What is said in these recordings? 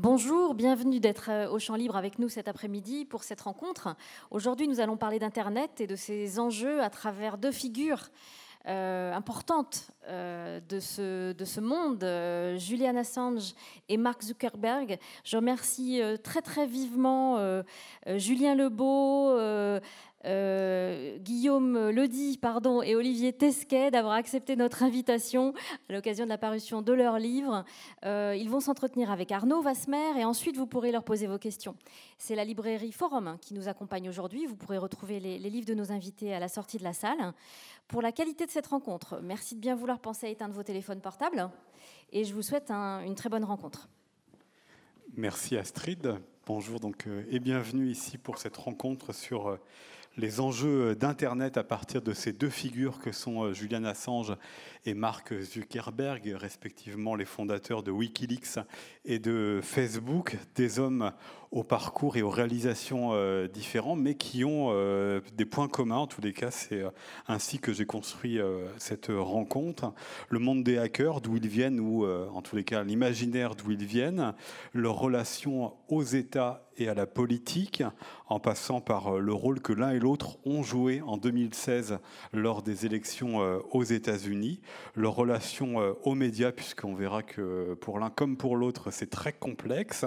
Bonjour, bienvenue d'être euh, au Champ Libre avec nous cet après-midi pour cette rencontre. Aujourd'hui, nous allons parler d'Internet et de ses enjeux à travers deux figures euh, importantes euh, de, ce, de ce monde, Julian Assange et Mark Zuckerberg. Je remercie très très vivement Julien Lebeau, euh, Guillaume Ledy pardon, et Olivier Tesquet d'avoir accepté notre invitation à l'occasion de la parution de leur livre. Euh, ils vont s'entretenir avec Arnaud Vasmer et ensuite vous pourrez leur poser vos questions. C'est la librairie Forum qui nous accompagne aujourd'hui. Vous pourrez retrouver les, livres de nos invités à la sortie de la salle. Pour la qualité de cette rencontre, merci de bien vouloir penser à éteindre vos téléphones portables et je vous souhaite une très bonne rencontre. Merci Astrid. Bonjour donc, euh, et bienvenue ici pour cette rencontre sur les enjeux d'Internet à partir de ces deux figures que sont euh, Julian Assange et Mark Zuckerberg, respectivement les fondateurs de Wikileaks et de Facebook, des hommes au parcours et aux réalisations euh, différents, mais qui ont euh, des points communs. En tous les cas, c'est ainsi que j'ai construit cette rencontre. Le monde des hackers, d'où ils viennent, ou en tous les cas l'imaginaire d'où ils viennent, leur relation aux États et à la politique, en passant par le rôle que l'un et l'autre ont joué en 2016 lors des élections aux États-Unis, leur relation euh, aux médias, puisqu'on verra que pour l'un comme pour l'autre, c'est très complexe,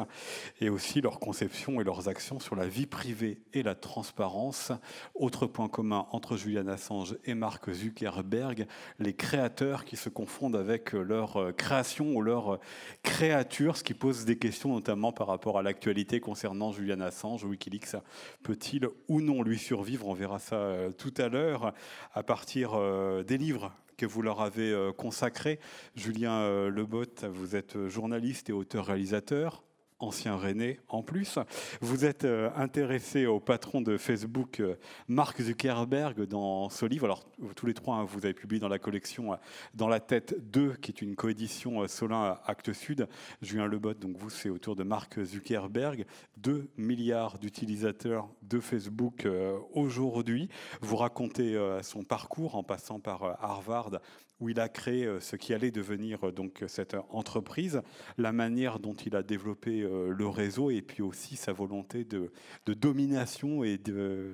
et aussi leur conception et leurs actions sur la vie privée et la transparence. Autre point commun entre Julian Assange et Mark Zuckerberg, les créateurs qui se confondent avec leur euh, création ou leur euh, créature, ce qui pose des questions notamment par rapport à l'actualité concernant Julian Assange. Wikileaks peut-il ou non lui survivre? On verra ça tout à l'heure à partir des livres que vous leur avez euh, consacré. Julien euh, Lebot, vous êtes journaliste et auteur-réalisateur ancien René en plus. Vous êtes euh, intéressé au patron de Facebook, euh, Mark Zuckerberg, dans ce livre. Alors, tous les trois, hein, vous avez publié dans la collection euh, Dans la tête 2, qui est une coédition Solin Actes Sud. Julien Lebot, donc vous, c'est autour de Mark Zuckerberg. 2 milliards d'utilisateurs de Facebook aujourd'hui. Vous racontez son parcours en passant par Harvard, où il a créé ce qui allait devenir donc cette entreprise, la manière dont il a développé euh, le réseau et puis aussi sa volonté de, domination et de,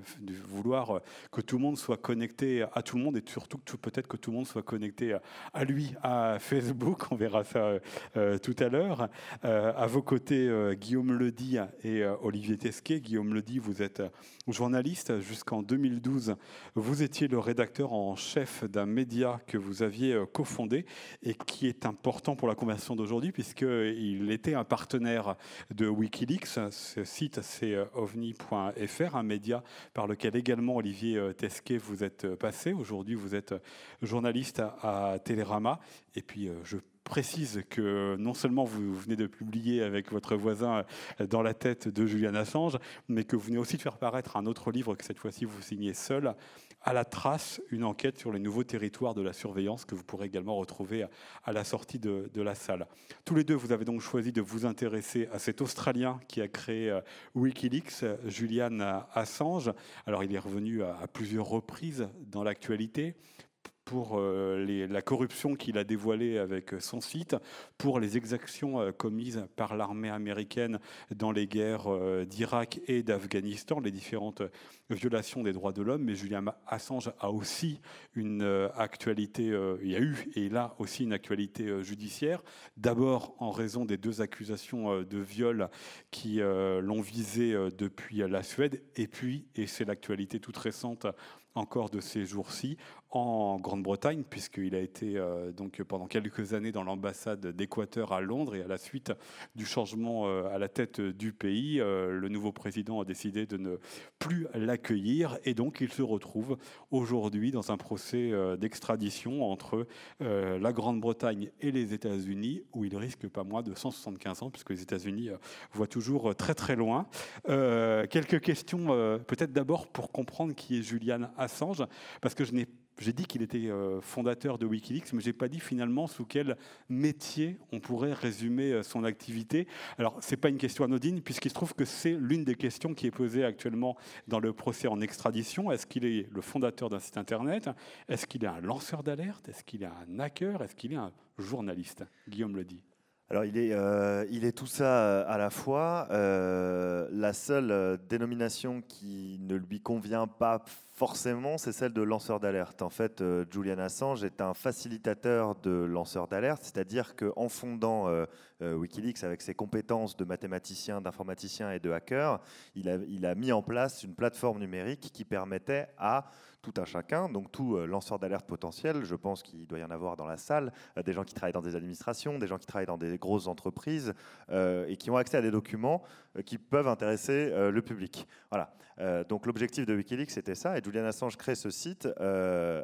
vouloir que tout le monde soit connecté à tout le monde et surtout peut-être que tout le monde soit connecté à lui, à Facebook. On verra ça euh, tout à l'heure. Euh, à vos côtés, Guillaume Ledy et Olivier Tesquet. Guillaume Ledy, vous êtes journaliste jusqu'en 2012. Vous étiez le rédacteur en chef d'un média que vous aviez cofondé et qui est important pour la conversation d'aujourd'hui puisqu'il était un partenaire de Wikileaks. Ce site, c'est euh, ovni.fr, un média par lequel également Olivier euh, Tesquet vous êtes euh, passé. Aujourd'hui, vous êtes journaliste à Télérama. Et puis, je précise que non seulement vous venez de publier avec votre voisin dans la tête de Julian Assange, mais que vous venez aussi de faire paraître un autre livre que cette fois-ci vous signez seul, à la trace, une enquête sur les nouveaux territoires de la surveillance que vous pourrez également retrouver à la sortie de, la salle. Tous les deux, vous avez donc choisi de vous intéresser à cet Australien qui a créé euh, Wikileaks, Julian Assange. Alors il est revenu à plusieurs reprises dans l'actualité pour euh, la corruption qu'il a dévoilée avec son site, pour les exactions euh, commises par l'armée américaine dans les guerres euh, d'Irak et d'Afghanistan, les différentes violations des droits de l'homme. Mais Julian Assange a aussi une actualité, il y a eu et il aussi une actualité judiciaire. D'abord en raison des deux accusations de viol qui l'ont visé depuis la Suède, et puis, et c'est l'actualité toute récente encore de ces jours-ci en Grande-Bretagne, puisqu'il a été euh, donc pendant quelques années dans l'ambassade d'Équateur à Londres et à la suite du changement euh, à la tête du pays, euh, le nouveau président a décidé de ne plus l'accueillir et donc il se retrouve aujourd'hui dans un procès d'extradition entre la Grande-Bretagne et les États-Unis où il risque pas moins de 175 ans puisque les États-Unis voient toujours très très loin. quelques questions peut-être d'abord pour comprendre qui est Julian Assange parce que je n'ai j'ai dit qu'il était euh, fondateur de Wikileaks, mais je n'ai pas dit finalement sous quel métier on pourrait résumer euh, son activité. Alors, ce n'est pas une question anodine, puisqu'il se trouve que c'est l'une des questions qui est posée actuellement dans le procès en extradition. Est-ce qu'il est le fondateur d'un site Internet? Est-ce qu'il est un lanceur d'alerte? Est-ce qu'il est un hacker? Est-ce qu'il est un journaliste? Guillaume le dit. alors il est, euh, il est tout ça à la fois. La seule dénomination qui ne lui convient pas forcément, c'est celle de lanceur d'alerte. En fait, Julian Assange est un facilitateur de lanceur d'alerte, c'est-à-dire qu'en fondant Wikileaks avec ses compétences de mathématicien, d'informaticien et de hacker, il a, il a mis en place une plateforme numérique qui permettait à tout un chacun, donc tout euh, lanceur d'alerte potentiel, je pense qu'il doit y en avoir dans la salle, euh, des gens qui travaillent dans des administrations, des gens qui travaillent dans des grosses entreprises euh, et qui ont accès à des documents qui peuvent intéresser le public. Voilà. donc l'objectif de Wikileaks c'était ça, et Julian Assange crée ce site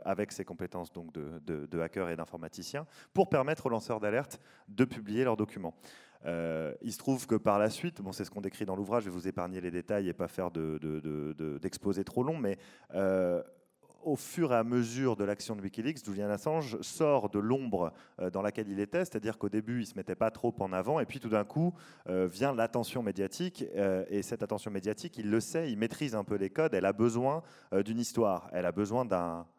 avec ses compétences donc de, de hacker et d'informaticien pour permettre aux lanceurs d'alerte de publier leurs documents. il se trouve que par la suite, bon, c'est ce qu'on décrit dans l'ouvrage, je vais vous épargner les détails et pas faire d'exposé de, trop long, mais au fur et à mesure de l'action de Wikileaks, Julian Assange sort de l'ombre euh, dans laquelle il était, c'est-à-dire qu'au début, il ne se mettait pas trop en avant, et puis tout d'un coup euh, vient l'attention médiatique, euh, et cette attention médiatique, il le sait, il maîtrise un peu les codes, elle a besoin d'une histoire, elle a besoin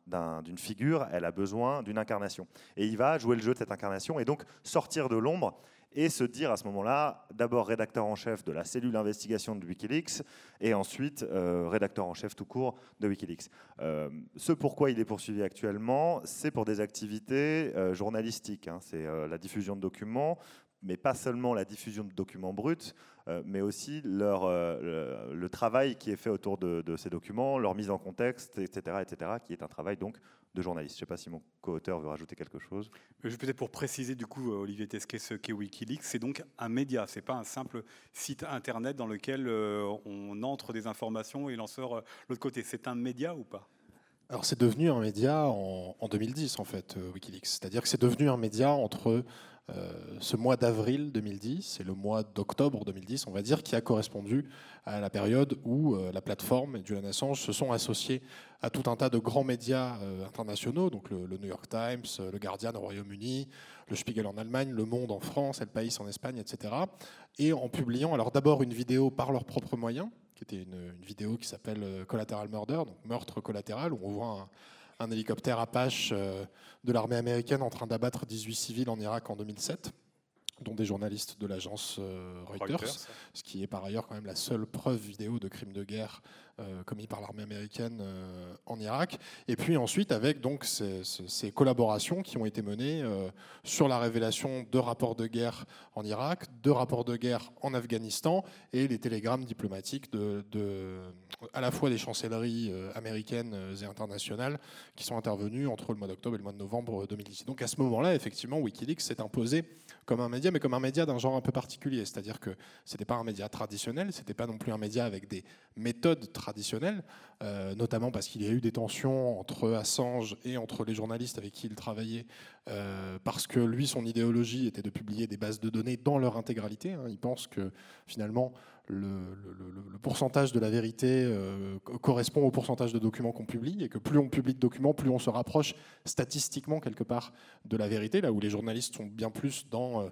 d'une figure, elle a besoin d'une incarnation. Et il va jouer le jeu de cette incarnation, et donc sortir de l'ombre et se dire à ce moment-là, d'abord rédacteur en chef de la cellule d'investigation de Wikileaks, et ensuite euh, rédacteur en chef tout court de Wikileaks. Euh, ce pourquoi il est poursuivi actuellement, c'est pour des activités euh, journalistiques. Hein. c'est la diffusion de documents, mais pas seulement la diffusion de documents bruts, mais aussi leur, le, travail qui est fait autour de, de, ces documents, leur mise en contexte, etc., etc., qui est un travail donc de journalistes. Je ne sais pas si mon co-auteur veut rajouter quelque chose. Peut-être pour préciser, du coup, euh, Olivier Tesquet, ce qu'est Wikileaks, c'est donc un média, ce n'est pas un simple site internet dans lequel euh, on entre des informations et l'en sort euh, l'autre côté. C'est un média ou pas? Alors c'est devenu un média en, en, 2010 en fait, Wikileaks. C'est-à-dire que c'est devenu un média entre euh, ce mois d'avril 2010 et le mois d'octobre 2010, on va dire, qui a correspondu à la période où euh, la plateforme et Julian Assange se sont associés à tout un tas de grands médias euh, internationaux, donc le, New York Times, le Guardian au Royaume-Uni, le Spiegel en Allemagne, Le Monde en France, El País en Espagne, etc. Et en publiant alors d'abord une vidéo par leurs propres moyens, qui était une, vidéo qui s'appelle Collateral Murder, donc meurtre collatéral, où on voit un, un hélicoptère Apache euh, de l'armée américaine en train d'abattre 18 civils en Irak en 2007 dont des journalistes de l'agence euh, Reuters, ce qui est par ailleurs quand même la seule preuve vidéo de crimes de guerre euh, commis par l'armée américaine euh, en Irak. Et puis ensuite avec donc ces, collaborations qui ont été menées sur la révélation de rapports de guerre en Irak, de rapports de guerre en Afghanistan et les télégrammes diplomatiques de, à la fois des chancelleries américaines et internationales qui sont intervenues entre le mois d'octobre et le mois de novembre 2010. Donc à ce moment-là, effectivement, Wikileaks s'est imposé comme un média, mais comme un média d'un genre un peu particulier. C'est-à-dire que ce n'était pas un média traditionnel, ce n'était pas non plus un média avec des méthodes traditionnelles, euh, notamment parce qu'il y a eu des tensions entre Assange et entre les journalistes avec qui il travaillait, euh, parce que lui, son idéologie était de publier des bases de données dans leur intégralité. Hein. Il pense que finalement, le, pourcentage de la vérité euh, correspond au pourcentage de documents qu'on publie et que plus on publie de documents, plus on se rapproche statistiquement quelque part de la vérité, là où les journalistes sont bien plus dans euh,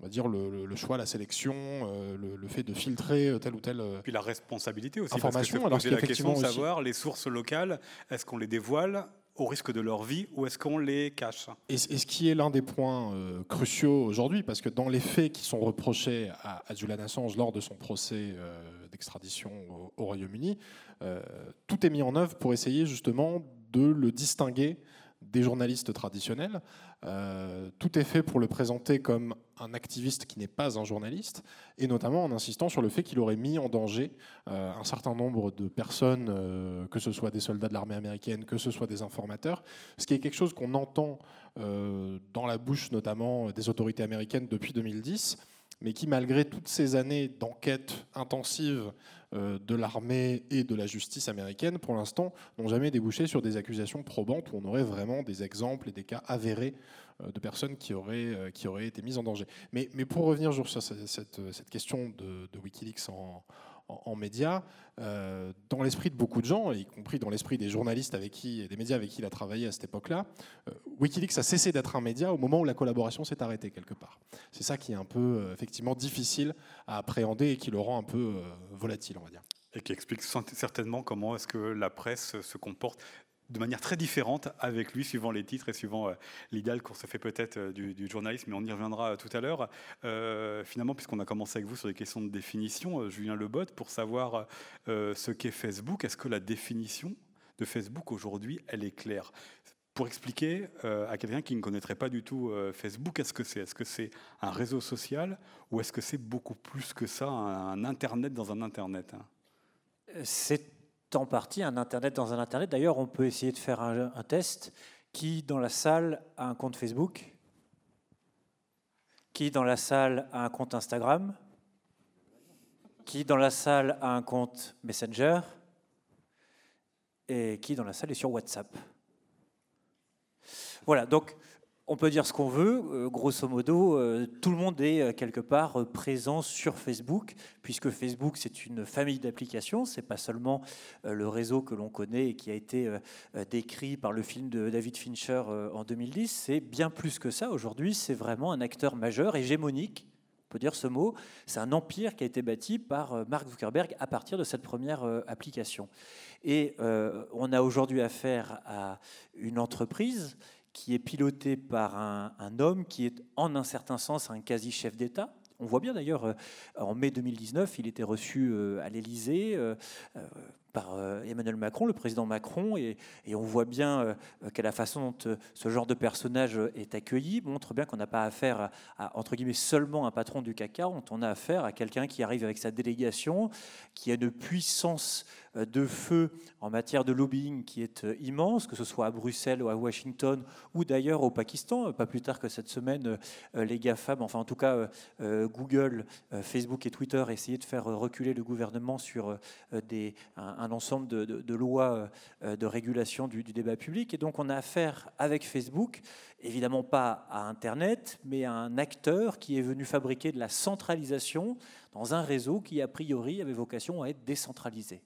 on va dire le, choix, la sélection, euh, le, fait de filtrer telle ou telle Puis la responsabilité aussi, information. Parce que Alors, la question de savoir les sources locales, est-ce qu'on les dévoile au risque de leur vie ou est-ce qu'on les cache? Et, ce qui est l'un des points euh, cruciaux aujourd'hui, parce que dans les faits qui sont reprochés à, Julian Assange lors de son procès euh, d'extradition au, Royaume-Uni, euh, tout est mis en œuvre pour essayer justement de le distinguer des journalistes traditionnels. Euh, tout est fait pour le présenter comme un activiste qui n'est pas un journaliste, et notamment en insistant sur le fait qu'il aurait mis en danger euh, un certain nombre de personnes, euh, que ce soit des soldats de l'armée américaine, que ce soit des informateurs, ce qui est quelque chose qu'on entend dans la bouche notamment des autorités américaines depuis 2010 mais qui, malgré toutes ces années d'enquête intensive euh, de l'armée et de la justice américaine, pour l'instant, n'ont jamais débouché sur des accusations probantes où on aurait vraiment des exemples et des cas avérés euh, de personnes qui auraient, euh, qui auraient été mises en danger. Mais, pour revenir sur cette, question de Wikileaks en, en, médias, euh, dans l'esprit de beaucoup de gens, y compris dans l'esprit des journalistes avec qui, et des médias avec qui il a travaillé à cette époque-là, euh, Wikileaks a cessé d'être un média au moment où la collaboration s'est arrêtée quelque part. C'est ça qui est un peu euh, effectivement difficile à appréhender et qui le rend un peu volatile, on va dire. Et qui explique certainement comment est-ce que la presse se comporte de manière très différente avec lui, suivant les titres et suivant l'idéal qu'on se fait peut-être du, journalisme, mais on y reviendra tout à l'heure. finalement, puisqu'on a commencé avec vous sur des questions de définition, Julien Lebot, pour savoir ce qu'est Facebook, est-ce que la définition de Facebook aujourd'hui, elle est claire? Pour expliquer euh, à quelqu'un qui ne connaîtrait pas du tout euh, Facebook, est-ce que c'est Est-ce que c'est un réseau social ou est-ce que c'est beaucoup plus que ça, un, Internet dans un Internet hein? C'est en partie un Internet dans un Internet. D'ailleurs, on peut essayer de faire un, test. Qui dans la salle a un compte Facebook? Qui dans la salle a un compte Instagram? Qui dans la salle a un compte Messenger? Et qui dans la salle est sur WhatsApp? Voilà, donc on peut dire ce qu'on veut. Euh, grosso modo, euh, tout le monde est euh, quelque part présent sur Facebook, puisque Facebook c'est une famille d'applications. C'est pas seulement le réseau que l'on connaît et qui a été décrit par le film de David Fincher en 2010. C'est bien plus que ça. Aujourd'hui, c'est vraiment un acteur majeur, hégémonique. On peut dire ce mot. C'est un empire qui a été bâti par Mark Zuckerberg à partir de cette première application. Et on a aujourd'hui affaire à une entreprise qui est piloté par un, homme qui est en un certain sens un quasi-chef d'État. On voit bien d'ailleurs, euh, en mai 2019, il était reçu euh, à l'Élysée euh, par Emmanuel Macron, le président Macron, et, on voit bien qu'à la façon dont ce genre de personnage est accueilli montre bien qu'on n'a pas affaire à, entre guillemets, seulement un patron du CAC 40, on a affaire à quelqu'un qui arrive avec sa délégation, qui a une puissance de feu en matière de lobbying qui est euh, immense, que ce soit à Bruxelles ou à Washington ou d'ailleurs au Pakistan. Pas plus tard que cette semaine, euh, les GAFAM, enfin en tout cas Google, Facebook et Twitter essayaient de faire reculer le gouvernement sur des, un, ensemble de, lois de régulation du, du débat public. Et donc on a affaire avec Facebook évidemment pas à Internet, mais à un acteur qui est venu fabriquer de la centralisation dans un réseau qui, a priori, avait vocation à être décentralisé.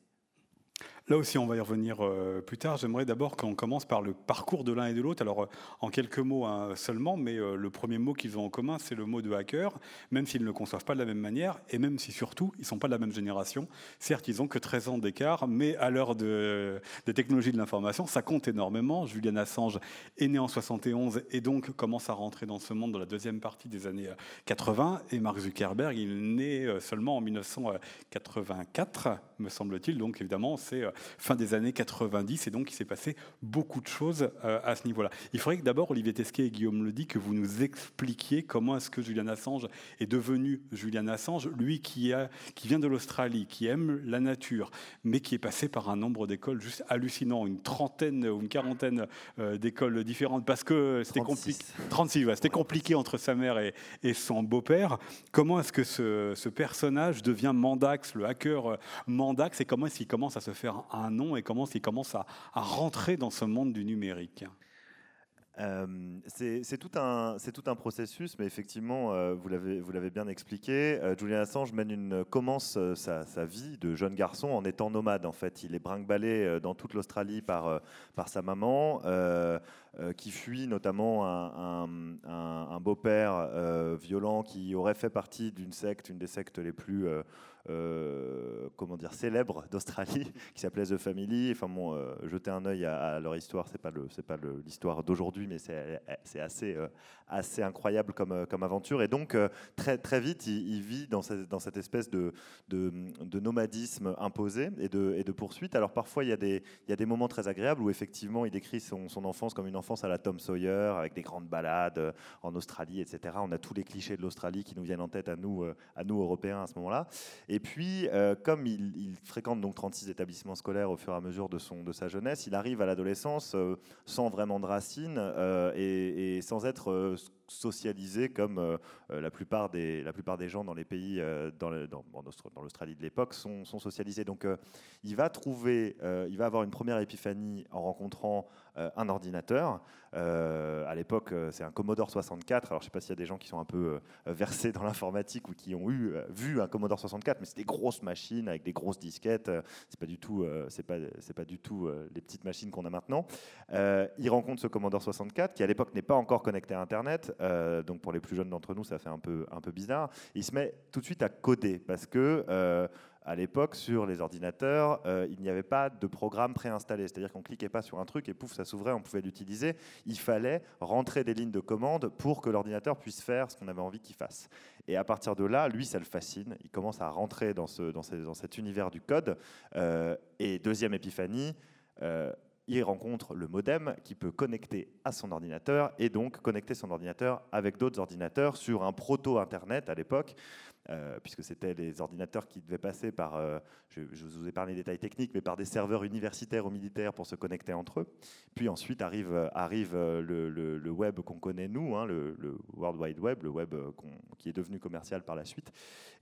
Là aussi, on va y revenir euh, plus tard. J'aimerais d'abord qu'on commence par le parcours de l'un et de l'autre. Alors, euh, en quelques mots hein, seulement, mais euh, le premier mot qu'ils ont en commun, c'est le mot de hacker, même s'ils ne le conçoivent pas de la même manière, et même si surtout, ils ne sont pas de la même génération. Certes, ils ont que 13 ans d'écart, mais à l'heure de, des technologies de l'information, ça compte énormément. Julian Assange est né en 71 et donc commence à rentrer dans ce monde dans la deuxième partie des années 80, et Mark Zuckerberg, il né seulement en 1984, me semble-t-il. Donc, évidemment, c'est fin des années 90, et donc il s'est passé beaucoup de choses euh, à ce niveau-là. Il faudrait que d'abord, Olivier Tesquet et Guillaume le dit, que vous nous expliquiez comment est-ce que Julian Assange est devenu Julian Assange, lui qui, a, qui vient de l'Australie, qui aime la nature, mais qui est passé par un nombre d'écoles juste hallucinant, une trentaine ou une quarantaine euh, d'écoles différentes, parce que c'était compliqué. 36, c'était compliqué entre sa mère et, et son beau-père. Comment est-ce que ce, ce, personnage devient Mandax, le hacker euh, Mandax, et comment est-ce qu'il commence à se faire un nom et comment il commence à, rentrer dans ce monde du numérique euh, c'est tout, un, processus, mais effectivement, euh, vous l'avez bien expliqué. Euh, Julian Assange mène une, commence sa, vie de jeune garçon en étant nomade. En fait, il est brinque-ballé dans toute l'Australie par, par sa maman, qui fuit notamment un, un beau-père violent qui aurait fait partie d'une secte, une des sectes les plus euh, comment dire, célèbre d'Australie qui s'appelait The Family. Enfin euh, jeter un œil à, leur histoire, c'est pas le, c'est pas l'histoire d'aujourd'hui, mais c'est, c'est assez, euh, assez incroyable comme, comme aventure. Et donc très, très vite, il, vit dans cette, dans cette espèce de, de, nomadisme imposé et de, et de poursuite. Alors parfois, il y, a des, il y a des moments très agréables où effectivement, il décrit son, son enfance comme une enfance à la Tom Sawyer, avec des grandes balades en Australie, etc. On a tous les clichés de l'Australie qui nous viennent en tête à nous, à nous Européens à ce moment-là. Et puis, euh, comme il, fréquente donc 36 établissements scolaires au fur et à mesure de, son, de sa jeunesse, il arrive à l'adolescence euh, sans vraiment de racines euh, et, sans être socialisé comme euh, euh, la, plupart des, la plupart des gens dans les pays, euh, dans, dans, l'Australie de l'époque, sont, sont, socialisés. Donc il va trouver, il va avoir une première épiphanie en rencontrant un ordinateur. à l'époque, c'est un Commodore 64. Alors je ne sais pas s'il y a des gens qui sont un peu versés dans l'informatique ou qui ont eu, vu un Commodore 64, mais c'est des grosses machines avec des grosses disquettes. c'est pas du tout, c'est pas, c'est pas du tout les petites machines qu'on a maintenant. il rencontre ce Commodore 64 qui à l'époque n'est pas encore connecté à Internet. Euh, donc pour les plus jeunes d'entre nous, ça fait un peu, un peu bizarre. Il se met tout de suite à coder parce que euh, à l'époque, sur les ordinateurs, euh, il n'y avait pas de programme préinstallé. C'est-à-dire qu'on cliquait pas sur un truc et pouf, ça s'ouvrait, on pouvait l'utiliser. Il fallait rentrer des lignes de commande pour que l'ordinateur puisse faire ce qu'on avait envie qu'il fasse. Et à partir de là, lui, ça le fascine. Il commence à rentrer dans cet univers du code. Euh, et deuxième épiphanie, euh, il rencontre le modem qui peut connecter à son ordinateur et donc connecter son ordinateur avec d'autres ordinateurs sur un proto-internet à l'époque. Euh, puisque c'était les ordinateurs qui devaient passer par, euh, je, vous ai parlé des détails techniques, mais par des serveurs universitaires ou militaires pour se connecter entre eux. Puis ensuite arrive, euh, le, web qu'on connaît nous, hein, le, World Wide Web, le web qui est devenu commercial par la suite.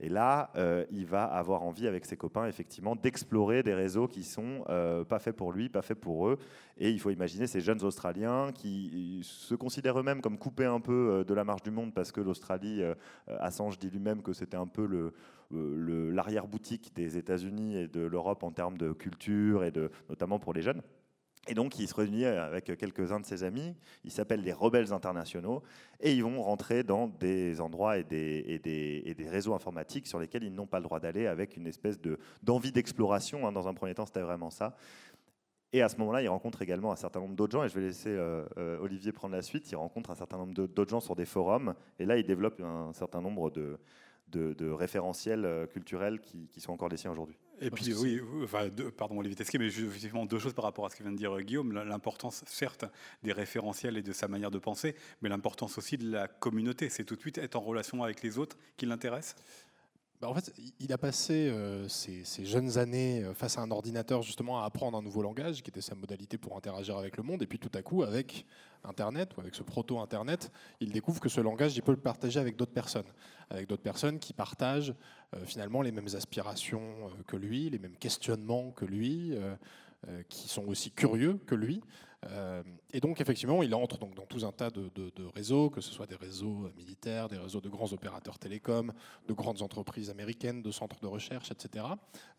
Et là, il va avoir envie avec ses copains, effectivement, d'explorer des réseaux qui sont pas faits pour lui, pas faits pour eux. Et il faut imaginer ces jeunes Australiens qui se considèrent eux-mêmes comme coupés un peu de la marge du monde parce que l'Australie, Assange dit lui-même que c'était un peu euh, l'arrière-boutique des États-Unis et de l'Europe en termes de culture et de, notamment pour les jeunes. Et donc, il se réunit avec quelques-uns de ses amis. Ils s'appellent les rebelles internationaux. Et ils vont rentrer dans des endroits et des, des, des réseaux informatiques sur lesquels ils n'ont pas le droit d'aller, avec une espèce d'envie d'exploration. Hein. Dans un premier temps, c'était vraiment ça. Et à ce moment-là, il rencontre également un certain nombre d'autres gens, et je vais laisser euh, euh, Olivier prendre la suite. Il rencontre un certain nombre d'autres gens sur des forums, et là, il développe un certain nombre de, de, référentiels euh, culturels qui, sont encore les siens aujourd'hui. Et puis, oui, enfin, pardon, Olivier Tesquet, mais effectivement deux choses par rapport à ce que vient de dire euh, Guillaume. L'importance, certes, des référentiels et de sa manière de penser, mais l'importance aussi de la communauté. C'est tout de suite être en relation avec les autres qui l'intéresse bah, en fait, il a passé euh, ses, jeunes années face à un ordinateur justement à apprendre un nouveau langage, qui était sa modalité pour interagir avec le monde. Et puis tout à coup, avec Internet ou avec ce proto-Internet, il découvre que ce langage, il peut le partager avec d'autres personnes avec d'autres personnes qui partagent euh, finalement les mêmes aspirations euh, que lui, les mêmes questionnements que lui, euh, qui sont aussi curieux que lui. Euh, et donc, effectivement, il entre donc dans tout un tas de, réseaux, que ce soit des réseaux militaires, des réseaux de grands opérateurs télécoms, de grandes entreprises américaines, de centres de recherche, etc.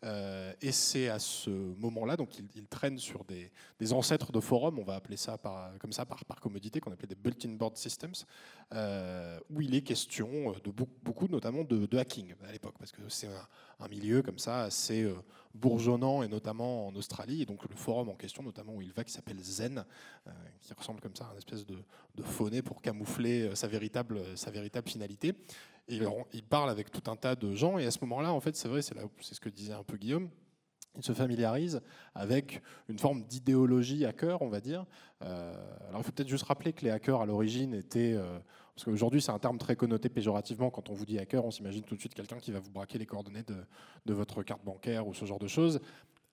Euh, et c'est à ce moment-là, donc il, traîne sur des, ancêtres de forums, on va appeler ça par, comme ça par, commodité, qu'on appelait des bulletin board systems, euh, où il est question de beaucoup, notamment de, hacking à l'époque, parce que c'est un, milieu comme ça assez bourgeonnant, et notamment en Australie. Et donc le forum en question, notamment où il va, qui s'appelle Zen, euh, qui ressemble comme ça à une espèce de, de pour camoufler euh, sa véritable, sa véritable finalité. Et il, parle avec tout un tas de gens. Et à ce moment-là, en fait, c'est vrai, c'est ce que disait un peu Guillaume il se familiarise avec une forme d'idéologie hacker, on va dire. Euh, alors il faut peut-être juste rappeler que les hackers à l'origine étaient parce qu'aujourd'hui, c'est un terme très connoté péjorativement. Quand on vous dit hacker, on s'imagine tout de suite quelqu'un qui va vous braquer les coordonnées de, votre carte bancaire ou ce genre de choses.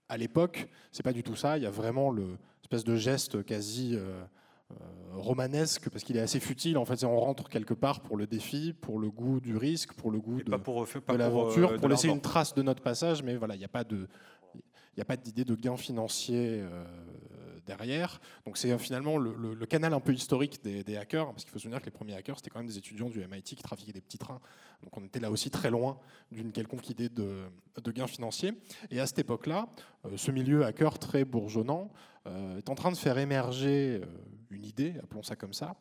À l'époque, c'est pas du tout ça. Il y a vraiment l'espèce de geste quasi euh, euh, romanesque, parce qu'il est assez futile. En fait, on rentre quelque part pour le défi, pour le goût du risque, pour le goût de, de l'aventure, pour, euh, laisser une trace de notre passage. Mais voilà, il n'y a pas de, il a pas d'idée de gain financier derrière. Donc c'est euh, finalement le, canal un peu historique des, hackers, parce qu'il faut se souvenir que les premiers hackers, c'était quand même des étudiants du MIT qui trafiquaient des petits trains. Donc on était là aussi très loin d'une quelconque idée de, gain financier. Et à cette époque-là, euh, ce milieu hacker très bourgeonnant euh, est en train de faire émerger une idée, appelons ça comme ça,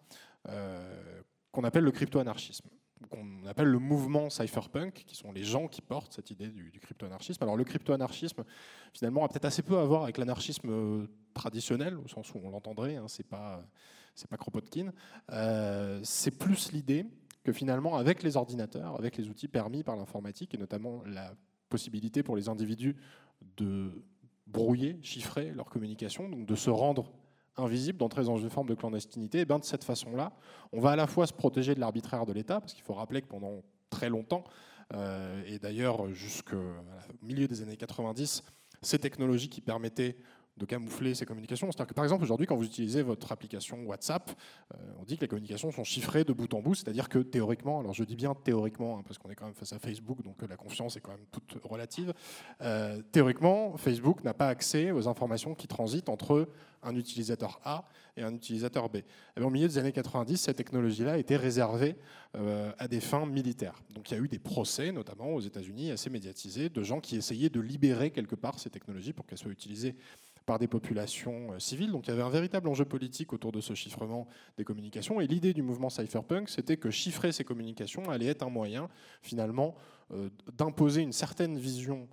qu'on appelle le crypto-anarchisme qu'on appelle le mouvement cypherpunk, qui sont les gens qui portent cette idée du, crypto-anarchisme. Alors le crypto-anarchisme, finalement, a peut-être assez peu à voir avec l'anarchisme euh, traditionnel, au sens où on l'entendrait, hein, c'est pas, pas Kropotkin. Euh, c'est plus l'idée que finalement, avec les ordinateurs, avec les outils permis par l'informatique, et notamment la possibilité pour les individus de brouiller, chiffrer leur communication, donc de se rendre invisible, dans une forme de clandestinité, et bien de cette façon-là, on va à la fois se protéger de l'arbitraire de l'État, parce qu'il faut rappeler que pendant très longtemps, euh, et d'ailleurs jusqu'au milieu des années 90, ces technologies qui permettaient de camoufler ces communications. C'est-à-dire que par exemple aujourd'hui quand vous utilisez votre application WhatsApp, euh, on dit que les communications sont chiffrées de bout en bout, c'est-à-dire que théoriquement, alors je dis bien théoriquement, hein, parce qu'on est quand même face à Facebook, donc euh, la confiance est quand même toute relative, euh, théoriquement, Facebook n'a pas accès aux informations qui transitent entre un utilisateur A et un utilisateur B. Et eh au milieu des années 90, cette technologie-là était réservée à des fins militaires. Donc il y a eu des procès, notamment aux États-Unis, assez médiatisés, de gens qui essayaient de libérer quelque part ces technologies pour qu'elles soient utilisées par des populations euh, civiles. Donc il y avait un véritable enjeu politique autour de ce chiffrement des communications. Et l'idée du mouvement cypherpunk, c'était que chiffrer ces communications allait être un moyen, finalement, euh, d'imposer une certaine vision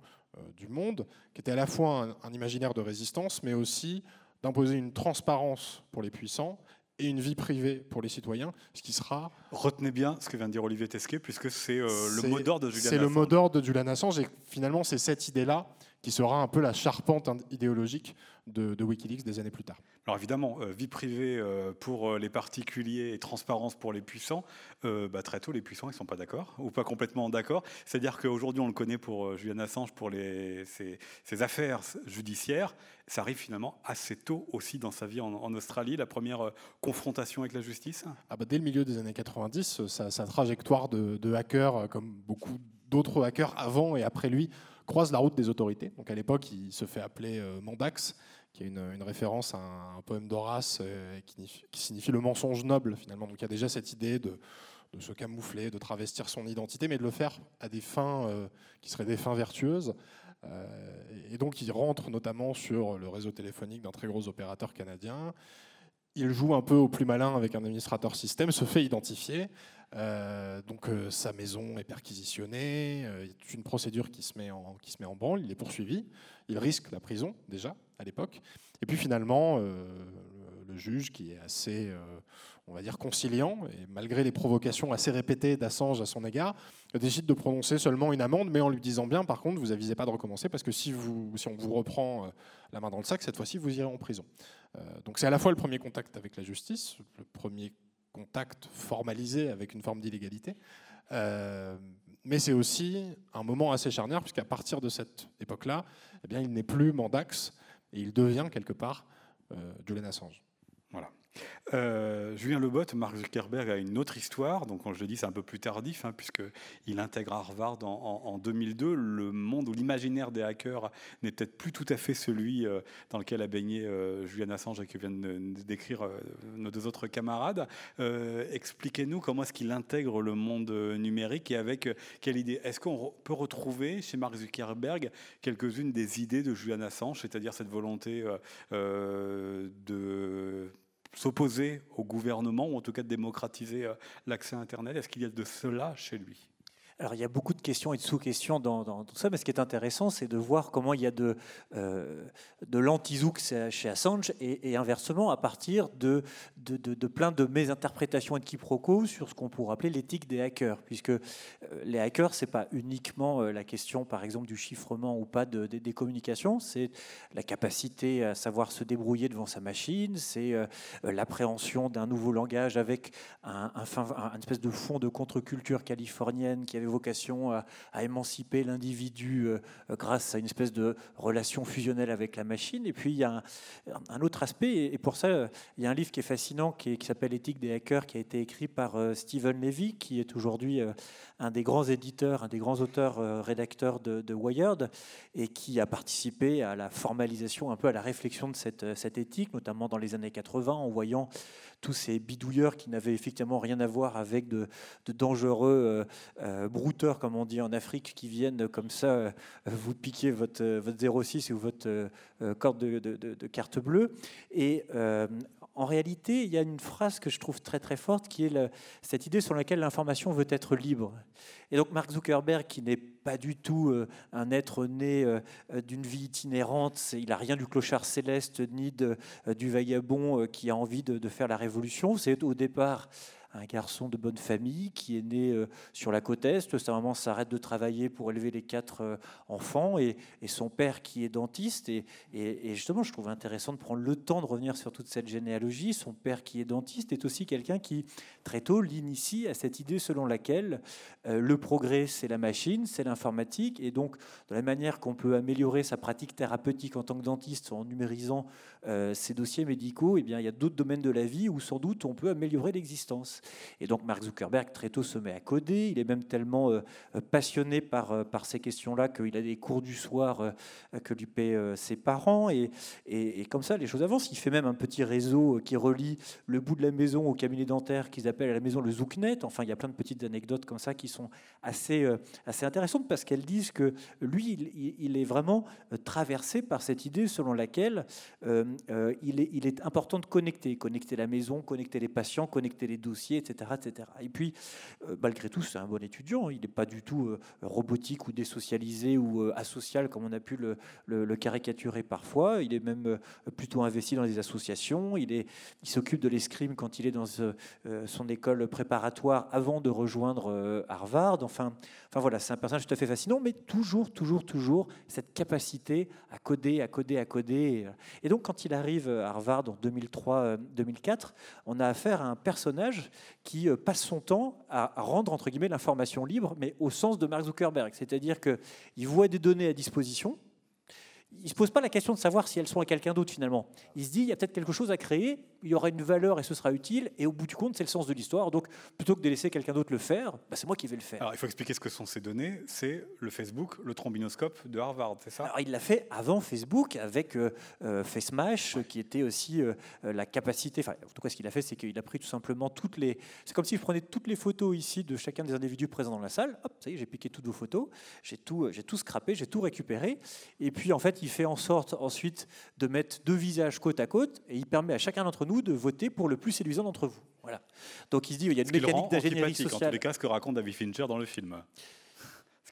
du monde, qui était à la fois un, imaginaire de résistance, mais aussi d'imposer une transparence pour les puissants et une vie privée pour les citoyens, ce qui sera... Retenez bien ce que vient de dire Olivier Tesquet, puisque c'est le mot d'ordre de Julian C'est le mot d'ordre de Julian Assange, et finalement c'est cette idée-là qui sera un peu la charpente idéologique de, Wikileaks des années plus tard. Alors évidemment, euh, vie privée euh, pour euh, les particuliers et transparence pour les puissants, bah, très tôt les puissants ils sont pas d'accord ou pas complètement d'accord. C'est-à-dire qu'aujourd'hui on le connaît pour Julian Assange pour les, ses, affaires judiciaires, ça arrive finalement assez tôt aussi dans sa vie en, Australie, la première confrontation avec la justice. Ah bah, dès le milieu des années 90, sa, sa trajectoire de, de hacker, comme beaucoup d'autres hackers avant et après lui, croise la route des autorités. Donc à l'époque, il se fait appeler euh, Mandax, qui est une, référence à un, poème d'Horace euh, qui, signifie le mensonge noble finalement. Donc il y a déjà cette idée de, se camoufler, de travestir son identité, mais de le faire à des fins euh, qui seraient des fins vertueuses. et donc il rentre notamment sur le réseau téléphonique d'un très gros opérateur canadien. Il joue un peu au plus malin avec un administrateur système, se fait identifier. Euh, donc euh, sa maison est perquisitionnée, euh, une procédure qui se, met en, branle, il est poursuivi, il risque la prison déjà à l'époque. Et puis finalement, le juge qui est assez, on va dire, conciliant, et malgré les provocations assez répétées d'Assange à son égard, décide de prononcer seulement une amende, mais en lui disant bien, par contre, vous avisez pas de recommencer, parce que si, si on vous reprend la main dans le sac, cette fois-ci, vous irez en prison. donc c'est à la fois le premier contact avec la justice, le premier contact formalisé avec une forme d'illégalité. Euh, mais c'est aussi un moment assez charnière, puisqu'à partir de cette époque-là, eh bien, il n'est plus Mandax et il devient quelque part euh, Julian Assange. Euh, Julien Lebot, Mark Zuckerberg a une autre histoire. Donc, quand je le dis, c'est un peu plus tardif, hein, puisqu'il intègre Harvard en, 2002. Le monde ou l'imaginaire des hackers n'est peut-être plus tout à fait celui euh, dans lequel a baigné euh, Julian Assange et que viennent décrire nos deux autres camarades. Expliquez-nous comment est-ce qu'il intègre le monde numérique et avec quelle idée? Est-ce qu'on peut retrouver chez Mark Zuckerberg quelques-unes des idées de Julian Assange, c'est-à-dire cette volonté de s'opposer au gouvernement, ou en tout cas de démocratiser euh, l'accès à Internet? Est-ce qu'il y a de cela chez lui? Alors il y a beaucoup de questions et de sous-questions dans, tout ça, mais ce qui est intéressant, c'est de voir comment il y a de, euh, de l'anti-zouk chez Assange et, inversement à partir de, de, plein de mésinterprétations et de quiproquos sur ce qu'on pourrait appeler l'éthique des hackers, puisque euh, les hackers, c'est pas uniquement euh, la question, par exemple, du chiffrement ou pas de, des communications, c'est la capacité à savoir se débrouiller devant sa machine, c'est l'appréhension d'un nouveau langage avec un, un, espèce de fond de contre-culture californienne qui avait vocation à, émanciper l'individu euh, grâce à une espèce de relation fusionnelle avec la machine. Et puis il y a un, autre aspect, et pour ça, il y a un livre qui est fascinant qui, s'appelle Éthique des hackers, qui a été écrit par euh, Stephen Levy, qui est aujourd'hui euh, un des grands éditeurs, un des grands auteurs, rédacteurs de, Wired, et qui a participé à la formalisation, un peu à la réflexion de cette éthique, notamment dans les années 80, en voyant tous ces bidouilleurs qui n'avaient effectivement rien à voir avec de, dangereux euh, brouteurs, comme on dit en Afrique, qui viennent comme ça euh, vous piquer votre, votre 06 ou votre euh, corde de, carte bleue. Et en réalité, il y a une phrase que je trouve très très forte qui est cette idée sur laquelle l'information veut être libre. Et donc Mark Zuckerberg, qui n'est pas du tout euh, un être né euh, d'une vie itinérante, il n'a rien du clochard céleste ni de, euh, du vagabond qui a envie de faire la révolution. C'est au départ un garçon de bonne famille qui est né euh, sur la côte Est. Sa maman s'arrête de travailler pour élever les quatre euh, enfants et, son père qui est dentiste. Et, justement, je trouve intéressant de prendre le temps de revenir sur toute cette généalogie. Son père qui est dentiste est aussi quelqu'un qui, très tôt, l'initie à cette idée selon laquelle euh, le progrès, c'est la machine, c'est l'informatique. Et donc, de la manière qu'on peut améliorer sa pratique thérapeutique en tant que dentiste en numérisant ses dossiers médicaux, eh bien, il y a d'autres domaines de la vie où sans doute on peut améliorer l'existence. Et donc Mark Zuckerberg très tôt se met à coder. Il est même tellement euh, passionné par, euh, par ces questions-là qu'il a des cours du soir euh, que lui paient ses parents. Et, et, comme ça, les choses avancent. Il fait même un petit réseau qui relie le bout de la maison au cabinet dentaire qu'ils appellent à la maison le Zouknet. Enfin, il y a plein de petites anecdotes comme ça qui sont assez, assez intéressantes parce qu'elles disent que lui, il, il, est vraiment traversé par cette idée selon laquelle il, est, il est important de connecter, connecter la maison, connecter les patients, connecter les dossiers métier, etc. Et puis, euh, malgré tout, c'est un bon étudiant. Il n'est pas du tout euh, robotique ou désocialisé ou euh, asocial comme on a pu le, caricaturer parfois. Il est même plutôt investi dans des associations. Il, est, il s'occupe de l'escrime quand il est dans son école préparatoire avant de rejoindre Harvard. Enfin, enfin voilà, c'est un personnage tout à fait fascinant, mais toujours, toujours, toujours cette capacité à coder, à coder, à coder. Et donc, quand il arrive à Harvard en 2003-2004, on a affaire à un personnage qui passe son temps à rendre l'information libre, mais au sens de Mark Zuckerberg, c'est-à-dire qu'il voit des données à disposition, il ne se pose pas la question de savoir si elles sont à quelqu'un d'autre finalement. Il se dit, il y a peut-être quelque chose à créer, il y aura une valeur et ce sera utile, et au bout du compte, c'est le sens de l'histoire. Donc, plutôt que de laisser quelqu'un d'autre le faire, bah, c'est moi qui vais le faire. Alors, il faut expliquer ce que sont ces données. C'est le Facebook, le trombinoscope de Harvard, c'est ça? Alors, il l'a fait avant Facebook avec euh, euh FaceMash, qui était aussi euh, la capacité. Enfin, en tout cas, ce qu'il a fait, c'est qu'il a pris tout simplement toutes les. C'est comme si je prenais toutes les photos ici de chacun des individus présents dans la salle. Hop, ça y est, j'ai piqué toutes vos photos, j'ai tout, j'ai tout scrappé, j'ai tout récupéré, et puis en fait, il fait en sorte ensuite de mettre deux visages côte à côte et il permet à chacun d'entre nous de voter pour le plus séduisant d'entre vous. Voilà. Donc il se dit il y a une mécanique d'ingénierie sociale. En tous les cas, ce que raconte David Fincher dans le film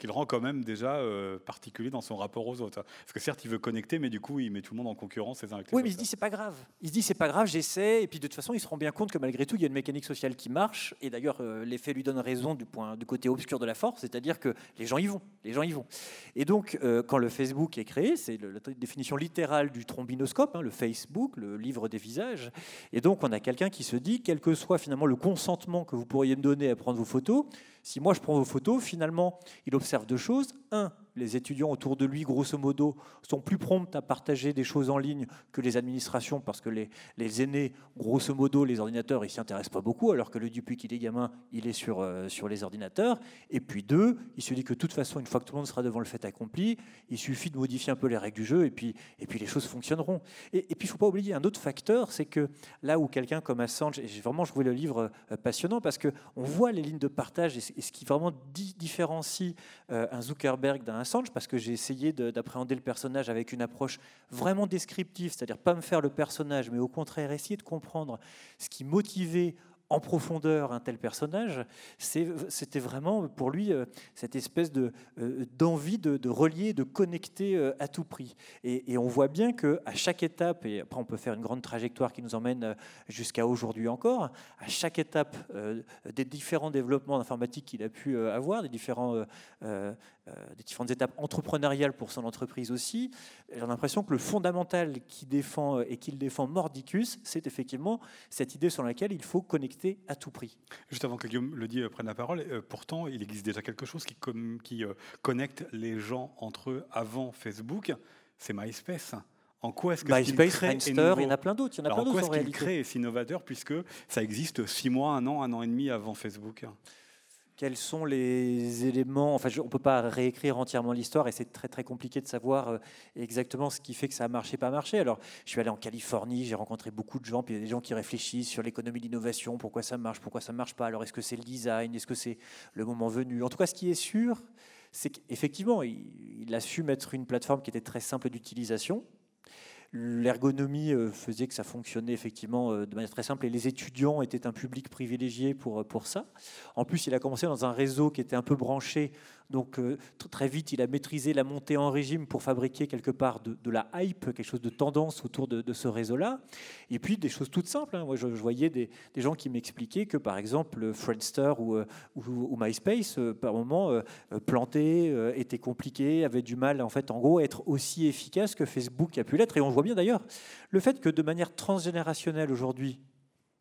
qu'il rend quand même déjà euh, particulier dans son rapport aux autres. Parce que certes, il veut connecter, mais du coup, il met tout le monde en concurrence les uns avec les oui, mais il se dit c'est pas grave. Il se dit c'est pas grave, j'essaie. Et puis de toute façon, il se rend bien compte que malgré tout, il y a une mécanique sociale qui marche. Et d'ailleurs, euh, l'effet lui donne raison du point, du côté obscur de la force, c'est-à-dire que les gens y vont. Les gens y vont. Et donc, euh, quand le Facebook est créé, c'est la définition littérale du trombinoscope, hein, le Facebook, le livre des visages. Et donc, on a quelqu'un qui se dit, quel que soit finalement le consentement que vous pourriez me donner à prendre vos photos, si moi je prends vos photos, finalement, il observe deux choses. Un, les étudiants autour de lui, grosso modo, sont plus prompts à partager des choses en ligne que les administrations, parce que les, les aînés, grosso modo, les ordinateurs, ils s'y intéressent pas beaucoup, alors que le depuis qu'il est gamin, il est sur, euh, sur les ordinateurs. Et puis deux, il se dit que de toute façon, une fois que tout le monde sera devant le fait accompli, il suffit de modifier un peu les règles du jeu, et puis, et puis les choses fonctionneront. Et, puis il faut pas oublier un autre facteur, c'est que là où quelqu'un comme Assange, et vraiment je trouvais le livre euh, passionnant, parce qu'on voit les lignes de partage, et, ce qui vraiment différencie euh, un Zuckerberg d'un Parce que j'ai essayé d'appréhender le personnage avec une approche vraiment descriptive, c'est-à-dire pas me faire le personnage, mais au contraire essayer de comprendre ce qui motivait en profondeur un tel personnage, c'était vraiment pour lui euh, cette espèce euh, d'envie de, relier, de connecter euh, à tout prix. Et, on voit bien qu'à chaque étape, et après on peut faire une grande trajectoire qui nous emmène jusqu'à aujourd'hui encore, à chaque étape des différents développements informatiques qu'il a pu avoir, des, des différentes étapes entrepreneuriales pour son entreprise aussi, j'ai l'impression que le fondamental qui défend et qu'il défend Mordicus, c'est effectivement cette idée sur laquelle il faut connecter à tout prix. Juste avant que Guillaume le dise, prenne la parole, euh, pourtant, il existe déjà quelque chose qui, qui euh, connecte les gens entre eux avant Facebook, c'est MySpace. En quoi est-ce que MySpace, Friendster, il y en a plein d'autres. Il y en a plein d'autres. En quoi est-ce qu'il crée et innovateur puisque ça existe six mois, un an, un an et demi avant Facebook? Quels sont les éléments Enfin, on ne peut pas réécrire entièrement l'histoire et c'est très très compliqué de savoir euh, exactement ce qui fait que ça a marché, pas marché. Alors, je suis allé en Californie, j'ai rencontré beaucoup de gens, puis il y a des gens qui réfléchissent sur l'économie de l'innovation, pourquoi ça marche, pourquoi ça ne marche pas. Alors, est-ce que c'est le design Est-ce que c'est le moment venu? En tout cas, ce qui est sûr, c'est qu'effectivement, il a su mettre une plateforme qui était très simple d'utilisation, L'ergonomie euh, faisait que ça fonctionnait effectivement euh, de manière très simple et les étudiants étaient un public privilégié pour, euh, pour ça. En plus, il a commencé dans un réseau qui était un peu branché donc euh, très vite, il a maîtrisé la montée en régime pour fabriquer quelque part de, la hype, quelque chose de tendance autour de, ce réseau-là. Et puis des choses toutes simples. Hein. Moi, je, voyais des, gens qui m'expliquaient que, par exemple, Friendster ou, euh, MySpace, euh, par moment, planté, était compliqué, avait du mal, en fait, en gros, à être aussi efficace que Facebook a pu l'être. Et on voit bien d'ailleurs le fait que de manière transgénérationnelle aujourd'hui,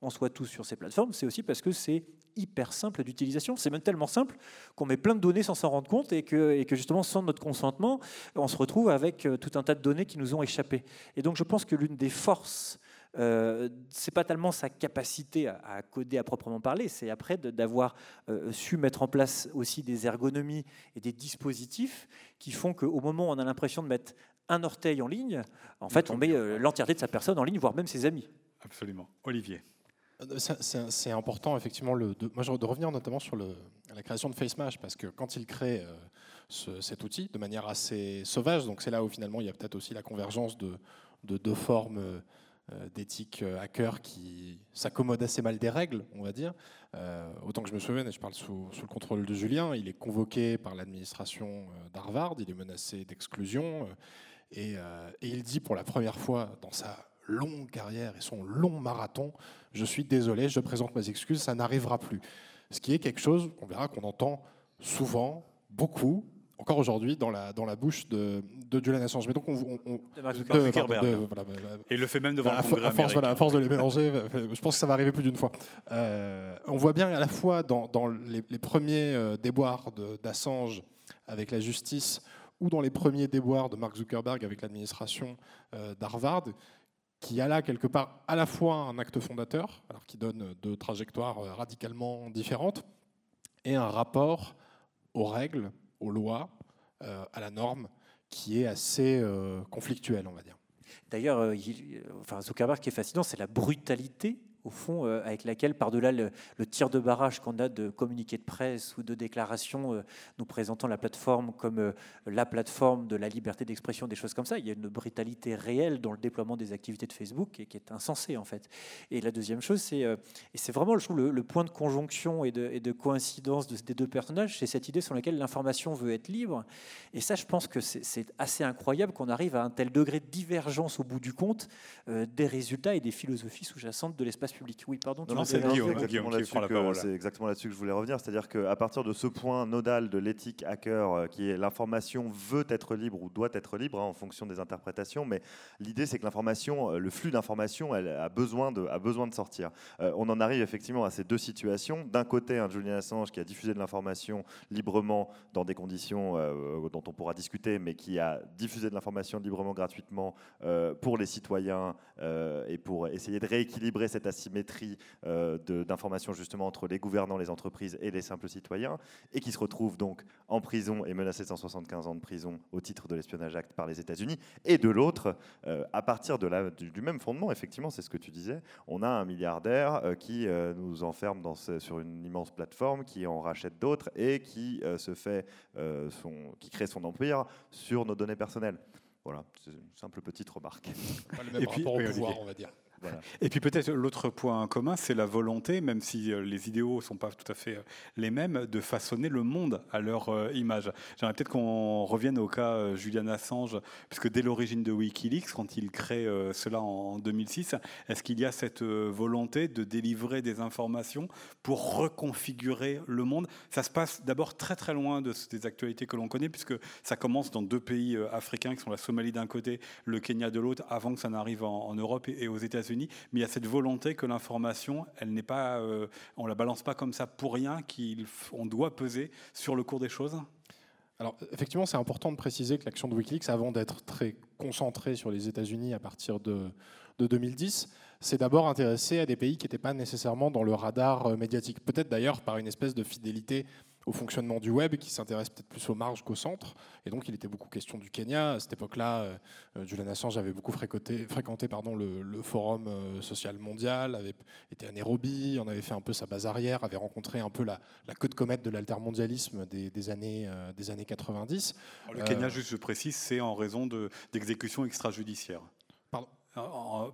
on soit tous sur ces plateformes, c'est aussi parce que c'est hyper simple d'utilisation. C'est même tellement simple qu'on met plein de données sans s'en rendre compte et que, et que, justement, sans notre consentement, on se retrouve avec euh, tout un tas de données qui nous ont échappé. Et donc, je pense que l'une des forces euh, c'est pas tellement sa capacité à, coder à proprement parler, c'est après d'avoir euh, su mettre en place aussi des ergonomies et des dispositifs qui font qu'au moment où on a l'impression de mettre un orteil en ligne, en fait, on met euh, l'entièreté de sa personne en ligne, voire même ses amis. Absolument. Olivier. Euh, c'est important, effectivement, de, revenir notamment sur la création de FaceMash, parce que quand il crée euh, cet outil de manière assez sauvage, donc c'est là où finalement il y a peut-être aussi la convergence de, deux formes d'éthique hacker qui s'accommode assez mal des règles, on va dire. autant que je me souvienne, et je parle sous, le contrôle de Julien, il est convoqué par l'administration d'Harvard, il est menacé d'exclusion, et il dit pour la première fois dans sa longue carrière et son long marathon, je suis désolé, je présente mes excuses, ça n'arrivera plus. Ce qui est quelque chose, on verra, qu'on entend souvent, beaucoup, encore aujourd'hui, dans la, dans la bouche de, de Julian Assange. Mais donc, on, on, Et le fait même devant à, le Congrès à force, à force de les mélanger, je pense que ça va arriver plus d'une fois. Euh, on voit bien à la fois dans, dans les, premiers euh, déboires d'Assange avec la justice ou dans les premiers déboires de Mark Zuckerberg avec l'administration euh, d'Harvard, qui a là quelque part à la fois un acte fondateur, alors qui donne deux trajectoires euh, radicalement différentes, et un rapport aux règles, aux lois, euh, à la norme, qui est assez euh, conflictuel, on va dire. D'ailleurs, enfin, Zuckerberg, qui est fascinant, c'est la brutalité au fond, euh, avec laquelle, par-delà le, tir de barrage qu'on a de communiqués de presse ou de déclarations euh, nous présentant la plateforme comme euh, la plateforme de la liberté d'expression, des choses comme ça, il y a une brutalité réelle dans le déploiement des activités de Facebook et qui est insensée en fait. Et la deuxième chose, c'est, et c'est vraiment je trouve, le, point de conjonction et de, coïncidence de, des deux personnages, c'est cette idée sur laquelle l'information veut être libre. Et ça, je pense que c'est, assez incroyable qu'on arrive à un tel degré de divergence au bout du compte des résultats et des philosophies sous-jacentes de l'espace public. Oui, pardon. c'est exactement là-dessus que je voulais revenir. C'est-à-dire qu'à partir de ce point nodal de l'éthique hacker, euh, qui est l'information veut être libre ou doit être libre hein, en fonction des interprétations, mais l'idée c'est que l'information, euh, le flux d'information, elle a besoin de, a besoin de sortir. Euh, on en arrive effectivement à ces deux situations. D'un côté, un Julian Assange qui a diffusé de l'information librement dans des conditions dont on pourra discuter, mais qui a diffusé de l'information librement, gratuitement pour les citoyens et pour essayer de rééquilibrer cette asymétrie symétrie euh, d'informations justement entre les gouvernants, les entreprises et les simples citoyens, et qui se retrouve donc en prison et menacé de 175 ans de prison au titre de l'espionnage acte par les États-Unis. Et de l'autre, euh, à partir de la, du, même fondement, effectivement, c'est ce que tu disais, on a un milliardaire euh, qui nous enferme dans sur une immense plateforme, qui en rachète d'autres et qui se fait son, qui crée son empire sur nos données personnelles. Voilà, c'est une simple petite remarque. le même et rapport au pouvoir, on va dire. Et puis peut-être l'autre point commun, c'est la volonté, même si euh, les idéaux ne sont pas tout à fait euh, les mêmes, de façonner le monde à leur euh, image. J'aimerais peut-être qu'on revienne au cas Julian Assange, puisque dès l'origine de Wikileaks, quand il crée cela en 2006, est-ce qu'il y a cette volonté de délivrer des informations pour reconfigurer le monde? Ça se passe d'abord très très loin de, des actualités que l'on connaît, puisque ça commence dans deux pays africains qui sont la Somalie d'un côté, le Kenya de l'autre, avant que ça n'arrive en, en Europe et aux États-Unis mais il y a cette volonté que l'information, elle n'est pas, euh, on la balance pas comme ça pour rien, qu'on doit peser sur le cours des choses. Alors effectivement, c'est important de préciser que l'action de WikiLeaks, avant d'être très concentrée sur les États-Unis à partir de, de 2010, s'est d'abord intéressé à des pays qui n'étaient pas nécessairement dans le radar euh, médiatique. Peut-être d'ailleurs par une espèce de fidélité au fonctionnement du web, qui s'intéresse peut-être plus aux marges qu'au centre. Et donc, il était beaucoup question du Kenya. À cette époque-là, euh, euh, Julian Assange avait beaucoup fréquenté, fréquenté pardon, le, Forum euh, social mondial, avait été à Nairobi, en avait fait un peu sa base arrière, avait rencontré un peu la, queue de comète de l'altermondialisme des, des, années, des années 90. le Kenya, juste je précise, c'est en raison d'exécutions extrajudiciaires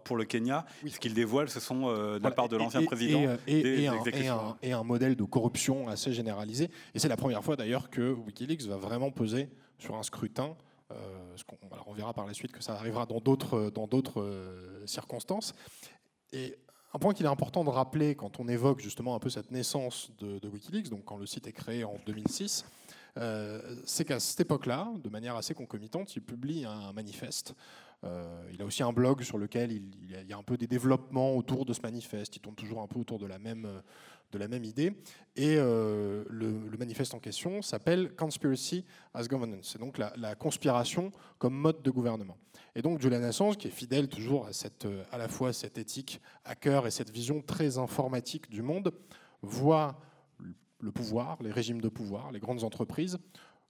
pour le Kenya. Ce qu'il dévoile, ce sont euh, de la part de l'ancien président et, des, et, un, et, un, modèle de corruption assez généralisé. Et c'est la première fois d'ailleurs que Wikileaks va vraiment poser sur un scrutin. Euh, on, verra par la suite que ça arrivera dans d'autres dans d'autres euh, circonstances. Et un point qu'il est important de rappeler quand on évoque justement un peu cette naissance de, de Wikileaks, donc quand le site est créé en 2006, c'est qu'à cette époque-là, de manière assez concomitante, il publie un manifeste euh, il a aussi un blog sur lequel il, y a un peu des développements autour de ce manifeste. Il tourne toujours un peu autour de la même, euh, idée. Et euh, le, manifeste en question s'appelle Conspiracy as Governance. C'est donc la, conspiration comme mode de gouvernement. Et donc Julian Assange, qui est fidèle toujours à, cette, à la fois cette éthique hacker et cette vision très informatique du monde, voit le pouvoir, les régimes de pouvoir, les grandes entreprises,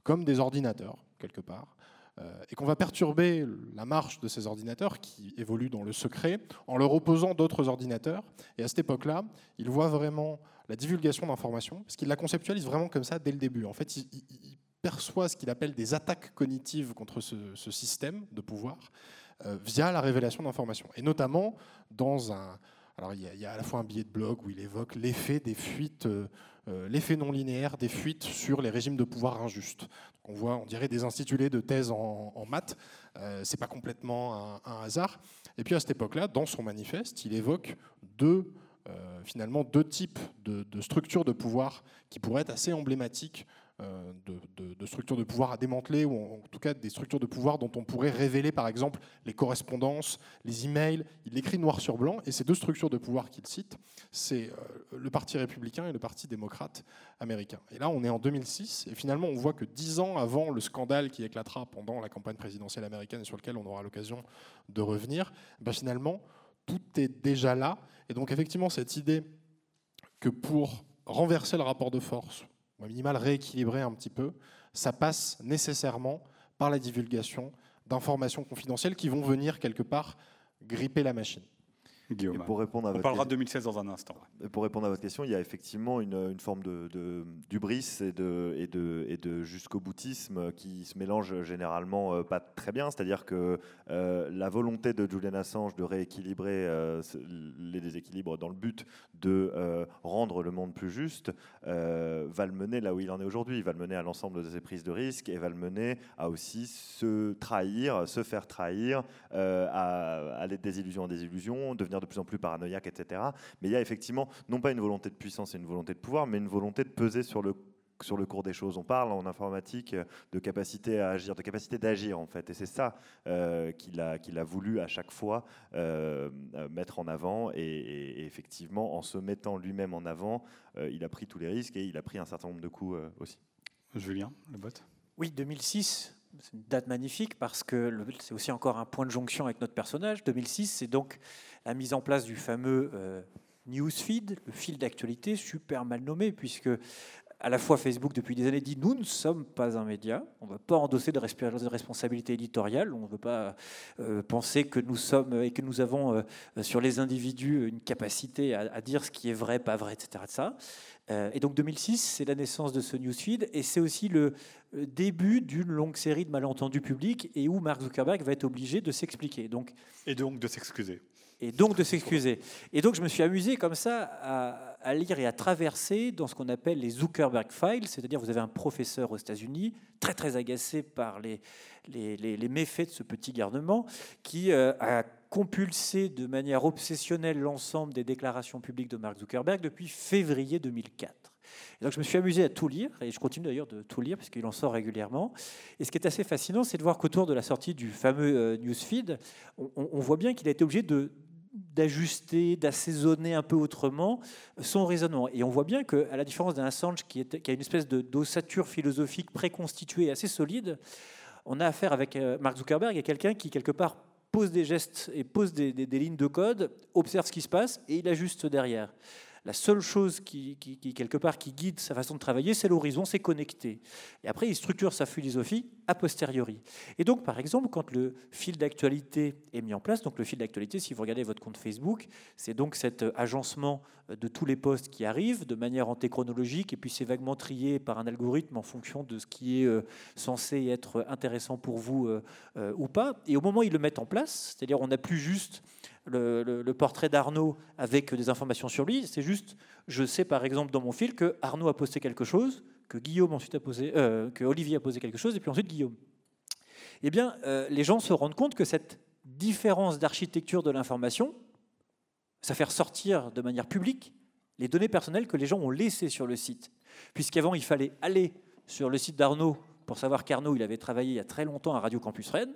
comme des ordinateurs, quelque part, euh, et qu'on va perturber la marche de ces ordinateurs qui évoluent dans le secret en leur opposant d'autres ordinateurs. Et à cette époque-là, il voit vraiment la divulgation d'informations, parce qu'il la conceptualise vraiment comme ça dès le début. En fait, il, perçoit ce qu'il appelle des attaques cognitives contre ce, système de pouvoir, via la révélation d'informations. Et notamment dans un... Alors il y, a, à la fois un billet de blog où il évoque l'effet des fuites, l'effet non linéaire des fuites sur les régimes de pouvoir injustes. on voit, on dirait des institulés de thèse en, maths. c'est pas complètement un, hasard. Et puis à cette époque-là, dans son manifeste, il évoque deux euh, finalement deux types de, structures de pouvoir qui pourraient être assez emblématiques euh, de, structures de pouvoir à démanteler, ou en, tout cas des structures de pouvoir dont on pourrait révéler par exemple les correspondances, les emails. Il l'écrit noir sur blanc, et ces deux structures de pouvoir qu'il cite, c'est euh, le Parti républicain et le Parti démocrate américain. Et là, on est en 2006, et finalement, on voit que dix ans avant le scandale qui éclatera pendant la campagne présidentielle américaine et sur lequel on aura l'occasion de revenir, ben finalement, tout est déjà là. Et donc effectivement, cette idée que pour renverser le rapport de force, minimal rééquilibrer un petit peu, ça passe nécessairement par la divulgation d'informations confidentielles qui vont venir quelque part gripper la machine. Guillaume. pour répondre à On parlera de 2016 dans un instant. pour répondre à votre question, il y a effectivement une, forme de, de d'ubris et de, et de, et de jusqu'au boutisme qui se mélange généralement euh, pas très bien. C'est-à-dire que euh, la volonté de Julian Assange de rééquilibrer euh, les déséquilibres dans le but de rendre le monde plus juste va le mener là où il en est aujourd'hui. Il va le mener à l'ensemble de ses prises de risques et va le mener à aussi se trahir, se faire trahir, à aller de désillusion en désillusion, devenir de plus en plus paranoïaque, etc. Mais il y a effectivement non pas une volonté de puissance et une volonté de pouvoir, mais une volonté de peser sur le sur le cours des choses. On parle en informatique de capacité à agir, de capacité d'agir en fait. Et c'est ça euh, qu'il a, qu'il a voulu à chaque fois euh, mettre en avant. Et, effectivement, en se mettant lui-même en avant, euh, il a pris tous les risques et il a pris un certain nombre de coups aussi. Julien, le vote? Oui, 2006, c'est une date magnifique parce que c'est aussi encore un point de jonction avec notre personnage. 2006, c'est donc la mise en place du fameux euh, newsfeed, le fil d'actualité, super mal nommé, puisque à la fois Facebook depuis des années dit nous ne sommes pas un média, on ne va pas endosser de responsabilité éditoriale, on ne veut pas euh, penser que nous sommes et que nous avons euh, sur les individus une capacité à, dire ce qui est vrai, pas vrai, etc. Euh, et donc 2006, c'est la naissance de ce newsfeed et c'est aussi le début d'une longue série de malentendus publics et où Mark Zuckerberg va être obligé de s'expliquer. Donc, et donc de s'excuser et donc de s'excuser. Et donc je me suis amusé comme ça à, lire et à traverser dans ce qu'on appelle les Zuckerberg Files, c'est-à-dire vous avez un professeur aux États-Unis très très agacé par les, les, méfaits de ce petit garnement qui euh, a compulsé de manière obsessionnelle l'ensemble des déclarations publiques de Mark Zuckerberg depuis février 2004. Et donc je me suis amusé à tout lire, et je continue d'ailleurs de tout lire, puisqu'il en sort régulièrement. Et ce qui est assez fascinant, c'est de voir qu'autour de la sortie du fameux euh, newsfeed, on voit bien qu'il a été obligé de, d'ajuster, d'assaisonner un peu autrement son raisonnement. Et on voit bien qu'à la différence d'un Assange qui, qui, a une espèce d'ossature philosophique préconstituée assez solide, on a affaire avec euh, Mark Zuckerberg et quelqu'un qui, quelque part, pose des gestes et pose des, des, lignes de code, observe ce qui se passe et il ajuste derrière la seule chose qui, quelque part, qui guide sa façon de travailler, c'est l'horizon, c'est connecté. Et après, il structure sa philosophie a posteriori. Et donc, par exemple, quand le fil d'actualité est mis en place, donc le fil d'actualité, si vous regardez votre compte Facebook, c'est donc cet agencement de tous les posts qui arrivent de manière antéchronologique, et puis c'est vaguement trié par un algorithme en fonction de ce qui est euh, censé être intéressant pour vous euh, euh, ou pas. Et au moment où ils le mettent en place, c'est-à-dire on n'a plus juste le, portrait d'Arnaud avec des informations sur lui. C'est juste, je sais par exemple dans mon fil que Arnaud a posté quelque chose, que Guillaume ensuite a posé, euh, que Olivier a posé quelque chose, et puis ensuite Guillaume. Eh bien, euh, les gens se rendent compte que cette différence d'architecture de l'information, ça fait ressortir de manière publique les données personnelles que les gens ont laissées sur le site. Puisqu'avant, il fallait aller sur le site d'Arnaud pour savoir qu'Arnaud, il avait travaillé il y a très longtemps à Radio Campus Rennes.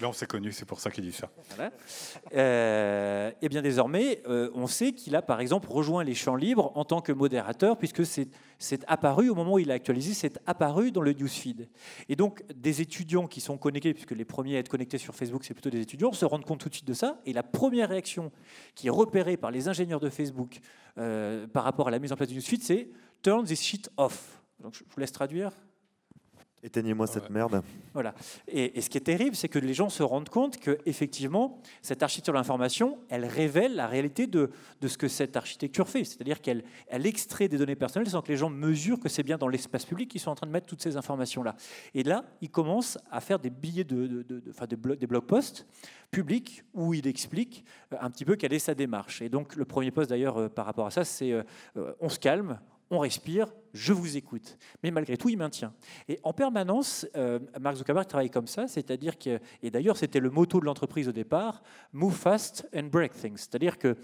Là, on s'est connu, c'est pour ça qu'il dit ça. et euh, eh bien désormais, euh, on sait qu'il a par exemple rejoint les champs libres en tant que modérateur, puisque c'est apparu au moment où il a actualisé, c'est apparu dans le newsfeed. Et donc, des étudiants qui sont connectés, puisque les premiers à être connectés sur Facebook, c'est plutôt des étudiants, se rendent compte tout de suite de ça. Et la première réaction qui est repérée par les ingénieurs de Facebook euh, par rapport à la mise en place du newsfeed, c'est Turn this shit off. Donc, je vous laisse traduire. Éteignez-moi cette merde. Voilà. Et, ce qui est terrible, c'est que les gens se rendent compte que effectivement, cette architecture de l'information, elle révèle la réalité de, de ce que cette architecture fait. C'est-à-dire qu'elle elle extrait des données personnelles sans que les gens mesurent que c'est bien dans l'espace public qu'ils sont en train de mettre toutes ces informations-là. Et là, il commence à faire des billets de, de, enfin, des, blog, des blog posts publics où il explique euh, un petit peu quelle est sa démarche. Et donc, le premier post d'ailleurs euh, par rapport à ça, c'est euh, on se calme, on respire, je vous écoute. Mais malgré tout, il maintient. Et en permanence, euh, Mark Zuckerberg travaille comme ça, c'est-à-dire que, et d'ailleurs c'était le motto de l'entreprise au départ, move fast and break things. C'est-à-dire que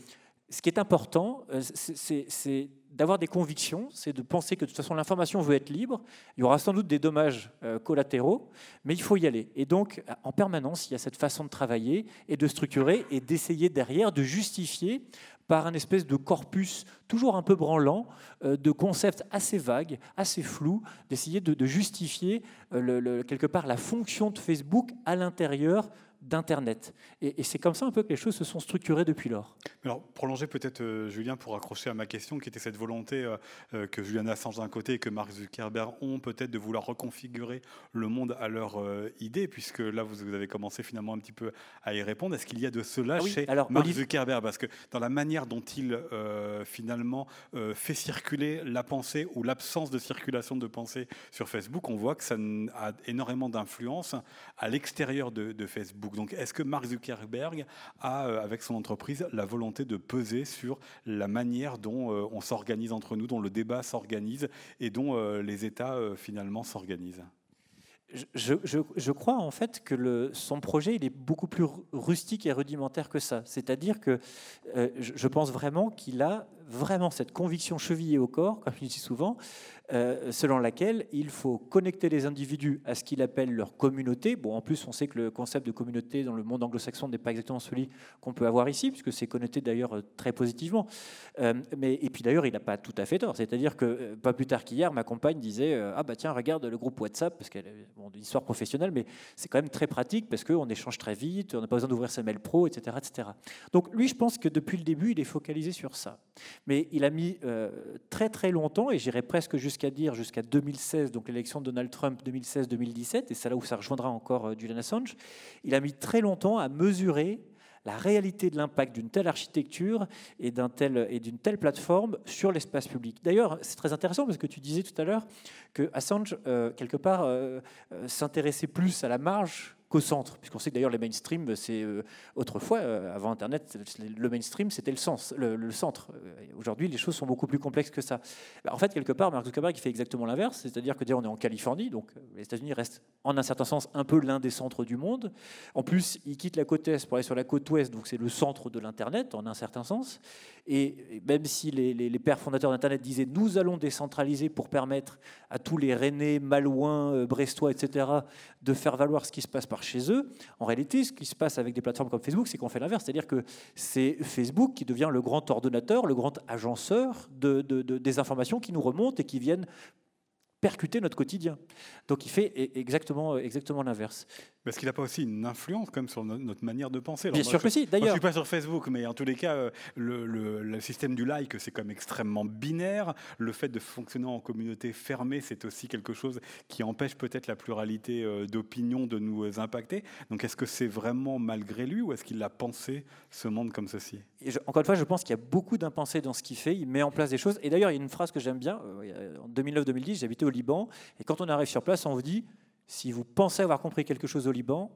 ce qui est important, euh, c'est d'avoir des convictions, c'est de penser que de toute façon l'information veut être libre, il y aura sans doute des dommages euh, collatéraux, mais il faut y aller. Et donc, en permanence, il y a cette façon de travailler et de structurer et d'essayer derrière de justifier par un espèce de corpus toujours un peu branlant, euh, de concepts assez vagues, assez flous, d'essayer de, justifier quelque part la fonction de Facebook à l'intérieur d'Internet. Et, c'est comme ça un peu que les choses se sont structurées depuis lors. Alors, prolonger peut-être, euh, Julien, pour accrocher à ma question, qui était cette volonté euh, euh, que Julian Assange d'un côté et que Mark Zuckerberg ont peut-être de vouloir reconfigurer le monde à leur idée, puisque là, vous, avez commencé finalement un petit peu à y répondre. Est-ce qu'il y a de cela ah chez Mark Zuckerberg? Parce que dans la manière dont il finalement fait circuler la pensée ou l'absence de circulation de pensée sur Facebook, on voit que ça a énormément d'influence à l'extérieur de Facebook. Donc, est-ce que Mark Zuckerberg a, euh, avec son entreprise, la volonté de peser sur la manière dont euh, on s'organise entre nous, dont le débat s'organise et dont euh, les États finalement s'organisent? Je, crois en fait que son projet il est beaucoup plus rustique et rudimentaire que ça. C'est-à-dire que je pense vraiment qu'il a vraiment cette conviction chevillée au corps, comme je dis souvent, euh, selon laquelle il faut connecter les individus à ce qu'il appelle leur communauté. Bon, en plus, on sait que le concept de communauté dans le monde anglo-saxon n'est pas exactement celui qu'on peut avoir ici, puisque c'est connoté d'ailleurs euh, très positivement. Euh, mais, et puis d'ailleurs, il n'a pas tout à fait tort. C'est-à-dire que pas plus tard qu'hier, ma compagne disait Ah bah tiens, regarde le groupe WhatsApp, parce qu'elle est bon, histoire professionnelle, mais c'est quand même très pratique parce qu'on échange très vite, on n'a pas besoin d'ouvrir sa mail pro, etc., etc. Donc lui, je pense que depuis le début, il est focalisé sur ça. Mais il a mis très très longtemps, et j'irais presque jusqu'à dire jusqu'à 2016, donc l'élection de Donald Trump 2016-2017, et c'est là où ça rejoindra encore euh, Julian Assange, il a mis très longtemps à mesurer la réalité de l'impact d'une telle architecture et d'une telle plateforme sur l'espace public. D'ailleurs, c'est très intéressant parce que tu disais tout à l'heure que Assange, euh, quelque part, euh, s'intéressait plus à la marge centre, puisqu'on sait que d'ailleurs les mainstream, c'est euh, autrefois, euh, avant Internet, le mainstream, c'était le, sens, le, centre. Euh, aujourd'hui, les choses sont beaucoup plus complexes que ça. Bah, en fait, quelque part, Mark Zuckerberg il fait exactement l'inverse, c'est-à-dire que on est en Californie, donc les États-Unis restent en un certain sens un peu l'un des centres du monde. En plus, il quitte la côte est pour aller sur la côte ouest, donc c'est le centre de l'Internet en un certain sens. Et même si les, pères fondateurs d'Internet disaient nous allons décentraliser pour permettre à tous les Rennais, Malouins, Brestois, etc., de faire valoir ce qui se passe par chez eux. En réalité, ce qui se passe avec des plateformes comme Facebook, c'est qu'on fait l'inverse, c'est-à-dire que c'est Facebook qui devient le grand ordonnateur, le grand agenceur de, des informations qui nous remontent et qui viennent percuter notre quotidien. Donc il fait e-, exactement l'inverse. Est-ce qu'il n'a pas aussi une influence comme sur notre manière de penser? Bien sûr que si, d'ailleurs. Je ne suis pas sur Facebook, mais en tous les cas, euh, le, système du like, c'est quand même extrêmement binaire. Le fait de fonctionner en communauté fermée, c'est aussi quelque chose qui empêche peut-être la pluralité euh, d'opinions de nous impacter. Donc est-ce que c'est vraiment malgré lui ou est-ce qu'il a pensé ce monde comme ceci? Encore une fois, je pense qu'il y a beaucoup d'impensés dans ce qu'il fait. Il met en place des choses. Et d'ailleurs, il y a une phrase que j'aime bien. Euh, en 2009-2010, j'habitais au Liban. Et quand on arrive sur place, on vous dit si vous pensez avoir compris quelque chose au Liban,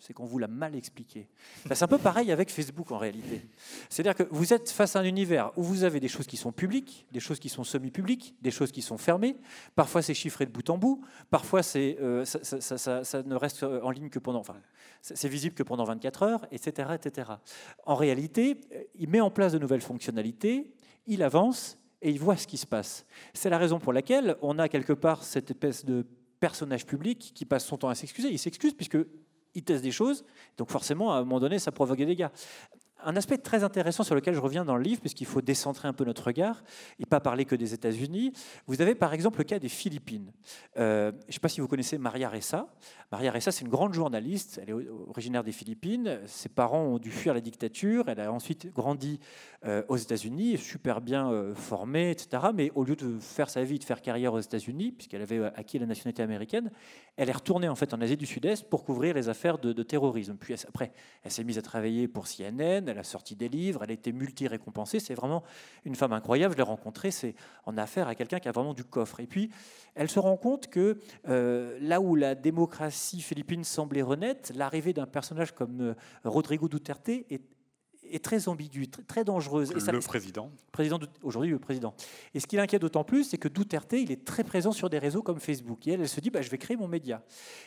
c'est qu'on vous l'a mal expliqué. c'est un peu pareil avec Facebook en réalité. C'est-à-dire que vous êtes face à un univers où vous avez des choses qui sont publiques, des choses qui sont semi-publiques, des choses qui sont fermées. Parfois c'est chiffré de bout en bout, parfois c'est, euh, ça, ne reste en ligne que pendant, enfin, c'est visible que pendant 24 heures, etc., etc. En réalité, il met en place de nouvelles fonctionnalités, il avance et il voit ce qui se passe. C'est la raison pour laquelle on a quelque part cette espèce de personnage public qui passe son temps à s'excuser. Il s'excuse puisqu'il teste des choses, donc forcément, à un moment donné, ça provoque des dégâts. Un aspect très intéressant sur lequel je reviens dans le livre, puisqu'il faut décentrer un peu notre regard et pas parler que des États-Unis. Vous avez par exemple le cas des Philippines. Euh, je ne sais pas si vous connaissez Maria Ressa. Maria Ressa, c'est une grande journaliste. Elle est originaire des Philippines. Ses parents ont dû fuir la dictature. Elle a ensuite grandi euh, aux États-Unis, super bien euh, formée, etc. Mais au lieu de faire sa vie, de faire carrière aux États-Unis, puisqu'elle avait acquis la nationalité américaine, elle est retournée en fait en Asie du Sud-Est pour couvrir les affaires de, de terrorisme. Puis après, elle s'est mise à travailler pour CNN elle a sorti des livres, elle a été multi-récompensée. C'est vraiment une femme incroyable. Je l'ai rencontrée, c'est en affaire à quelqu'un qui a vraiment du coffre. Et puis, elle se rend compte que euh, là où la démocratie philippine semblait renaître, l'arrivée d'un personnage comme euh, Rodrigo Duterte est est très ambiguë, très, dangereuse. Et le président. président Aujourd'hui, le président. Et ce qui l'inquiète d'autant plus, c'est que Duterte, il est très présent sur des réseaux comme Facebook. Et elle, elle se dit, bah, je vais créer mon média.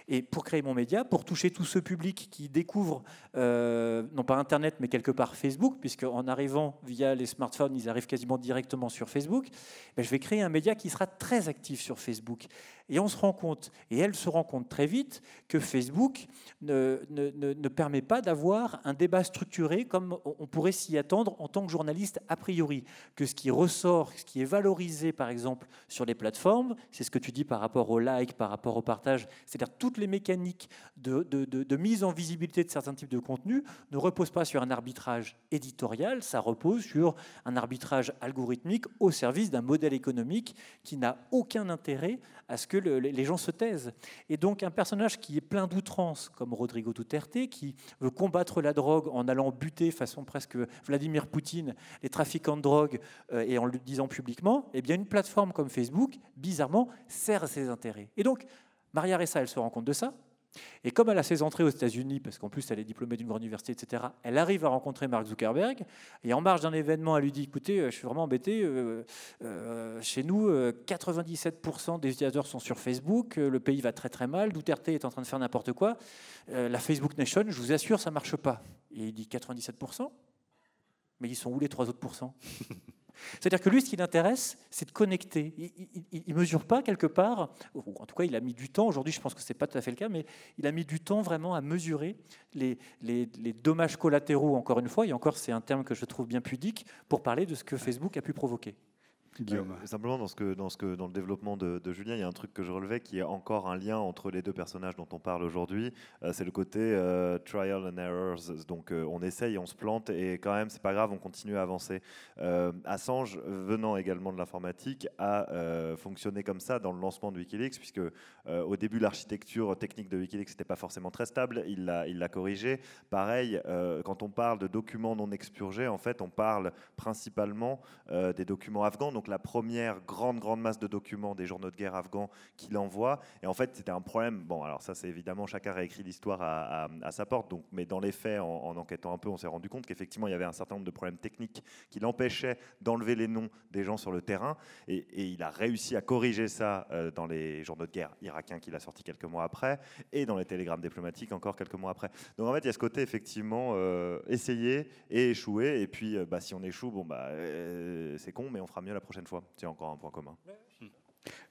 Et pour créer mon média, pour toucher tout ce public qui découvre, euh, non pas Internet, mais quelque part Facebook, puisqu'en arrivant via les smartphones, ils arrivent quasiment directement sur Facebook, bah, je vais créer un média qui sera très actif sur Facebook. Et on se rend compte, et elle se rend compte très vite, que Facebook ne, ne, ne, permet pas d'avoir un débat structuré comme on pourrait s'y attendre en tant que journaliste a priori. Que ce qui ressort, ce qui est valorisé par exemple sur les plateformes, c'est ce que tu dis par rapport au like, par rapport au partage, c'est-à-dire toutes les mécaniques de, de, de, mise en visibilité de certains types de contenus ne reposent pas sur un arbitrage éditorial, ça repose sur un arbitrage algorithmique au service d'un modèle économique qui n'a aucun intérêt à ce que les gens se taisent. Et donc un personnage qui est plein d'outrance, comme Rodrigo Duterte, qui veut combattre la drogue en allant buter façon presque Vladimir Poutine les trafiquants de drogue euh, et en le disant publiquement, eh bien une plateforme comme Facebook, bizarrement, sert à ses intérêts. Et donc Maria Ressa, elle se rend compte de ça, et comme elle a ses entrées aux États-Unis, parce qu'en plus elle est diplômée d'une grande université, etc., elle arrive à rencontrer Mark Zuckerberg. Et en marge d'un événement, elle lui dit Écoutez, euh, je suis vraiment embêté. Euh, euh, chez nous, 97% des utilisateurs sont sur Facebook. Le pays va très très mal. Duterte est en train de faire n'importe quoi. la Facebook Nation, je vous assure, ça marche pas. Et il dit 97%. Mais ils sont où les trois autres pourcents c'est-à-dire que lui, ce qui l'intéresse, c'est de connecter. Il ne mesure pas quelque part, ou en tout cas, il a mis du temps, aujourd'hui je pense que ce n'est pas tout à fait le cas, mais il a mis du temps vraiment à mesurer les, les, les dommages collatéraux, encore une fois, et encore c'est un terme que je trouve bien pudique, pour parler de ce que Facebook a pu provoquer. Simplement, dans, ce que, dans, ce que, dans le développement de, Julien, il y a un truc que je relevais qui est encore un lien entre les deux personnages dont on parle aujourd'hui. Euh, c'est le côté euh, trial and errors. Donc, euh, on essaye, on se plante, et quand même, c'est pas grave, on continue à avancer. Assange, venant également de l'informatique, a fonctionné comme ça dans le lancement de Wikileaks, puisque au début, l'architecture technique de Wikileaks n'était pas forcément très stable. Il l'a, il corrigé. Pareil, quand on parle de documents non expurgés, en fait, on parle principalement des documents afghans. Donc, la première grande, grande masse de documents des journaux de guerre afghans qu'il envoie. Et en fait, c'était un problème. Bon, alors ça, c'est évidemment, chacun réécrit l'histoire à, sa porte. Donc, mais dans les faits, en, enquêtant un peu, on s'est rendu compte qu'effectivement, il y avait un certain nombre de problèmes techniques qui l'empêchaient d'enlever les noms des gens sur le terrain. Et, il a réussi à corriger ça euh, dans les journaux de guerre irakiens qu'il a sorti quelques mois après et dans les télégrammes diplomatiques encore quelques mois après. Donc, en fait, il y a ce côté, effectivement, euh, essayer et échouer. Et puis, euh, bah, si on échoue, bon, bah, c'est con, mais on fera mieux la prochaine fois. C'est encore un point commun.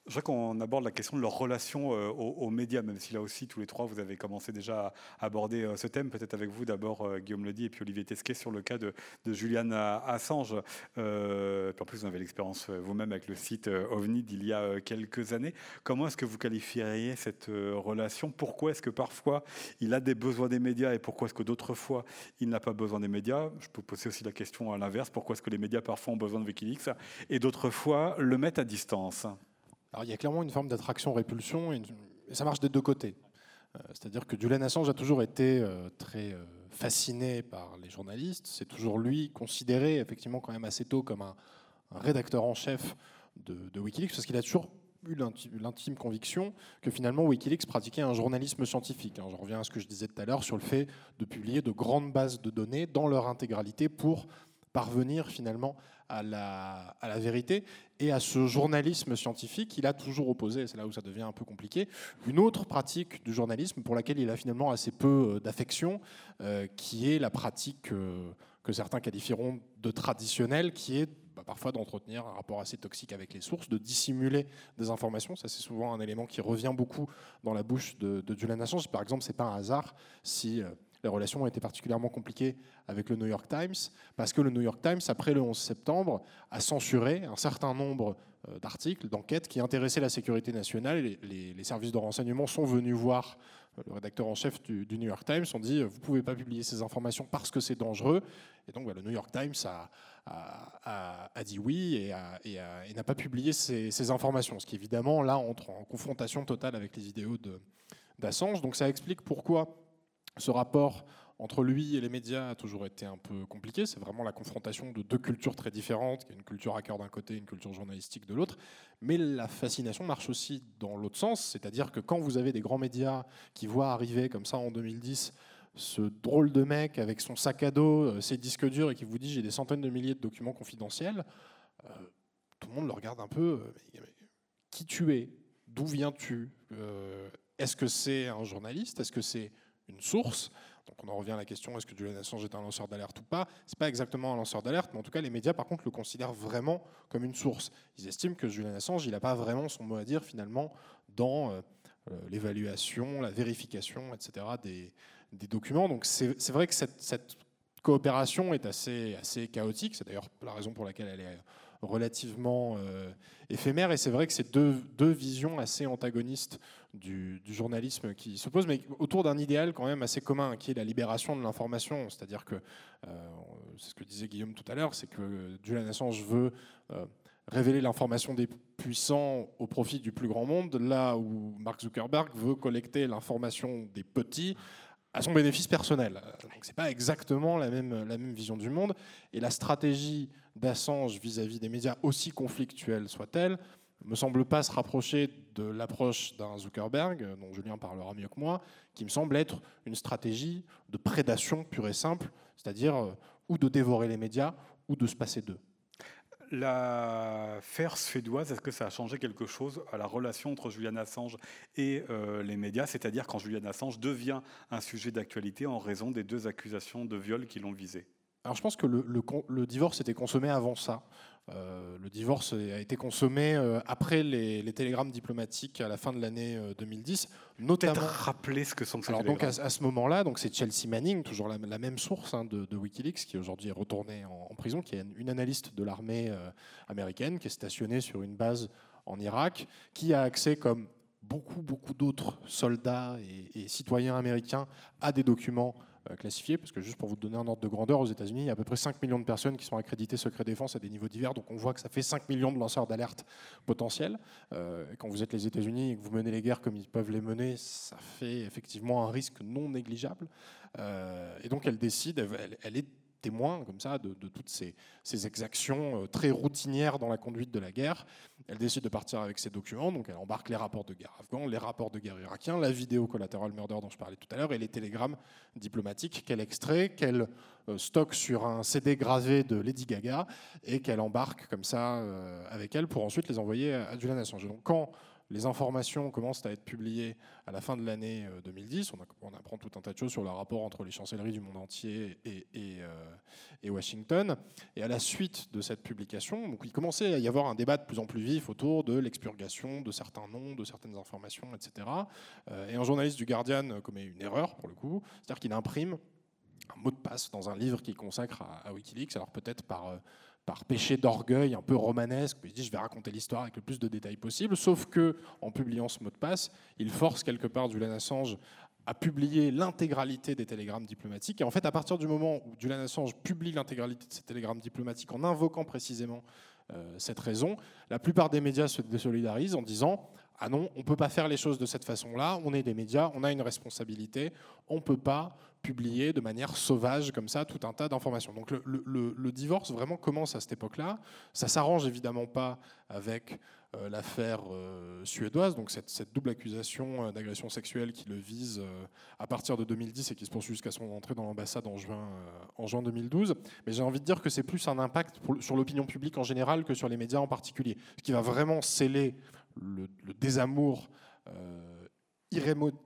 Je crois qu'on aborde la question de leur relation euh, aux, médias, même si là aussi, tous les trois, vous avez commencé déjà à aborder euh, ce thème. Peut-être avec vous d'abord, euh, Guillaume Ledy, et puis Olivier Tesquet, sur le cas de, Julian Assange. en plus, vous avez l'expérience vous-même avec le site OVNI d'il y a quelques années. Comment est-ce que vous qualifieriez cette relation? Pourquoi est-ce que parfois il a des besoins des médias et pourquoi est-ce que d'autres fois il n'a pas besoin des médias? Je peux poser aussi la question à l'inverse. Pourquoi est-ce que les médias parfois ont besoin de Wikileaks? Et d'autres fois le mettent à distance? Alors il y a clairement une forme d'attraction-répulsion, et, ça marche des deux côtés. Euh, c'est-à-dire que Julian Assange a toujours été euh, très euh, fasciné par les journalistes. C'est toujours lui considéré effectivement quand même assez tôt comme un, rédacteur en chef de, Wikileaks, parce qu'il a toujours eu l'intime conviction que finalement Wikileaks pratiquait un journalisme scientifique. Hein, je reviens à ce que je disais tout à l'heure sur le fait de publier de grandes bases de données dans leur intégralité pour parvenir finalement à la, vérité et à ce journalisme scientifique, il a toujours opposé, c'est là où ça devient un peu compliqué, une autre pratique du journalisme pour laquelle il a finalement assez peu euh, d'affection, euh, qui est la pratique euh, que certains qualifieront de traditionnelle, qui est bah, parfois d'entretenir un rapport assez toxique avec les sources, de dissimuler des informations. Ça, c'est souvent un élément qui revient beaucoup dans la bouche de, de Julian Assange. Par exemple, c'est pas un hasard si les relations ont été particulièrement compliquées avec le New York Times, parce que le New York Times, après le 11 septembre, a censuré un certain nombre euh, d'articles, d'enquêtes qui intéressaient la sécurité nationale. Les, services de renseignement sont venus voir euh, le rédacteur en chef du, New York Times, ont dit, vous ne pouvez pas publier ces informations parce que c'est dangereux. Et donc bah, le New York Times a, a, dit oui et, n'a pas publié ces, ces, informations, ce qui évidemment là entre en confrontation totale avec les idéaux d'Assange. Donc ça explique pourquoi ce rapport entre lui et les médias a toujours été un peu compliqué. C'est vraiment la confrontation de deux cultures très différentes, une culture hacker d'un côté, une culture journalistique de l'autre. Mais la fascination marche aussi dans l'autre sens, c'est-à-dire que quand vous avez des grands médias qui voient arriver comme ça en 2010 ce drôle de mec avec son sac à dos, euh, ses disques durs et qui vous dit j'ai des centaines de milliers de documents confidentiels, euh, tout le monde le regarde un peu. Euh, qui tu es? D'où viens-tu? Est-ce que c'est un journaliste? Est-ce que c'est une source donc on en revient à la question est-ce que Julian Assange est un lanceur d'alerte ou pas? C'est pas exactement un lanceur d'alerte, mais en tout cas les médias par contre le considèrent vraiment comme une source. Ils estiment que Julian Assange il n'a pas vraiment son mot à dire finalement dans l'évaluation, la vérification, etc. des, documents. Donc c'est vrai que cette, coopération est assez chaotique. C'est d'ailleurs la raison pour laquelle elle est relativement euh, éphémère. Et c'est vrai que c'est deux, deux, visions assez antagonistes du, journalisme qui s'opposent, mais autour d'un idéal quand même assez commun, qui est la libération de l'information. C'est-à-dire que, euh, c'est ce que disait Guillaume tout à l'heure, c'est que Julian Assange veut euh, révéler l'information des puissants au profit du plus grand monde, là où Mark Zuckerberg veut collecter l'information des petits à son bénéfice personnel. Donc c'est pas exactement la même, la même vision du monde. Et la stratégie d'Assange vis-à-vis des médias, aussi conflictuelle soit-elle, me semble pas se rapprocher de l'approche d'un Zuckerberg, dont Julien parlera mieux que moi, qui me semble être une stratégie de prédation pure et simple, c'est-à-dire euh, ou de dévorer les médias ou de se passer d'eux. L'affaire suédoise, est-ce que ça a changé quelque chose à la relation entre Julian Assange et euh, les médias? C'est-à-dire quand Julian Assange devient un sujet d'actualité en raison des deux accusations de viol qui l'ont visé alors je pense que le, le, divorce était consommé avant ça. Euh, le divorce a été consommé euh, après les, télégrammes diplomatiques à la fin de l'année 2010, euh, notamment. rappeler ce que sont ces Alors donc à, ce moment-là, donc c'est Chelsea Manning, toujours la, même source hein, de, WikiLeaks, qui aujourd'hui est retournée en, prison, qui est une analyste de l'armée américaine, qui est stationnée sur une base en Irak, qui a accès comme beaucoup beaucoup d'autres soldats et, et citoyens américains à des documents euh, classifiés, parce que juste pour vous donner un ordre de grandeur, aux États-Unis, il y a à peu près 5 millions de personnes qui sont accréditées secret défense à des niveaux divers, donc on voit que ça fait 5 millions de lanceurs d'alerte potentiels. Euh, quand vous êtes les États-Unis et que vous menez les guerres comme ils peuvent les mener, ça fait effectivement un risque non négligeable. Euh, et donc elle décide, elle est témoin comme ça de, toutes ces, exactions euh, très routinières dans la conduite de la guerre. Elle décide de partir avec ses documents, donc elle embarque les rapports de guerre afghans, les rapports de guerre irakiens, la vidéo collateral murder dont je parlais tout à l'heure et les télégrammes diplomatiques qu'elle extrait, qu'elle euh, stocke sur un CD gravé de Lady Gaga et qu'elle embarque comme ça euh, avec elle pour ensuite les envoyer à Julian Assange. Donc quand les informations commencent à être publiées à la fin de l'année 2010. Euh, on, apprend tout un tas de choses sur le rapport entre les chancelleries du monde entier euh, et, Washington. Et à la suite de cette publication, donc il commençait à y avoir un débat de plus en plus vif autour de l'expurgation de certains noms, de certaines informations, etc. Euh, et un journaliste du Guardian commet une erreur, pour le coup, c'est-à-dire qu'il imprime un mot de passe dans un livre qu'il consacre à, à Wikileaks, alors peut-être par par péché d'orgueil un peu romanesque, il dit je vais raconter l'histoire avec le plus de détails possible, sauf que en publiant ce mot de passe, il force quelque part Julian Assange à publier l'intégralité des télégrammes diplomatiques. Et en fait, à partir du moment où Julian Assange publie l'intégralité de ces télégrammes diplomatiques en invoquant précisément euh, cette raison, la plupart des médias se désolidarisent en disant ah non, on ne peut pas faire les choses de cette façon-là, on est des médias, on a une responsabilité, on ne peut pas publier de manière sauvage comme ça tout un tas d'informations. Donc le, divorce vraiment commence à cette époque-là. Ça s'arrange évidemment pas avec euh, l'affaire euh, suédoise, donc cette, double accusation euh, d'agression sexuelle qui le vise à partir de 2010 et qui se poursuit jusqu'à son entrée dans l'ambassade en juin, en juin 2012. Mais j'ai envie de dire que c'est plus un impact sur l'opinion publique en général que sur les médias en particulier. Ce qui va vraiment sceller le, désamour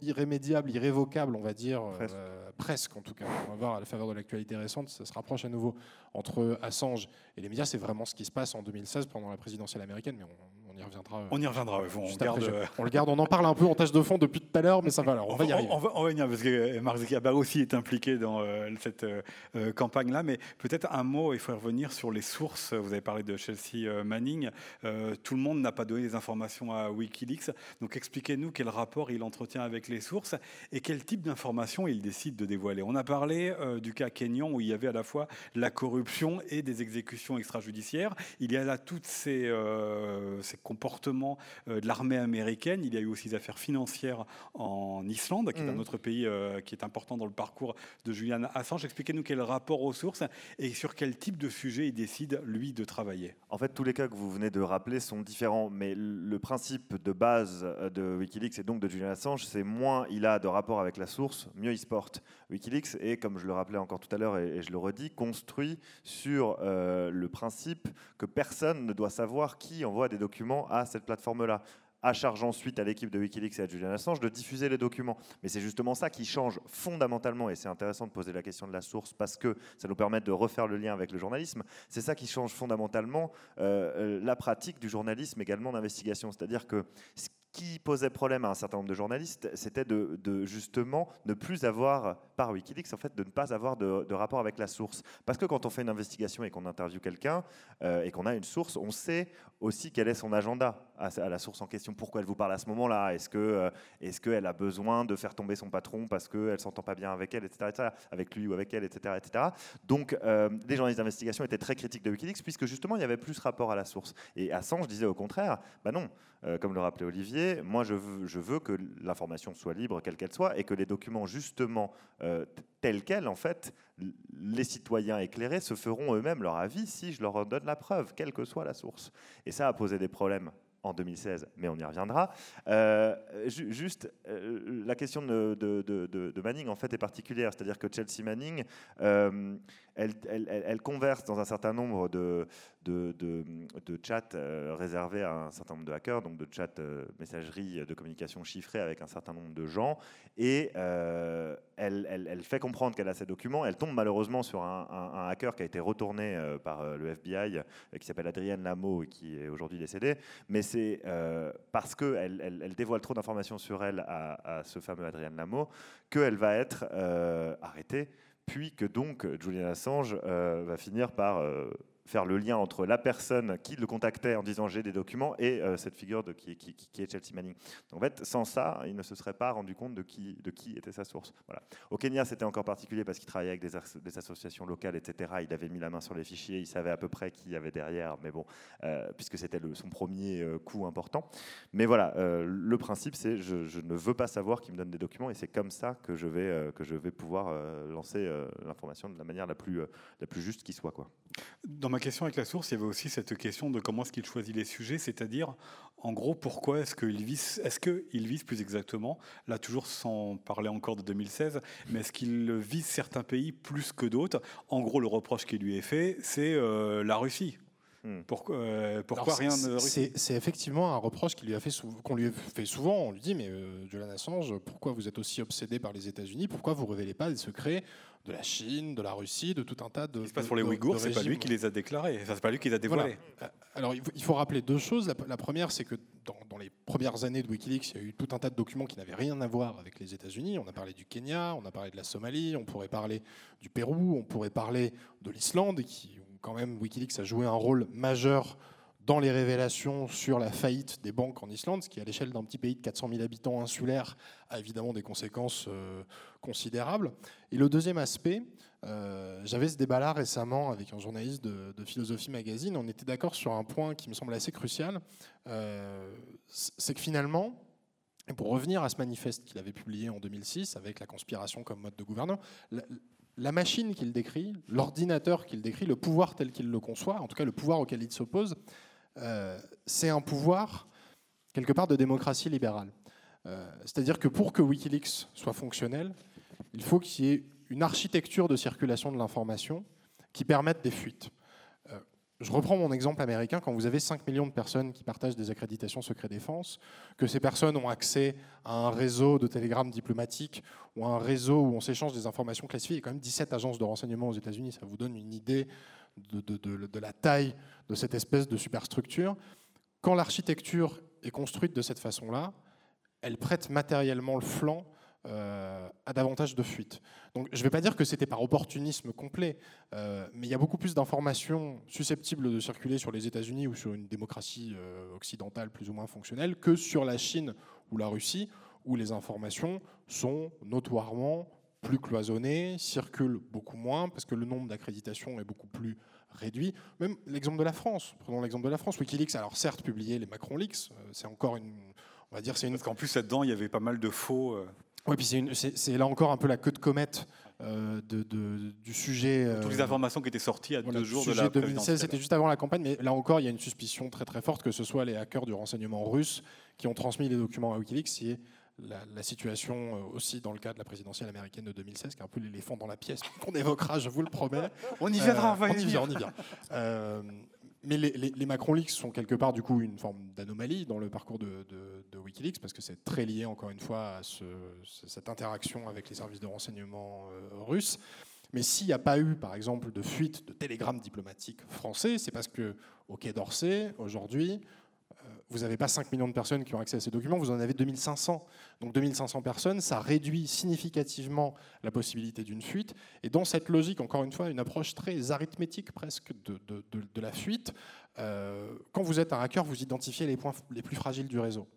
irrémédiable, irrévocable, on va dire, euh, presque. en tout cas. On va voir à la faveur de l'actualité récente, ça se rapproche à nouveau entre Assange et les médias. C'est vraiment ce qui se passe en 2016 pendant la présidentielle américaine, mais on, on y reviendra. On y reviendra. On, juste garde, après. euh, on le garde, on en parle un peu en tâche de fond depuis tout à l'heure, mais ça va. Alors, on, va y arriver. On va, on va y venir parce que Mark Zuckerberg aussi est impliqué dans euh, cette euh, euh, campagne-là. Mais peut-être un mot, il faut revenir sur les sources. Vous avez parlé de Chelsea euh, Manning. Euh, tout le monde n'a pas donné les informations à Wikileaks. Donc expliquez-nous quel rapport il entretient avec les sources et quel type d'informations il décide de dévoiler. On a parlé euh, du cas Kenyan où il y avait à la fois la corruption et des exécutions extrajudiciaires. Il y a là ces, euh, ces comportements euh, de l'armée américaine. Il y a eu aussi des affaires financières en Islande, qui est un Mhm. autre pays euh, qui est important dans le parcours de Julian Assange. Expliquez-nous quel rapport aux sources et sur quel type de sujet il décide, lui, de travailler. En fait, tous les cas que vous venez de rappeler sont différents, mais le principe de base euh, de Wikileaks et donc de Julian Assange, c'est moins il a de rapport avec la source, mieux il se porte. Wikileaks est, comme je le rappelais encore tout à l'heure et, et je le redis, construit sur euh, le principe que personne ne doit savoir qui envoie des documents à cette plateforme-là à charge ensuite à l'équipe de Wikileaks et à Julian Assange de diffuser les documents. Mais c'est justement ça qui change fondamentalement, et c'est intéressant de poser la question de la source parce que ça nous permet de refaire le lien avec le journalisme, c'est ça qui change fondamentalement euh, la pratique du journalisme également d'investigation. C'est-à-dire que ce qui posait problème à un certain nombre de journalistes, c'était de, de justement ne plus avoir, par Wikileaks, en fait, de ne pas avoir de, de rapport avec la source. Parce que quand on fait une investigation et qu'on interviewe quelqu'un euh, et qu'on a une source, on sait aussi quel est son agenda à, la source en question. Pourquoi elle vous parle à ce moment-là? Est-ce que euh, est-ce qu'elle a besoin de faire tomber son patron parce qu'elle s'entend pas bien avec elle, etc., etc., avec lui ou avec elle, etc., etc. Donc, euh, les journalistes d'investigation étaient très critiques de Wikileaks puisque justement il y avait plus rapport à la source. Et Assange disait au contraire, bah non, euh, comme le rappelait Olivier, moi je veux, que l'information soit libre, quelle qu'elle soit, et que les documents justement euh, tels quels, en fait, les citoyens éclairés se feront eux-mêmes leur avis si je leur donne la preuve, quelle que soit la source. Et ça a posé des problèmes en 2016, mais on y reviendra. Euh, ju juste, euh, la question de, Manning en fait est particulière, c'est-à-dire que Chelsea Manning, euh, elle, converse dans un certain nombre de, chats euh, réservés à un certain nombre de hackers, donc de chats euh, messagerie de communication chiffrée avec un certain nombre de gens, et euh, elle, fait comprendre qu'elle a ces documents. Elle tombe malheureusement sur un, hacker qui a été retourné par le FBI, qui s'appelle Adrienne Lamo et qui est aujourd'hui décédé, mais c'est parce qu'elle elle, dévoile trop d'informations sur elle à, ce fameux Adrienne Lamo qu'elle va être arrêtée puis que donc Julian Assange euh, va finir par euh, faire le lien entre la personne qui le contactait en disant j'ai des documents et euh, cette figure de qui, est Chelsea Manning. En fait, sans ça, il ne se serait pas rendu compte de qui, était sa source. Voilà. Au Kenya, c'était encore particulier parce qu'il travaillait avec des, associations locales, etc. Il avait mis la main sur les fichiers, il savait à peu près qui y avait derrière, mais bon, euh, puisque c'était son premier euh, coup important. Mais voilà, le principe, c'est je, ne veux pas savoir qui me donne des documents et c'est comme ça que je vais, que je vais pouvoir lancer l'information de la manière la plus, la plus juste qui soit. Quoi. Question avec la source, il y avait aussi cette question de comment est-ce qu'il choisit les sujets, c'est-à-dire, en gros, pourquoi est-ce qu'il vise, est-ce vise plus exactement, là toujours sans parler encore de 2016, mais est-ce qu'il vise certains pays plus que d'autres? En gros, le reproche qui lui est fait, c'est euh, la Russie. Hmm. Pourquoi, euh, pourquoi rien de Russie C'est effectivement un reproche qu'on lui, a fait qu'on lui fait souvent. On lui dit, mais euh, Julian Assange, pourquoi vous êtes aussi obsédé par les États-Unis? Pourquoi vous révélez pas des secrets de la Chine, de la Russie, de tout un tas de. Ce qui se passe pour les Ouïghours, c'est pas lui qui les a déclarés. C'est pas lui qui les a dévoilés. Voilà. Alors il faut rappeler deux choses. La, la première, c'est que dans, dans, les premières années de WikiLeaks, il y a eu tout un tas de documents qui n'avaient rien à voir avec les États-Unis. On a parlé du Kenya, on a parlé de la Somalie, on pourrait parler du Pérou, on pourrait parler de l'Islande, qui quand même WikiLeaks a joué un rôle majeur dans les révélations sur la faillite des banques en Islande, ce qui, à l'échelle d'un petit pays de 400 000 habitants insulaires, a évidemment des conséquences euh, considérables. Et le deuxième aspect, euh, j'avais ce débat-là récemment avec un journaliste de, de Philosophie Magazine. On était d'accord sur un point qui me semble assez crucial. Euh, c'est que finalement, et pour revenir à ce manifeste qu'il avait publié en 2006 avec la conspiration comme mode de gouvernance, la, machine qu'il décrit, l'ordinateur qu'il décrit, le pouvoir tel qu'il le conçoit, en tout cas le pouvoir auquel il s'oppose, euh, c'est un pouvoir, quelque part, de démocratie libérale. Euh, C'est-à-dire que pour que Wikileaks soit fonctionnel, il faut qu'il y ait une architecture de circulation de l'information qui permette des fuites. Je reprends mon exemple américain, quand vous avez 5 millions de personnes qui partagent des accréditations secret défense, que ces personnes ont accès à un réseau de télégrammes diplomatiques ou à un réseau où on s'échange des informations classifiées, il y a quand même 17 agences de renseignement aux États-Unis, ça vous donne une idée de, de, la taille de cette espèce de superstructure. quand l'architecture est construite de cette façon-là, elle prête matériellement le flanc euh, à davantage de fuites. Donc je ne vais pas dire que c'était par opportunisme complet, euh, mais il y a beaucoup plus d'informations susceptibles de circuler sur les États-Unis ou sur une démocratie euh, occidentale plus ou moins fonctionnelle que sur la Chine ou la Russie, où les informations sont notoirement plus cloisonnées, circulent beaucoup moins, parce que le nombre d'accréditations est beaucoup plus réduit. Même l'exemple de la France, prenons l'exemple de la France. Wikileaks, alors certes, publié les Macron Leaks, c'est encore une... On va dire, c'est une... Parce qu'en plus, là-dedans, il y avait pas mal de faux... Oui, puis c'est là encore un peu la queue de comète euh, de, du sujet. Toutes les euh, informations qui étaient sorties à deux jours de la 2016, c'était juste avant la campagne, mais là encore, il y a une suspicion très très forte que ce soit les hackers du renseignement russe qui ont transmis les documents à Wikileaks. Si la, la, situation euh, aussi dans le cas de la présidentielle américaine de 2016, qui est un peu l'éléphant dans la pièce qu'on évoquera, je vous le promets. on y viendra, on y vient, on y vient mais les, Macron Leaks sont quelque part du coup une forme d'anomalie dans le parcours de, Wikileaks parce que c'est très lié encore une fois à cette interaction avec les services de renseignement euh, russes. Mais s'il n'y a pas eu, par exemple, de fuite de télégrammes diplomatiques français, c'est parce que au Quai d'Orsay, aujourd'hui, vous n'avez pas 5 millions de personnes qui ont accès à ces documents, vous en avez 2500. Donc 2500 personnes, ça réduit significativement la possibilité d'une fuite. Et dans cette logique, encore une fois, une approche très arithmétique presque de, la fuite, euh, quand vous êtes un hacker, vous identifiez les points les plus fragiles du réseau.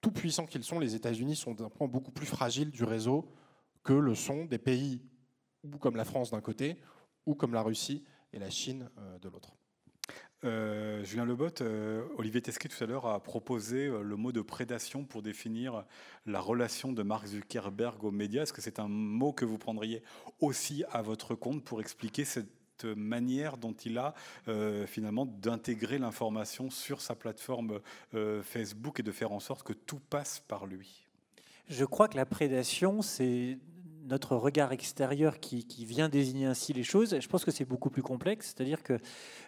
Tout puissants qu'ils sont, les États-Unis sont d'un point beaucoup plus fragile du réseau que le sont des pays comme la France d'un côté, ou comme la Russie et la Chine euh, de l'autre. Euh, Julien Lebot, euh, Olivier Tesquet tout à l'heure a proposé euh, le mot de prédation pour définir la relation de Mark Zuckerberg aux médias. Est-ce que c'est un mot que vous prendriez aussi à votre compte pour expliquer cette manière dont il a finalement d'intégrer l'information sur sa plateforme Facebook et de faire en sorte que tout passe par lui? Je crois que la prédation, c'est notre regard extérieur qui, vient désigner ainsi les choses, je pense que c'est beaucoup plus complexe. C'est-à-dire que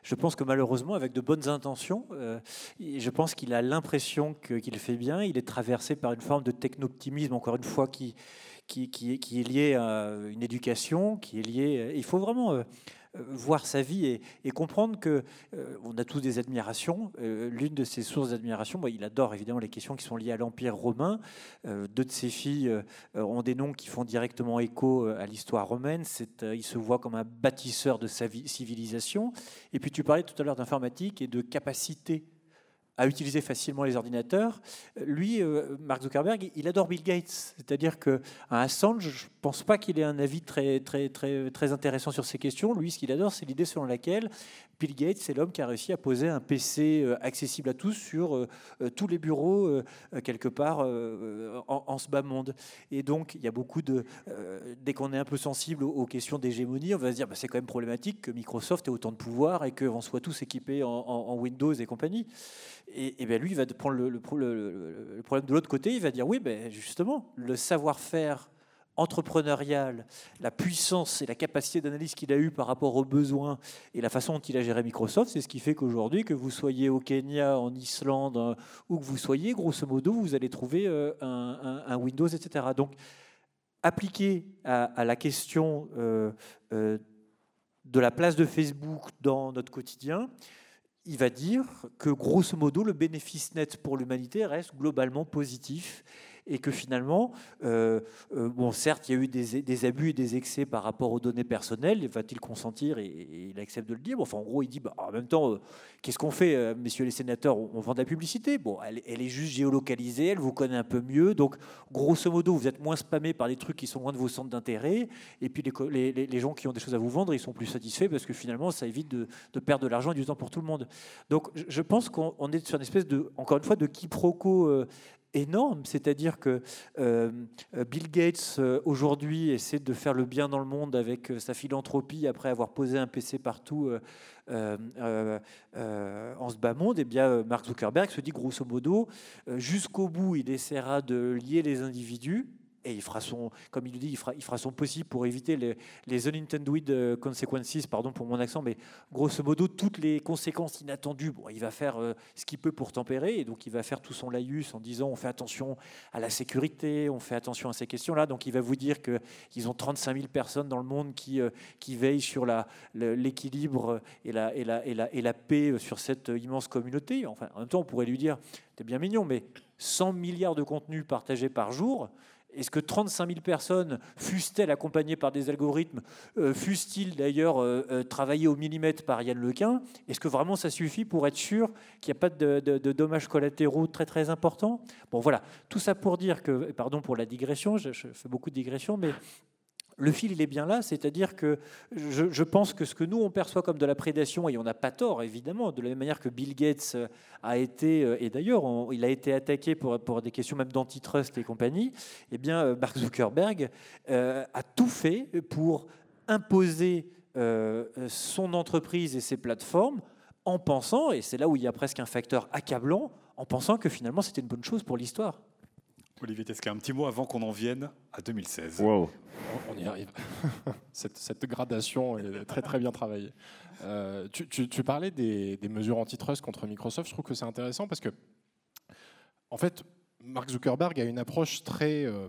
je pense que malheureusement, avec de bonnes intentions, euh, je pense qu'il a l'impression qu'il fait bien. Il est traversé par une forme de techno-optimisme, encore une fois, qui, est, qui, est, lié à une éducation, qui est lié. Il faut vraiment. Euh, voir sa vie et, comprendre que euh, on a tous des admirations. Euh, l'une de ses sources d'admiration, il adore évidemment les questions qui sont liées à l'Empire romain. deux de ses filles ont des noms qui font directement écho à l'histoire romaine. il se voit comme un bâtisseur de sa civilisation. Et puis tu parlais tout à l'heure d'informatique et de capacité à utiliser facilement les ordinateurs. Lui, euh, Mark Zuckerberg, il adore Bill Gates. C'est-à-dire qu'à Assange, je ne pense pas qu'il ait un avis très, très, très, très intéressant sur ces questions. Lui, ce qu'il adore, c'est l'idée selon laquelle Bill Gates, c'est l'homme qui a réussi à poser un PC euh, accessible à tous sur euh, tous les bureaux, quelque part, en, ce bas monde. Et donc, il y a beaucoup de... dès qu'on est un peu sensible aux, questions d'hégémonie, on va se dire, bah, c'est quand même problématique que Microsoft ait autant de pouvoir et qu'on soit tous équipés en, Windows et compagnie. Et, ben lui, il va prendre le, le, problème de l'autre côté. Il va dire oui, ben justement, le savoir-faire entrepreneurial, la puissance et la capacité d'analyse qu'il a eu par rapport aux besoins et la façon dont il a géré Microsoft, c'est ce qui fait qu'aujourd'hui, que vous soyez au Kenya, en Islande, euh, où que vous soyez, grosso modo, vous allez trouver euh, un, Windows, etc. Donc, appliqué à, la question euh, de la place de Facebook dans notre quotidien, il va dire que grosso modo, le bénéfice net pour l'humanité reste globalement positif et que finalement, euh, euh, bon, certes, il y a eu des, abus et des excès par rapport aux données personnelles. Va-t-il consentir et, il accepte de le dire Enfin, en gros, il dit, bah, en même temps, euh, qu'est-ce qu'on fait, messieurs les sénateurs on, vend de la publicité. Bon, elle, est juste géolocalisée, elle vous connaît un peu mieux. Donc, grosso modo, vous êtes moins spammé par des trucs qui sont loin de vos centres d'intérêt. Et puis, les, les, gens qui ont des choses à vous vendre, ils sont plus satisfaits parce que finalement, ça évite de, perdre de l'argent et du temps pour tout le monde. Donc, je pense qu'on est sur une espèce de, encore une fois, de quiproquo énorme, c'est-à-dire que euh, Bill Gates euh, aujourd'hui essaie de faire le bien dans le monde avec euh, sa philanthropie après avoir posé un PC partout en ce bas monde, et eh bien Mark Zuckerberg se dit grosso modo jusqu'au bout il essaiera de lier les individus et il fera son, comme il le dit, il fera, son possible pour éviter les, les unintended euh, consequences, pardon pour mon accent, mais grosso modo, toutes les conséquences inattendues. Bon, il va faire euh, ce qu'il peut pour tempérer, et donc il va faire tout son laïus en disant on fait attention à la sécurité, on fait attention à ces questions-là. Donc il va vous dire qu'ils ont 35 000 personnes dans le monde qui, euh, veillent sur l'équilibre et, la, et la paix sur cette immense communauté. Enfin, en même temps, on pourrait lui dire, t'es bien mignon, mais 100 milliards de contenus partagés par jour, est-ce que 35 000 personnes, fussent-elles accompagnées par des algorithmes, euh, fussent-ils d'ailleurs euh, euh, travaillés au millimètre par Yann Lequin, est-ce que vraiment ça suffit pour être sûr qu'il n'y a pas de, dommages collatéraux très très importants? Bon voilà, tout ça pour dire que, pardon pour la digression, je, je fais beaucoup de digressions, mais le fil, il est bien là, c'est-à-dire que je, pense que ce que nous, on perçoit comme de la prédation, et on n'a pas tort, évidemment, de la même manière que Bill Gates a été, euh, et d'ailleurs, il a été attaqué pour, des questions même d'antitrust et compagnie, eh bien, euh, Mark Zuckerberg euh, a tout fait pour imposer son entreprise et ses plateformes en pensant, et c'est là où il y a presque un facteur accablant, en pensant que finalement c'était une bonne chose pour l'histoire. Olivier Tesca, un petit mot avant qu'on en vienne à 2016. Wow. On y arrive. cette, gradation est très très bien travaillée. Euh, tu, parlais des, mesures antitrust contre Microsoft. Je trouve que c'est intéressant parce que, en fait, Mark Zuckerberg a une approche très. Euh,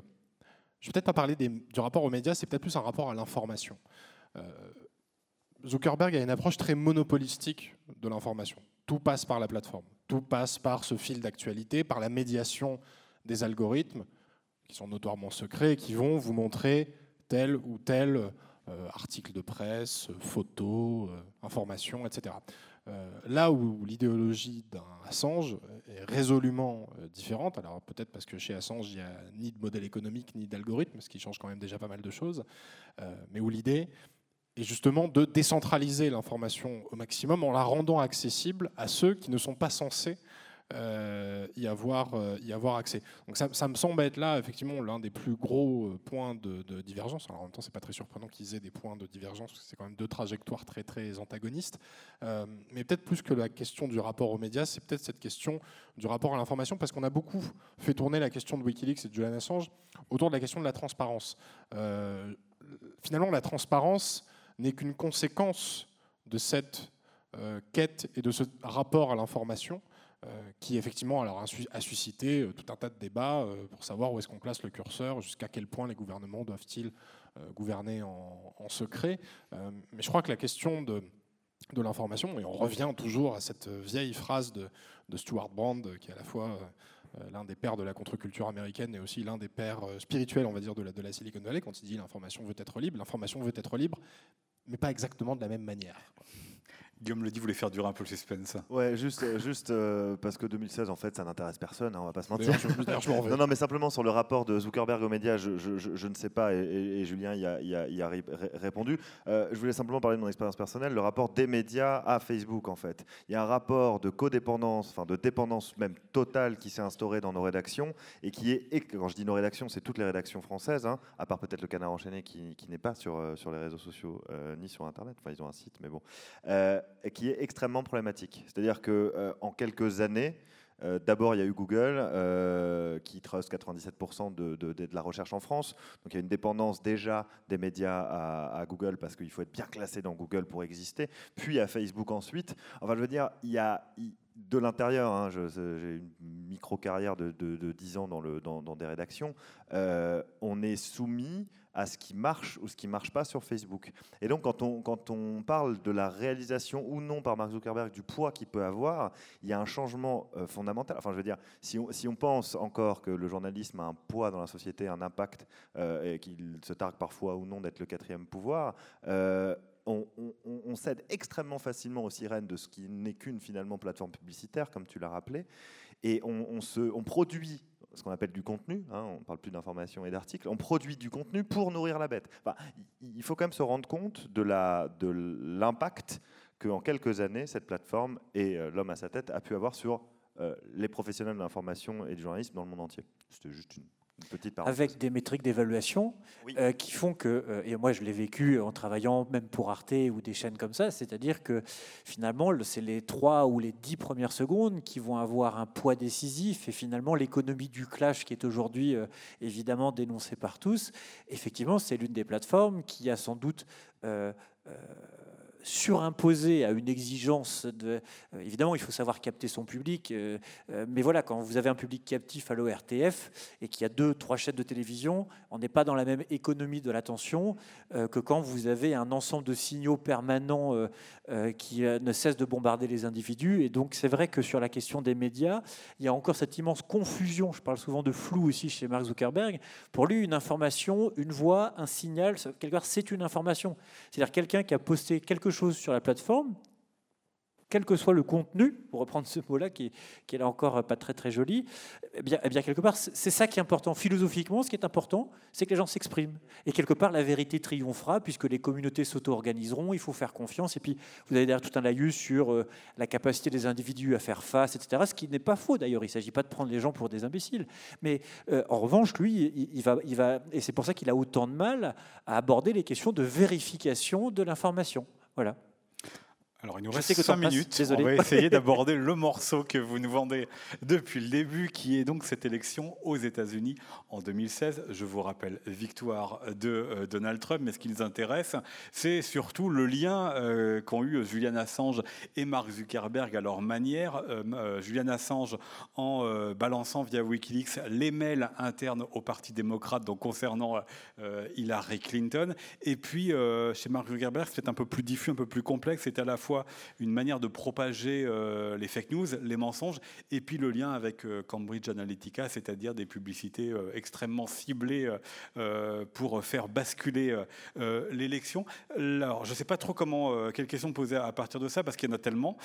je vais peut-être pas parler du rapport aux médias, c'est peut-être plus un rapport à l'information. Euh, Zuckerberg a une approche très monopolistique de l'information. Tout passe par la plateforme, tout passe par ce fil d'actualité, par la médiation des algorithmes qui sont notoirement secrets et qui vont vous montrer tel ou tel euh, article de presse, photo, euh, information, etc. Euh, là où l'idéologie d'un Assange est résolument différente, alors peut-être parce que chez Assange, il n'y a ni de modèle économique ni d'algorithme, ce qui change quand même déjà pas mal de choses, mais où l'idée est justement de décentraliser l'information au maximum en la rendant accessible à ceux qui ne sont pas censés euh, y, avoir, euh, y avoir accès. Donc ça, me semble être là effectivement l'un des plus gros euh, points de, divergence. Alors en même temps, c'est pas très surprenant qu'ils aient des points de divergence parce que c'est quand même deux trajectoires très très antagonistes. mais peut-être plus que la question du rapport aux médias, c'est peut-être cette question du rapport à l'information parce qu'on a beaucoup fait tourner la question de WikiLeaks et de Julian Assange autour de la question de la transparence. finalement, la transparence n'est qu'une conséquence de cette quête et de ce rapport à l'information euh, qui effectivement a suscité euh, tout un tas de débats euh, pour savoir où est-ce qu'on place le curseur, jusqu'à quel point les gouvernements doivent-ils gouverner en, secret. mais je crois que la question de, de l'information, et on revient toujours à cette vieille phrase de, Stuart Brand, qui est à la fois l'un des pères de la contre-culture américaine et aussi l'un des pères spirituels, on va dire, de la, de la Silicon Valley, quand il dit l'information veut être libre. L'information veut être libre, mais pas exactement de la même manière. Guillaume le dit, voulait faire durer un peu le suspense. Ouais, juste, euh, juste euh, parce que 2016, en fait, ça n'intéresse personne, hein, on va pas se mentir. non, non, mais simplement sur le rapport de Zuckerberg aux médias, je, je, je, ne sais pas, et, Julien y a, y a, y a répondu. Euh, je voulais simplement parler de mon expérience personnelle, le rapport des médias à Facebook, en fait. Il y a un rapport de codépendance, enfin de dépendance même totale qui s'est instauré dans nos rédactions, et qui est, et quand je dis nos rédactions, c'est toutes les rédactions françaises, hein, à part peut-être le Canard enchaîné qui, qui n'est pas sur, sur les réseaux sociaux ni sur Internet, enfin ils ont un site, mais bon qui est extrêmement problématique. C'est-à-dire que euh, en quelques années, euh, D'abord, il y a eu Google euh, qui trust 97% de, la recherche en France. Donc il y a une dépendance déjà des médias à, Google parce qu'il faut être bien classé dans Google pour exister. Puis à Facebook ensuite. Enfin, je veux dire, il y a de l'intérieur, hein, j'ai une micro-carrière de, de, 10 ans dans des rédactions, on est soumis à ce qui marche ou ce qui ne marche pas sur Facebook. Et donc, quand on, quand on parle de la réalisation ou non par Mark Zuckerberg du poids qu'il peut avoir, il y a un changement euh, fondamental. Enfin, je veux dire, si on, si on, pense encore que le journalisme a un poids dans la société, un impact, euh, et qu'il se targue parfois ou non d'être le quatrième pouvoir, euh, on, cède extrêmement facilement aux sirènes de ce qui n'est qu'une finalement plateforme publicitaire, comme tu l'as rappelé, et on, se, on produit ce qu'on appelle du contenu, hein, on ne parle plus d'information et d'articles, on produit du contenu pour nourrir la bête. il faut quand même se rendre compte de l'impact qu'en quelques années, cette plateforme et euh, l'homme à sa tête a pu avoir sur euh, les professionnels de l'information et du journalisme dans le monde entier. C'était juste une avec des métriques d'évaluation euh, qui font que, euh, et moi je l'ai vécu en travaillant même pour Arte ou des chaînes comme ça, c'est-à-dire que finalement c'est les trois ou les dix premières secondes qui vont avoir un poids décisif et finalement l'économie du clash qui est aujourd'hui euh, évidemment dénoncée par tous, effectivement c'est l'une des plateformes qui a sans doute surimposé à une exigence de. Euh, évidemment, il faut savoir capter son public, euh, euh, mais voilà, quand vous avez un public captif à l'ORTF et qu'il y a deux, trois chaînes de télévision, on n'est pas dans la même économie de l'attention que quand vous avez un ensemble de signaux permanents qui ne cessent de bombarder les individus. Et donc, c'est vrai que sur la question des médias, il y a encore cette immense confusion. Je parle souvent de flou aussi chez Mark Zuckerberg. Pour lui, une information, une voix, un signal, quelque part, c'est une information. C'est-à-dire quelqu'un qui a posté quelque chose sur la plateforme, quel que soit le contenu, pour reprendre ce mot-là qui, qui est là encore pas très très joli, eh bien, eh quelque part, c'est ça qui est important. Philosophiquement, ce qui est important, c'est que les gens s'expriment. Et quelque part, la vérité triomphera, puisque les communautés s'auto-organiseront, il faut faire confiance. Et puis, vous avez derrière tout un laïus sur euh, la capacité des individus à faire face, etc. Ce qui n'est pas faux d'ailleurs. Il ne s'agit pas de prendre les gens pour des imbéciles. Mais euh, en revanche, lui, il, va, il va, et c'est pour ça qu'il a autant de mal à aborder les questions de vérification de l'information. Voilà. Alors, il nous reste 5 minutes. On va essayer d'aborder le morceau que vous nous vendez depuis le début, qui est donc cette élection aux États-Unis en 2016. Je vous rappelle, victoire de euh, Donald Trump, mais ce qui nous intéresse, c'est surtout le lien euh, qu'ont eu Julian Assange et Mark Zuckerberg à leur manière. Euh, Julian Assange en balançant via Wikileaks les mails internes au Parti démocrate, donc concernant Hillary Clinton. Et puis, chez Mark Zuckerberg, c'est un peu plus diffus, un peu plus complexe. C'est à la fois une manière de propager euh, les fake news, les mensonges, et puis le lien avec euh, Cambridge Analytica, c'est-à-dire des publicités euh, extrêmement ciblées pour faire basculer l'élection. Alors, je ne sais pas trop comment, quelles questions poser à partir de ça, parce qu'il y en a tellement,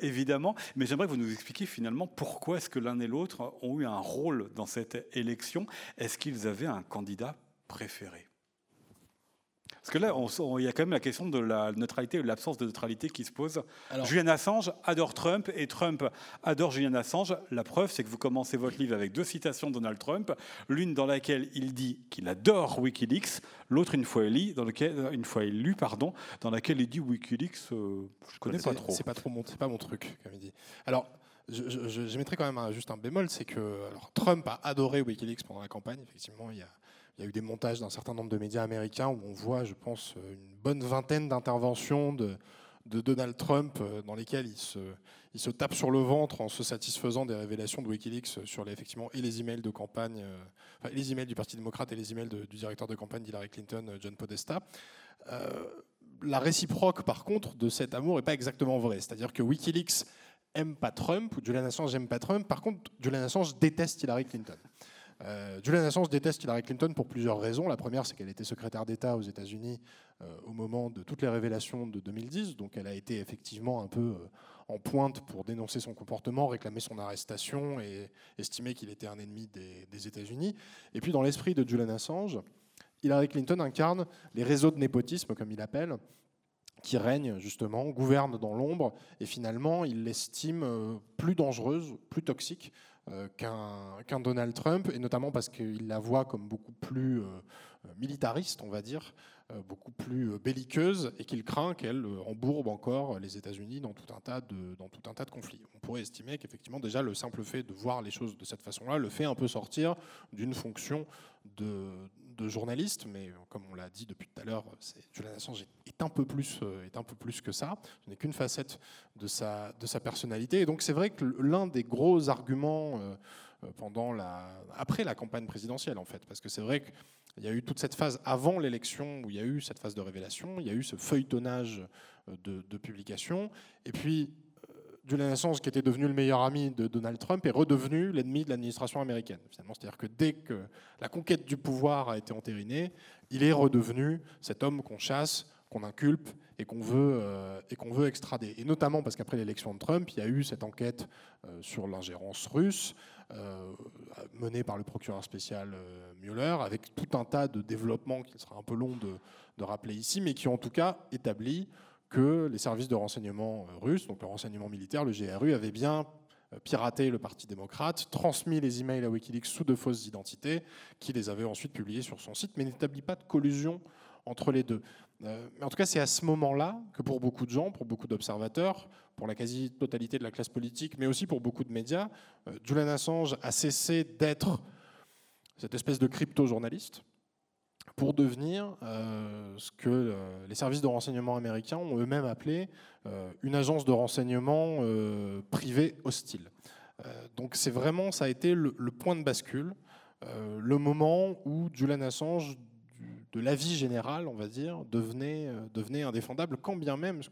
évidemment, mais j'aimerais que vous nous expliquiez finalement pourquoi est-ce que l'un et l'autre ont eu un rôle dans cette élection. Est-ce qu'ils avaient un candidat préféré? Parce que là, il y a quand même la question de la neutralité ou l'absence de neutralité qui se pose. Julian Assange adore Trump et Trump adore Julian Assange. La preuve, c'est que vous commencez votre livre avec deux citations de Donald Trump, l'une dans laquelle il dit qu'il adore WikiLeaks, l'autre une fois élu, dans lequel, une fois élu, pardon, dans laquelle il dit WikiLeaks, euh, je connais pas trop. C'est pas trop mon, c'est pas mon truc, comme il dit. Alors. Je, je, mettrais quand même juste un bémol, c'est que alors, Trump a adoré WikiLeaks pendant la campagne. Effectivement, il y a, il y a eu des montages d'un certain nombre de médias américains où on voit, je pense, une bonne vingtaine d'interventions de, Donald Trump euh, dans lesquelles il se, tape sur le ventre en se satisfaisant des révélations de Wikileaks sur les, effectivement, et les emails de campagne, euh, les emails du Parti démocrate et les emails du directeur de campagne d'Hillary Clinton, euh, John Podesta. la réciproque, par contre, de cet amour n'est pas exactement vraie. C'est-à-dire que Wikileaks aime pas Trump, ou Julian Assange n'aime pas Trump. Par contre, Julian Assange déteste Hillary Clinton. Euh, Julian Assange déteste Hillary Clinton pour plusieurs raisons. La première, c'est qu'elle était secrétaire d'État aux États-Unis euh, au moment de toutes les révélations de 2010, donc elle a été effectivement un peu euh, en pointe pour dénoncer son comportement, réclamer son arrestation et estimer qu'il était un ennemi des, États-Unis. Et puis, dans l'esprit de Julian Assange, Hillary Clinton incarne les réseaux de népotisme, comme il appelle, qui règnent justement, gouvernent dans l'ombre, et finalement, il l'estime plus dangereuse, plus toxique euh, qu'un Donald Trump, et notamment parce qu'il la voit comme beaucoup plus euh, militariste, on va dire, euh, beaucoup plus belliqueuse, et qu'il craint qu'elle embourbe encore les États-Unis dans, dans tout un tas de conflits. On pourrait estimer qu'effectivement, déjà, le simple fait de voir les choses de cette façon-là le fait un peu sortir d'une fonction de, de journaliste, mais comme on l'a dit depuis tout à l'heure, Julian Assange est un peu plus, euh, est un peu plus que ça. Ce n'est qu'une facette de sa, de sa personnalité. Et donc c'est vrai que l'un des gros arguments euh, euh, pendant la, après la campagne présidentielle, en fait, parce que c'est vrai qu'il y a eu toute cette phase avant l'élection où il y a eu cette phase de révélation, il y a eu ce feuilletonnage de, de publication, et puis Julian Assange, qui était devenu le meilleur ami de Donald Trump, est redevenu l'ennemi de l'administration américaine. Finalement, c'est-à-dire que dès que la conquête du pouvoir a été entérinée, il est redevenu cet homme qu'on chasse, qu'on inculpe et qu'on veut, euh, et qu'on veut extrader. Et notamment parce qu'après l'élection de Trump, il y a eu cette enquête euh, sur l'ingérence russe euh, menée par le procureur spécial Mueller, avec tout un tas de développements qu'il sera un peu long de, de rappeler ici, mais qui ont en tout cas établi que les services de renseignement euh, russes, donc le renseignement militaire, le GRU, avaient bien piraté le Parti démocrate, transmis les emails à Wikileaks sous de fausses identités, qui les avait ensuite publiés sur son site, mais n'établit pas de collusion entre les deux. Euh, mais en tout cas, c'est à ce moment-là que pour beaucoup de gens, pour beaucoup d'observateurs, pour la quasi-totalité de la classe politique, mais aussi pour beaucoup de médias, euh, Julian Assange a cessé d'être cette espèce de crypto-journaliste pour devenir euh, ce que les services de renseignement américains ont eux-mêmes appelé une agence de renseignement privée hostile. donc c'est vraiment, ça a été le, point de bascule, le moment où Julian Assange de l'avis général, on va dire, devenait, euh, devenait indéfendable, quand bien même, je,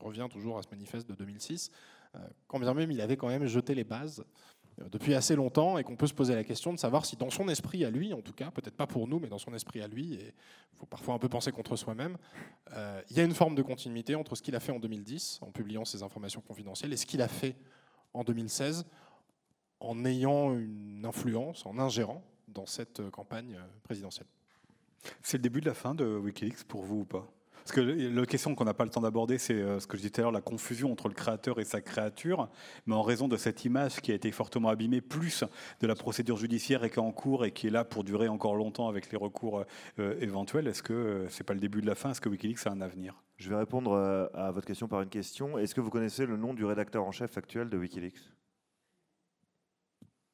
reviens toujours à ce manifeste de 2006, euh, quand bien même il avait quand même jeté les bases euh, depuis assez longtemps et qu'on peut se poser la question de savoir si dans son esprit à lui, en tout cas, peut-être pas pour nous, mais dans son esprit à lui, et il faut parfois un peu penser contre soi-même, il y a une forme de continuité entre ce qu'il a fait en 2010 en publiant ses informations confidentielles et ce qu'il a fait en 2016 en ayant une influence, en ingérant dans cette campagne présidentielle. C'est le début de la fin de Wikileaks pour vous ou pas? Parce que la question qu'on n'a pas le temps d'aborder, c'est euh, ce que je disais tout à l'heure, la confusion entre le créateur et sa créature. Mais en raison de cette image qui a été fortement abîmée, plus de la procédure judiciaire et qui est en cours et qui est là pour durer encore longtemps avec les recours euh, éventuels, est-ce que euh, c'est pas le début de la fin? Est-ce que Wikileaks a un avenir? Je vais répondre à votre question par une question. Est-ce que vous connaissez le nom du rédacteur en chef actuel de Wikileaks?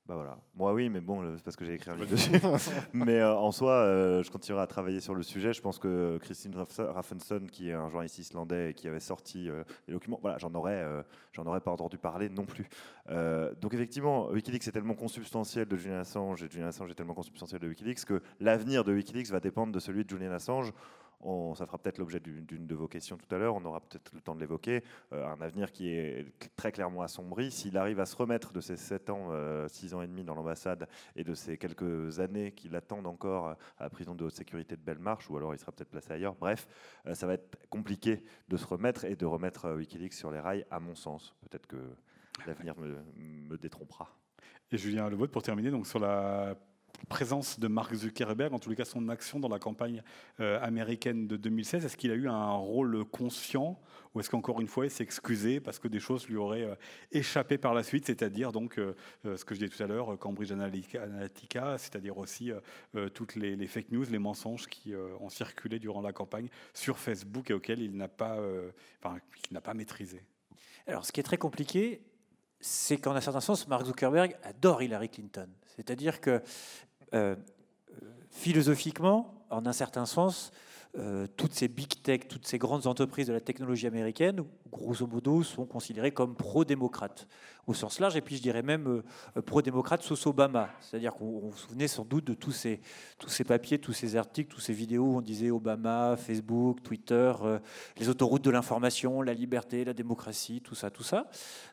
Bah voilà. Moi oui, mais bon, c'est parce que j'ai écrit un livre dessus. mais euh, en soi, euh, je continuerai à travailler sur le sujet. Je pense que Christine Raffenson, qui est un journaliste islandais et qui avait sorti euh, les documents, voilà, j'en aurais, j'en aurais pas entendu parler non plus. donc effectivement, WikiLeaks est tellement consubstantiel de Julian Assange et Julian Assange est tellement consubstantiel de WikiLeaks que l'avenir de WikiLeaks va dépendre de celui de Julian Assange ça fera peut-être l'objet d'une de vos questions tout à l'heure, on aura peut-être le temps de l'évoquer, euh, un avenir qui est très clairement assombri. S'il arrive à se remettre de ces 7 ans, 6 euh, ans et demi dans l'ambassade et de ces quelques années qui l'attendent encore à la prison de haute sécurité de Bellemarche, ou alors il sera peut-être placé ailleurs, bref, euh, ça va être compliqué de se remettre et de remettre Wikileaks sur les rails, à mon sens. Peut-être que l'avenir me, détrompera. Et Julien Le pour terminer, donc sur la présence de Mark Zuckerberg, en tous les cas son action dans la campagne euh, américaine de 2016, est-ce qu'il a eu un rôle conscient ou est-ce qu'encore une fois il s'est excusé parce que des choses lui auraient euh, échappé par la suite, c'est-à-dire donc euh, ce que je disais tout à l'heure, Cambridge Analytica, c'est-à-dire aussi toutes les, fake news, les mensonges qui ont circulé durant la campagne sur Facebook et auxquels il n'a pas, enfin, n'a pas maîtrisé. Alors ce qui est très compliqué, c'est qu'en un certain sens, Mark Zuckerberg adore Hillary Clinton. C'est-à-dire que euh, philosophiquement, en un certain sens, euh, toutes ces big tech, toutes ces grandes entreprises de la technologie américaine, grosso modo, sont considérées comme pro-démocrates au sens large, et puis je dirais même euh, pro-démocrate sous Obama. C'est-à-dire qu'on vous souvenez sans doute de tous ces, tous ces papiers, tous ces articles, tous ces vidéos où on disait Obama, Facebook, Twitter, euh, les autoroutes de l'information, la liberté, la démocratie, tout ça, tout ça.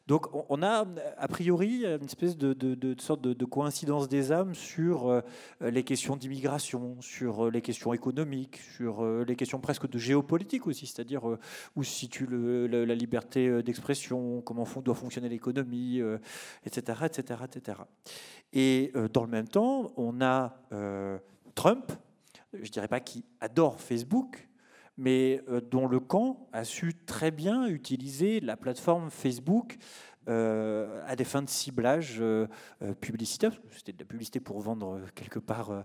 Donc on a a priori une espèce de, sorte de, coïncidence des âmes sur euh, les questions d'immigration, sur les questions économiques, sur les questions presque de géopolitique aussi, c'est-à-dire où se situe la liberté d'expression, comment doit fonctionner l'économie etc., etc., etc. Et euh, dans le même temps, on a euh, Trump, je dirais pas qui adore Facebook, mais euh, dont le camp a su très bien utiliser la plateforme Facebook euh, à des fins de ciblage euh, euh, publicitaire. C'était de la publicité pour vendre quelque part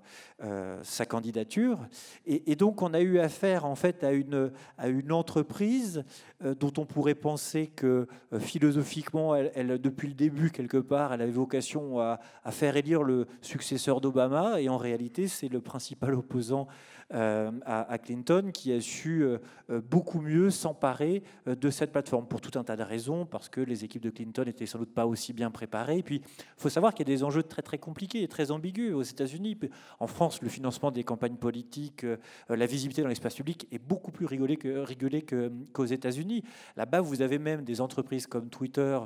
sa candidature. Et, donc on a eu affaire en fait à une, à une entreprise dont on pourrait penser que philosophiquement, elle, depuis le début quelque part, elle avait vocation à, à faire élire le successeur d'Obama. Et en réalité, c'est le principal opposant euh, à, Clinton, qui a su euh, euh, beaucoup mieux s'emparer de cette plateforme pour tout un tas de raisons, parce que les équipes de Clinton n'étaient sans doute pas aussi bien préparées. Puis, il faut savoir qu'il y a des enjeux très très compliqués et très ambigus aux États-Unis. En France, le financement des campagnes politiques, la visibilité dans l'espace public est beaucoup plus rigolé que, qu'aux États-Unis. Là-bas, vous avez même des entreprises comme Twitter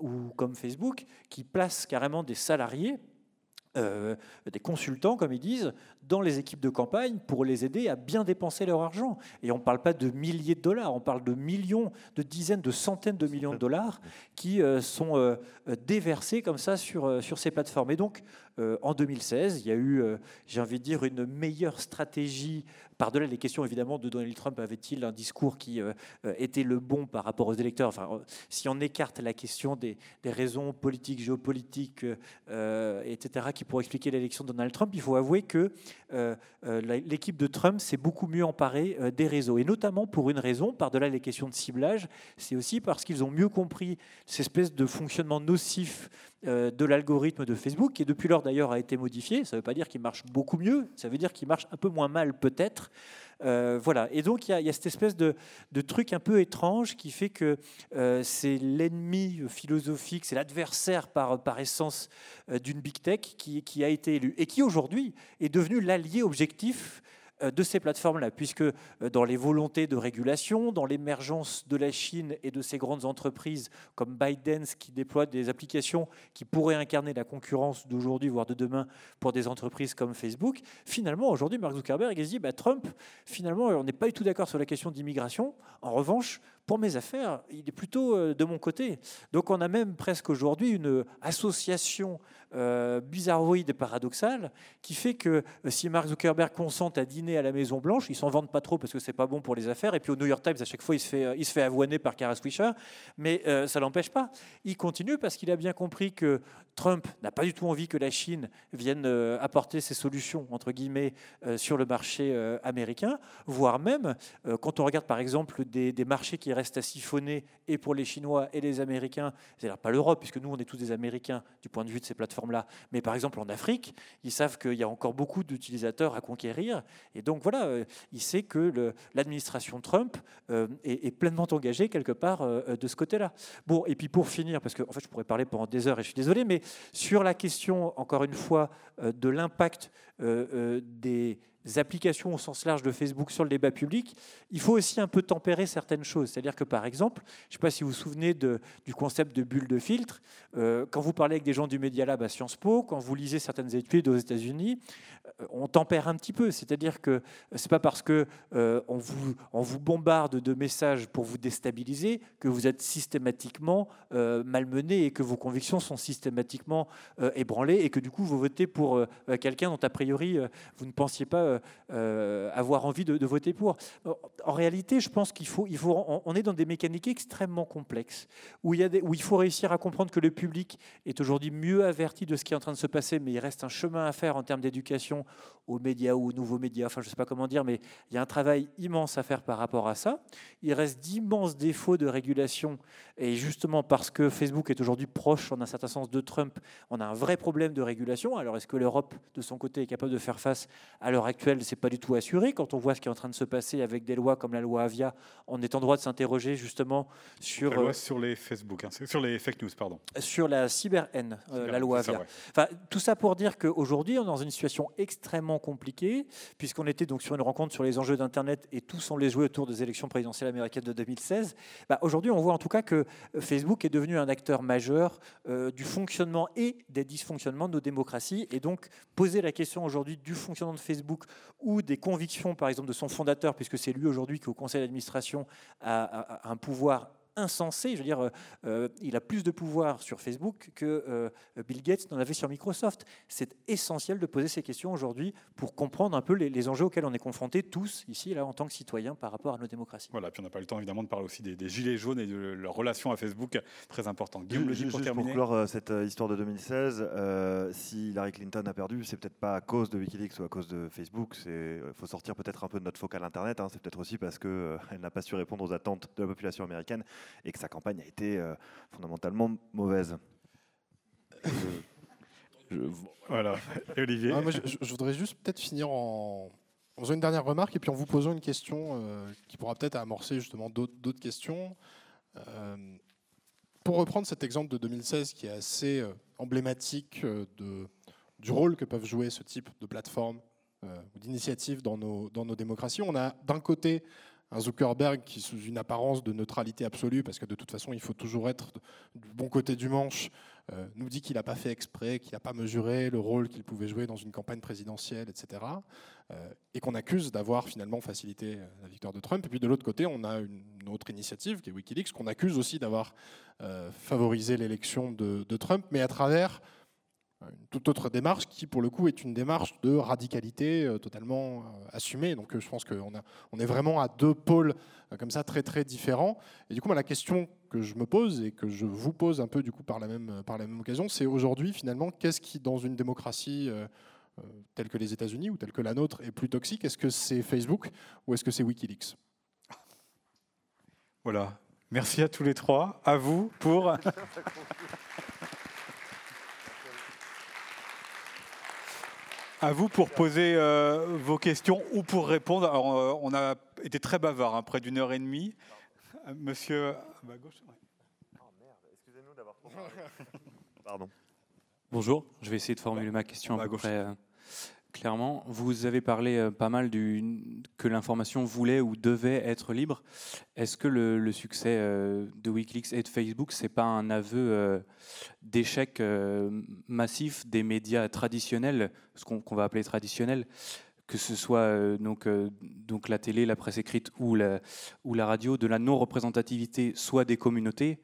ou comme Facebook qui placent carrément des salariés euh, des consultants, comme ils disent, dans les équipes de campagne pour les aider à bien dépenser leur argent. Et on ne parle pas de milliers de dollars, on parle de millions, de dizaines, de centaines de millions de dollars qui euh, sont euh, déversés comme ça sur, sur ces plateformes. Et donc, en 2016. Il y a eu, j'ai envie de dire, une meilleure stratégie par-delà les questions évidemment de Donald Trump, avait-il un discours qui euh, euh, était le bon par rapport aux électeurs? Enfin, euh, Si on écarte la question des, raisons politiques, géopolitiques, etc., qui pourraient expliquer l'élection de Donald Trump, il faut avouer que l'équipe de Trump s'est beaucoup mieux emparée des réseaux, et notamment pour une raison, par-delà les questions de ciblage, c'est aussi parce qu'ils ont mieux compris cette espèce de fonctionnement nocif de l'algorithme de Facebook, qui depuis lors d'ailleurs a été modifié. Ça ne veut pas dire qu'il marche beaucoup mieux, ça veut dire qu'il marche un peu moins mal peut-être, euh, voilà. Et donc, il y, a cette espèce de, truc un peu étrange qui fait que euh, c'est l'ennemi philosophique, c'est l'adversaire par, essence euh, d'une big tech qui, qui, a été élu et qui aujourd'hui est devenu l'allié objectif euh, de ces plateformes-là, puisque euh, dans les volontés de régulation, dans l'émergence de la Chine et de ces grandes entreprises comme ByteDance qui déploient des applications qui pourraient incarner la concurrence d'aujourd'hui, voire de demain, pour des entreprises comme Facebook, finalement, aujourd'hui, Mark Zuckerberg dit bah, Trump, finalement, on n'est pas du tout d'accord sur la question d'immigration. En revanche, pour mes affaires, il est plutôt euh, de mon côté. Donc on a même presque aujourd'hui une association euh, bizarroïde et paradoxale qui fait que euh, si Mark Zuckerberg consent à dîner à la Maison Blanche, ils s'en vendent pas trop parce que c'est pas bon pour les affaires. Et puis au New York Times, à chaque fois, il se fait, il se fait avoiner par Kara Swisher. Mais ça l'empêche pas. Il continue parce qu'il a bien compris que Trump n'a pas du tout envie que la Chine vienne apporter ses solutions, entre guillemets, sur le marché américain, voire même, quand on regarde par exemple des, des marchés qui reste à siphonner et pour les Chinois et les Américains, c'est-à-dire pas l'Europe, puisque nous on est tous des Américains du point de vue de ces mais par exemple en Afrique, ils savent qu'il y a encore beaucoup d'utilisateurs à conquérir, et donc voilà, euh, il sait que l'administration Trump euh, est, pleinement engagée quelque part euh, de ce côté-là. Bon, et puis pour finir, parce que en fait je pourrais parler pendant des heures et je suis désolé, mais sur la question, encore une fois, de l'impact des applications au sens large de Facebook sur le débat public, il faut aussi un peu tempérer certaines choses. C'est-à-dire que, par exemple, je ne sais pas si vous vous souvenez du concept de bulle de filtre, euh, quand vous parlez avec des gens du Media Lab à Sciences Po, quand vous lisez certaines études aux États-Unis, euh, on tempère un petit peu. C'est-à-dire que ce n'est pas parce qu'on euh, vous, bombarde de messages pour vous déstabiliser que vous êtes systématiquement malmené et que vos convictions sont systématiquement ébranlées et que du coup vous votez pour quelqu'un dont a priori vous ne pensiez pas avoir envie de, voter pour. En réalité, je pense qu'il faut, est dans des mécaniques extrêmement complexes où il, où il faut réussir à comprendre que le public est aujourd'hui mieux averti de ce qui est en train de se passer, mais il reste un chemin à faire en termes d'éducation aux médias ou aux nouveaux médias, enfin je ne sais pas comment dire, mais il y a un travail immense à faire par rapport à ça. Il reste d'immenses défauts de régulation, et justement parce que Facebook est aujourd'hui proche, en un certain sens, de Trump, on a un vrai problème de régulation. Alors est-ce que l'Europe, de son côté, est capable de faire face à l'heure actuelle C'est pas du tout assuré. Quand on voit ce qui est en train de se passer avec des lois comme la loi Avia, on est en droit de s'interroger justement sur... La loi euh, sur les Facebook, hein, sur les fake news, pardon. Sur la cyber-haine, euh, la loi Avia. enfin, tout ça pour dire qu'aujourd'hui, on est dans une situation extrêmement compliqué, puisqu'on était donc sur une rencontre sur les enjeux d'Internet et tous semblait jouer autour des élections présidentielles américaines de 2016. Bah, aujourd'hui, on voit en tout cas que Facebook est devenu un acteur majeur euh, du fonctionnement et des dysfonctionnements de nos démocraties. Et donc, poser la question aujourd'hui du fonctionnement de Facebook ou des convictions, par exemple, de son fondateur, puisque c'est lui aujourd'hui qui, au conseil d'administration, a un pouvoir insensé. Je veux dire, euh, euh, il a plus de pouvoir sur Facebook que euh, Bill Gates n'en avait sur Microsoft. C'est essentiel de poser ces questions aujourd'hui pour comprendre un peu les, enjeux auxquels on est confrontés tous ici, là, en tant que citoyens, par rapport à nos démocraties. Voilà, puis on n'a pas eu le temps évidemment de parler aussi des, gilets jaunes et de leur relation à Facebook, très important. Guillaume, juste pour terminer. Pour clore cette histoire de 2016, si Hillary Clinton a perdu, c'est peut-être pas à cause de WikiLeaks ou à cause de Facebook. Il faut sortir peut-être un peu de notre focal Internet. Hein. C'est peut-être aussi parce qu'elle elle n'a pas su répondre aux attentes de la population américaine et que sa campagne a été euh, fondamentalement mauvaise. Voilà. Et Olivier ah, je, voudrais juste peut-être finir en, faisant une dernière remarque et puis en vous posant une question euh, qui pourra peut-être amorcer justement d'autres questions. Euh, pour reprendre cet exemple de 2016 qui est assez emblématique de, du rôle que peuvent jouer ce type de plateforme ou d'initiative dans nos, dans nos démocraties, on a d'un côté un Zuckerberg qui, sous une apparence de neutralité absolue, parce que de toute façon, il faut toujours être du bon côté du manche, euh, nous dit qu'il n'a pas fait exprès, qu'il n'a pas mesuré le rôle qu'il pouvait jouer dans une campagne présidentielle, etc. Euh, et qu'on accuse d'avoir finalement facilité euh, la victoire de Trump. Et puis de l'autre côté, on a une autre initiative, qui est Wikileaks, qu'on accuse aussi d'avoir favorisé l'élection de, de, Trump, mais à travers une toute autre démarche qui, pour le coup, est une démarche de radicalité euh, totalement euh, assumée. Donc, euh, je pense qu'on on est vraiment à deux pôles comme ça très très différents. Et du coup, la question que je me pose et que je vous pose un peu du coup par la même par la même occasion, c'est aujourd'hui finalement, qu'est-ce qui dans une démocratie telle que les États-Unis ou telle que la nôtre est plus toxique? Est-ce que c'est Facebook ou est-ce que c'est WikiLeaks? Voilà. Merci à tous les trois. À vous pour. À vous pour poser euh, vos questions ou pour répondre. Alors, euh, on a été très bavard, hein, près d'une heure et demie. Euh, monsieur, à gauche. Oh merde, excusez-nous d'avoir Pardon. Bonjour, je vais essayer de formuler ma question à, peu près clairement. Vous avez parlé euh, pas mal du, que l'information voulait ou devait être libre. Est-ce que le, succès euh, de Wikileaks et de Facebook, c'est pas un aveu euh, d'échec massif des médias traditionnels, ce qu'on va appeler traditionnels, que ce soit donc, la télé, la presse écrite ou la radio, de la non-représentativité soit des communautés,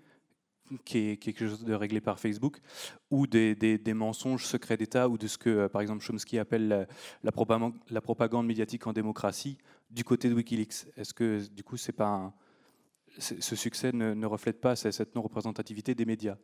qui est quelque chose de réglé par Facebook, ou des, mensonges secrets d'État, ou de ce que, euh, par exemple, Chomsky appelle la, propagande, médiatique en démocratie, du côté de Wikileaks. Est-ce que, du coup, pas ce succès ne reflète pas cette non-représentativité des médias?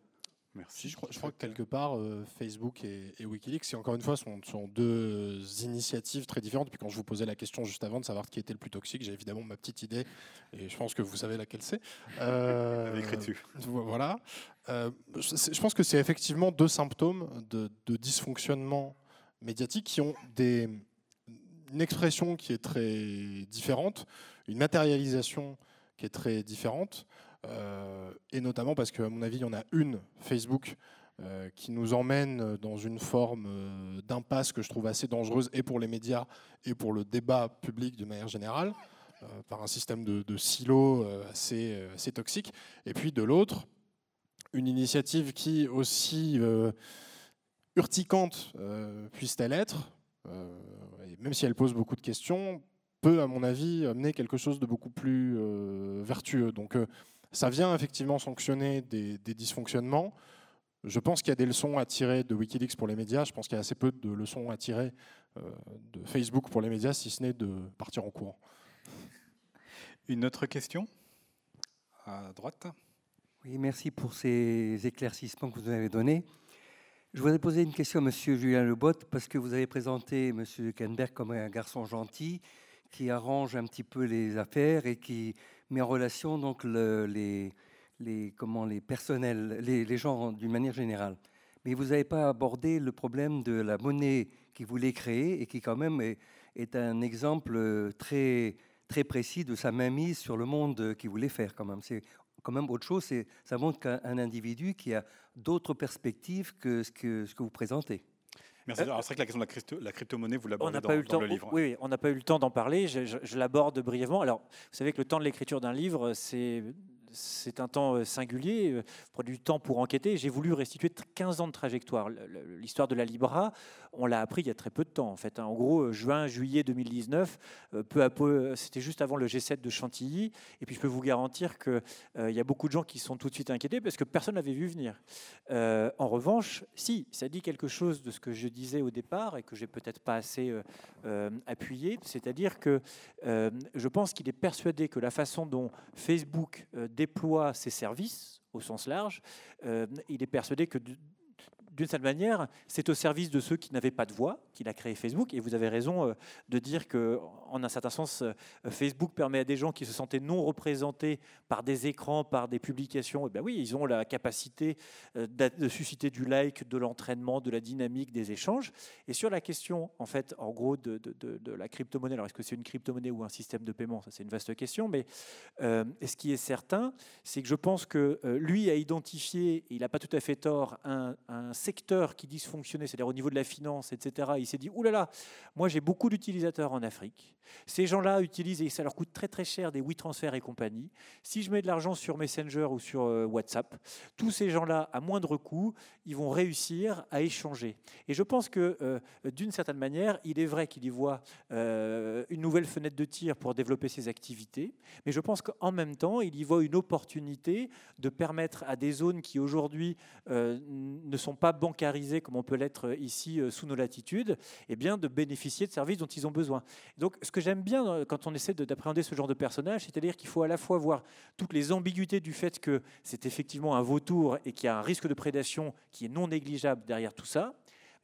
Merci. Je crois, je crois, que quelque part, euh, Facebook et, Wikileaks, encore une fois, sont, sont, deux initiatives très différentes. Puis quand je vous posais la question juste avant de savoir qui était le plus toxique, j'ai évidemment ma petite idée, et je pense que vous savez laquelle c'est. Euh, écrit dessus. Voilà. Euh, je pense que c'est effectivement deux symptômes de, de, dysfonctionnement médiatique qui ont des, une expression qui est très différente, une matérialisation qui est très différente. Euh, et notamment parce qu'à mon avis, il y en a une, Facebook, euh, qui nous emmène dans une forme euh, d'impasse que je trouve assez dangereuse et pour les médias et pour le débat public de manière générale, par un système de, silos assez, toxique. Et puis de l'autre, une initiative qui, aussi urticante puisse-t-elle être, même si elle pose beaucoup de questions, peut, à mon avis, amener quelque chose de beaucoup plus vertueux. Donc, ça vient effectivement sanctionner des, dysfonctionnements. Je pense qu'il y a des leçons à tirer de Wikileaks pour les médias. Je pense qu'il y a assez peu de leçons à tirer euh, de Facebook pour les médias, si ce n'est de partir en courant. Une autre question? À droite. Oui, merci pour ces éclaircissements que vous avez donnés. Je voudrais poser une question à M. Julien Lebot, parce que vous avez présenté M. Zuckerberg comme un garçon gentil qui arrange un petit peu les affaires et qui met en relation donc les, les, comment, les personnels, les, gens d'une manière générale. Mais vous n'avez pas abordé le problème de la monnaie qu'il voulait créer et qui quand même est, un exemple très, très précis de sa mainmise sur le monde qu'il voulait faire quand même. C'est quand même autre chose, ça montre qu'un individu qui a d'autres perspectives que, ce que vous présentez. Merci. Alors, c'est vrai que la question de la, crypto, la crypto-monnaie, vous l'abordez dans, pas eu le, temps, le livre. Oui, on n'a pas eu le temps d'en parler. Je, je l'aborde brièvement. Alors, vous savez que le temps de l'écriture d'un livre, c'est c'est un temps euh, singulier, euh, prenez du temps pour enquêter. J'ai voulu restituer 15 ans de trajectoire. L'histoire de la Libra, on l'a appris il y a très peu de temps. En fait, hein. en gros, euh, juin, juillet 2019, peu à peu, c'était juste avant le G7 de Chantilly. Et puis, je peux vous garantir qu'il il y a beaucoup de gens qui sont tout de suite inquiétés parce que personne n'avait vu venir. en revanche, si, ça dit quelque chose de ce que je disais au départ et que j'ai peut-être pas assez appuyé, c'est-à-dire que je pense qu'il est persuadé que la façon dont Facebook déploie ses services au sens large, euh, il est persuadé que d'une certaine manière, c'est au service de ceux qui n'avaient pas de voix qu'il a créé Facebook. Et vous avez raison euh, de dire que, en un certain sens, euh, Facebook permet à des gens qui se sentaient non représentés par des écrans, par des publications, et eh bien oui, ils ont la capacité euh, de susciter du like, de l'entraînement, de la dynamique des échanges. Et sur la question, en fait, en gros, de, la crypto-monnaie, alors est-ce que c'est une crypto-monnaie ou un système de paiement? Ça, c'est une vaste question. Mais ce qui est certain, c'est que je pense que lui a identifié, il n'a pas tout à fait tort, un, un secteur qui dysfonctionnait, c'est-à-dire au niveau de la finance, etc., il s'est dit, oulala, là là, moi j'ai beaucoup d'utilisateurs en Afrique. Ces gens-là utilisent, et ça leur coûte très très cher, des WeTransfer et compagnie. Si je mets de l'argent sur Messenger ou sur euh, WhatsApp, tous ces gens-là, à moindre coût, ils vont réussir à échanger. Et je pense que, euh, d'une certaine manière, il est vrai qu'il y voit euh, une nouvelle fenêtre de tir pour développer ses activités, mais je pense qu'en même temps, il y voit une opportunité de permettre à des zones qui aujourd'hui ne sont pas pas bancarisés comme on peut l'être ici sous nos latitudes, et eh bien de bénéficier de services dont ils ont besoin. Donc ce que j'aime bien quand on essaie d'appréhender ce genre de personnage, c'est-à-dire qu'il faut à la fois voir toutes les ambiguïtés du fait que c'est effectivement un vautour et qu'il y a un risque de prédation qui est non négligeable derrière tout ça,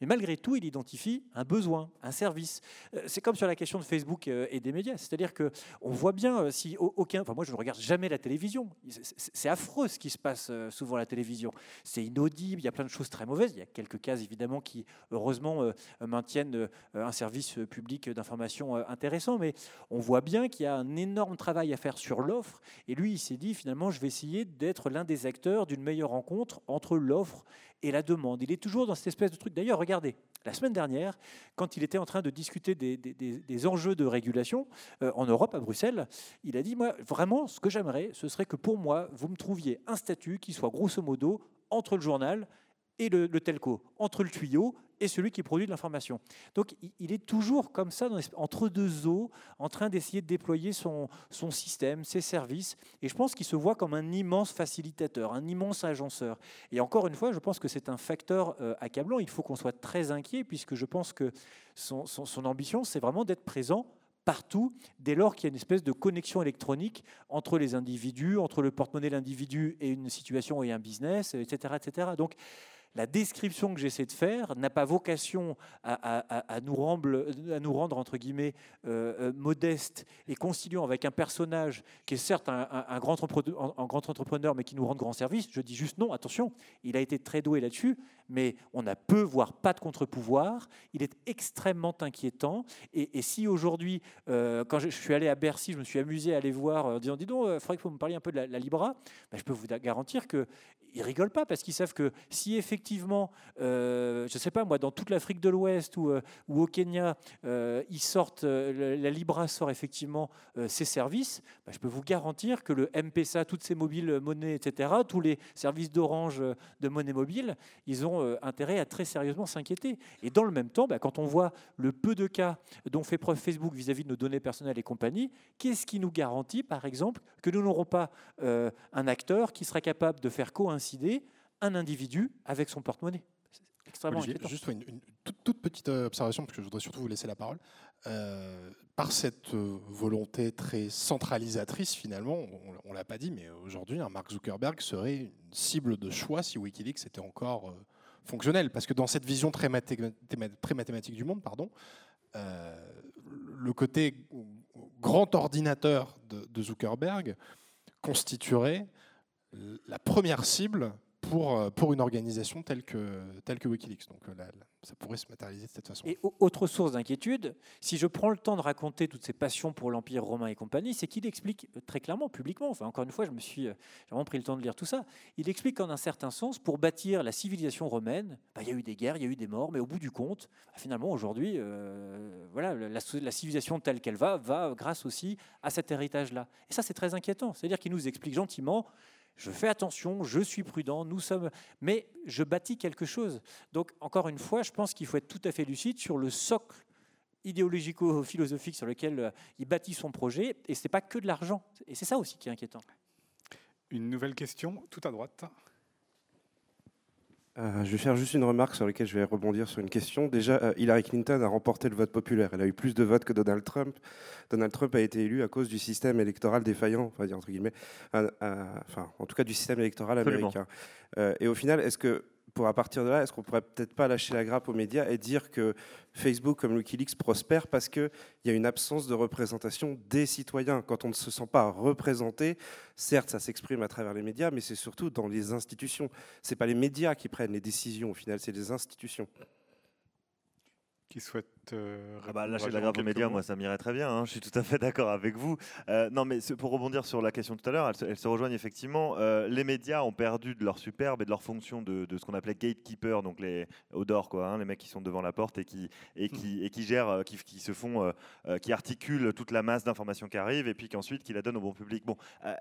mais malgré tout, il identifie un besoin, un service. Euh, c'est comme sur la question de Facebook euh, et des médias, c'est-à-dire que on voit bien euh, si aucun, enfin moi je ne regarde jamais la télévision. C'est affreux ce qui se passe souvent à la télévision. C'est inaudible, il y a plein de choses très mauvaises. Il y a quelques cas évidemment qui heureusement maintiennent un service public d'information intéressant, mais on voit bien qu'il y a un énorme travail à faire sur l'offre. Et lui, il s'est dit finalement, je vais essayer d'être l'un des acteurs d'une meilleure rencontre entre l'offre et la demande. Il est toujours dans cette espèce de truc. D'ailleurs, regardez, la semaine dernière, quand il était en train de discuter des, enjeux de régulation euh, en Europe, à Bruxelles, il a dit, moi, vraiment, ce que j'aimerais, ce serait que pour moi, vous me trouviez un statut qui soit grosso modo entre le journal et le, telco, entre le tuyau et celui qui produit de l'information. Donc il est toujours comme ça, entre deux eaux, en train d'essayer de déployer son, son système, ses services, et je pense qu'il se voit comme un immense facilitateur, un immense agenceur. Et encore une fois, je pense que c'est un facteur euh, accablant, il faut qu'on soit très inquiet, puisque je pense que son, son ambition, c'est vraiment d'être présent partout, dès lors qu'il y a une espèce de connexion électronique entre les individus, entre le porte-monnaie de l'individu et une situation et un business, etc. etc. Donc, la description que j'essaie de faire n'a pas vocation à, nous rendre, à, entre guillemets, euh, euh, modestes et conciliant avec un personnage qui est certes un, grand entrepreneur, mais qui nous rend grand service. Je dis juste non, attention, il a été très doué là-dessus, mais on a peu, voire pas de contre-pouvoir. Il est extrêmement inquiétant. Et, si aujourd'hui, euh, quand je, suis allé à Bercy, je me suis amusé à aller voir en disant, dis donc, il faudrait que vous me parliez un peu de la, Libra, ben, je peux vous garantir que ils rigolent pas parce qu'ils savent que si effectivement, euh, je sais pas moi, dans toute l'Afrique de l'Ouest ou, euh, au Kenya, euh, ils sortent, la Libra sort effectivement ses services, bah, je peux vous garantir que le MPSA, toutes ces mobiles monnaies, etc., tous les services d'Orange de monnaie mobile, ils ont intérêt à très sérieusement s'inquiéter. Et dans le même temps, bah, quand on voit le peu de cas dont fait preuve Facebook vis-à-vis -vis de nos données personnelles et compagnie, qu'est-ce qui nous garantit, par exemple, que nous n'aurons pas un acteur qui sera capable de faire coïncider un individu avec son porte-monnaie? Extrêmement Juste une, toute, petite euh, observation, parce que je voudrais surtout vous laisser la parole. Euh, par cette euh, volonté très centralisatrice, finalement, on ne l'a pas dit, mais aujourd'hui, un Mark Zuckerberg serait une cible de choix si Wikileaks était encore fonctionnel. Parce que dans cette vision très, mathématique du monde, pardon, le côté grand ordinateur de Zuckerberg constituerait la première cible pour, euh, pour une organisation telle que, Wikileaks. Donc euh, ça pourrait se matérialiser de cette façon. Et autre source d'inquiétude, si je prends le temps de raconter toutes ces passions pour l'Empire romain et compagnie, c'est qu'il explique très clairement, publiquement, encore une fois, je me suis vraiment pris le temps de lire tout ça, il explique qu'en un certain sens, pour bâtir la civilisation romaine, bah, il y a eu des guerres, il y a eu des morts, mais au bout du compte, bah, finalement aujourd'hui, euh, voilà, la, civilisation telle qu'elle va, va grâce aussi à cet héritage-là. Et ça, c'est très inquiétant. C'est-à-dire qu'il nous explique gentiment je fais attention, je suis prudent, nous sommes, mais je bâtis quelque chose. Donc, encore une fois, je pense qu'il faut être tout à fait lucide sur le socle idéologico-philosophique sur lequel euh, il bâtit son projet, et ce n'est pas que de l'argent. Et c'est ça aussi qui est inquiétant. Une nouvelle question, tout à droite. Euh, je vais faire juste une remarque sur laquelle je vais rebondir sur une question. Déjà, euh, Hillary Clinton a remporté le vote populaire. Elle a eu plus de votes que Donald Trump. Donald Trump a été élu à cause du système électoral défaillant, on va dire entre guillemets, enfin, en tout cas du système électoral américain. Euh, et au final, est-ce que pour à partir de là, est-ce qu'on pourrait peut-être pas lâcher la grappe aux médias et dire que Facebook comme Wikileaks prospère parce qu'il y a une absence de représentation des citoyens? Quand on ne se sent pas représenté, certes, ça s'exprime à travers les médias, mais c'est surtout dans les institutions. Ce pas les médias qui prennent les décisions, au final, c'est les institutions qui souhaite euh, ah bah, lâcher la grappe aux médias, moi ça m'irait très bien, hein, je suis tout à fait d'accord avec vous. Euh, non mais pour rebondir sur la question tout à l'heure, elle, se rejoignent effectivement. Euh, les médias ont perdu de leur superbe et de leur fonction de, ce qu'on appelait gatekeeper, donc les odors quoi, hein, les mecs qui sont devant la porte et qui, et qui, et qui gèrent, qui, qui se font, qui articulent toute la masse d'informations qui arrivent et puis qu'ensuite qui la donnent au bon public. Bon,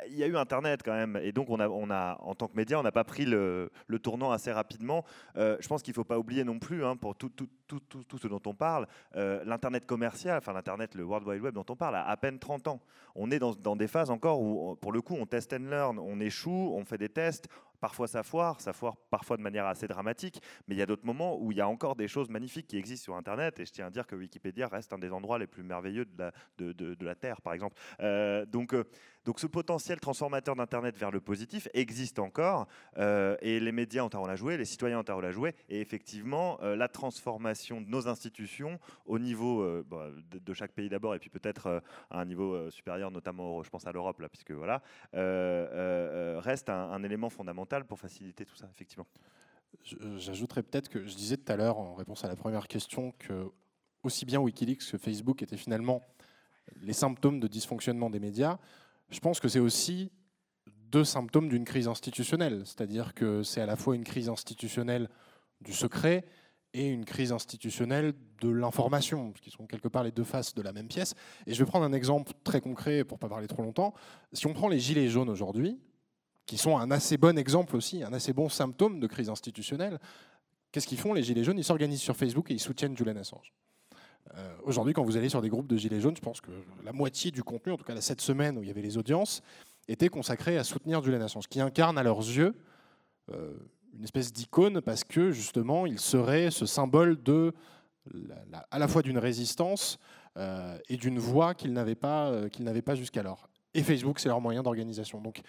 il y a eu Internet quand même et donc on a, on a en tant que média, on n'a pas pris le, le, tournant assez rapidement. je pense qu'il ne faut pas oublier non plus, hein, pour tout, tout, tout, tout, ce dont on parle, euh, l'Internet commercial, enfin l'Internet, le World Wide Web dont on parle, a à peine 30 ans. On est dans, des phases encore où, pour le coup, on test and learn, on échoue, on fait des tests, Parfois ça foire, ça foire parfois de manière assez dramatique, mais il y a d'autres moments où il y a encore des choses magnifiques qui existent sur Internet. Et je tiens à dire que Wikipédia reste un des endroits les plus merveilleux de la, de, la Terre, par exemple. Euh, donc, euh, donc ce potentiel transformateur d'Internet vers le positif existe encore, euh, et les médias ont un rôle à jouer, les citoyens ont un rôle à jouer, et effectivement, la transformation de nos institutions au niveau bah, de, chaque pays d'abord, et puis peut-être à un niveau supérieur, notamment, je pense à l'Europe, là, puisque voilà, reste un élément fondamental pour faciliter tout ça, effectivement. J'ajouterais peut-être que je disais tout à l'heure, en réponse à la première question, que aussi bien Wikileaks que Facebook étaient finalement les symptômes de dysfonctionnement des médias. Je pense que c'est aussi deux symptômes d'une crise institutionnelle, c'est-à-dire que c'est à la fois une crise institutionnelle du secret et une crise institutionnelle de l'information, qui sont quelque part les deux faces de la même pièce. Et je vais prendre un exemple très concret pour ne pas parler trop longtemps. Si on prend les gilets jaunes aujourd'hui, qui sont un assez bon exemple aussi, un assez bon symptôme de crise institutionnelle. Qu'est-ce qu'ils font, les Gilets jaunes? Ils s'organisent sur Facebook et ils soutiennent Julian Assange. Euh, aujourd'hui, quand vous allez sur des groupes de Gilets jaunes, je pense que la moitié du contenu, en tout cas cette semaine où il y avait les audiences, était consacrée à soutenir Julian Assange, qui incarne à leurs yeux euh, une espèce d'icône parce que justement, il serait ce symbole de à la fois d'une résistance euh, et d'une voix qu'ils n'avaient pas, qu'ils n'avaient pas jusqu'alors. Et Facebook, c'est leur moyen d'organisation. Donc,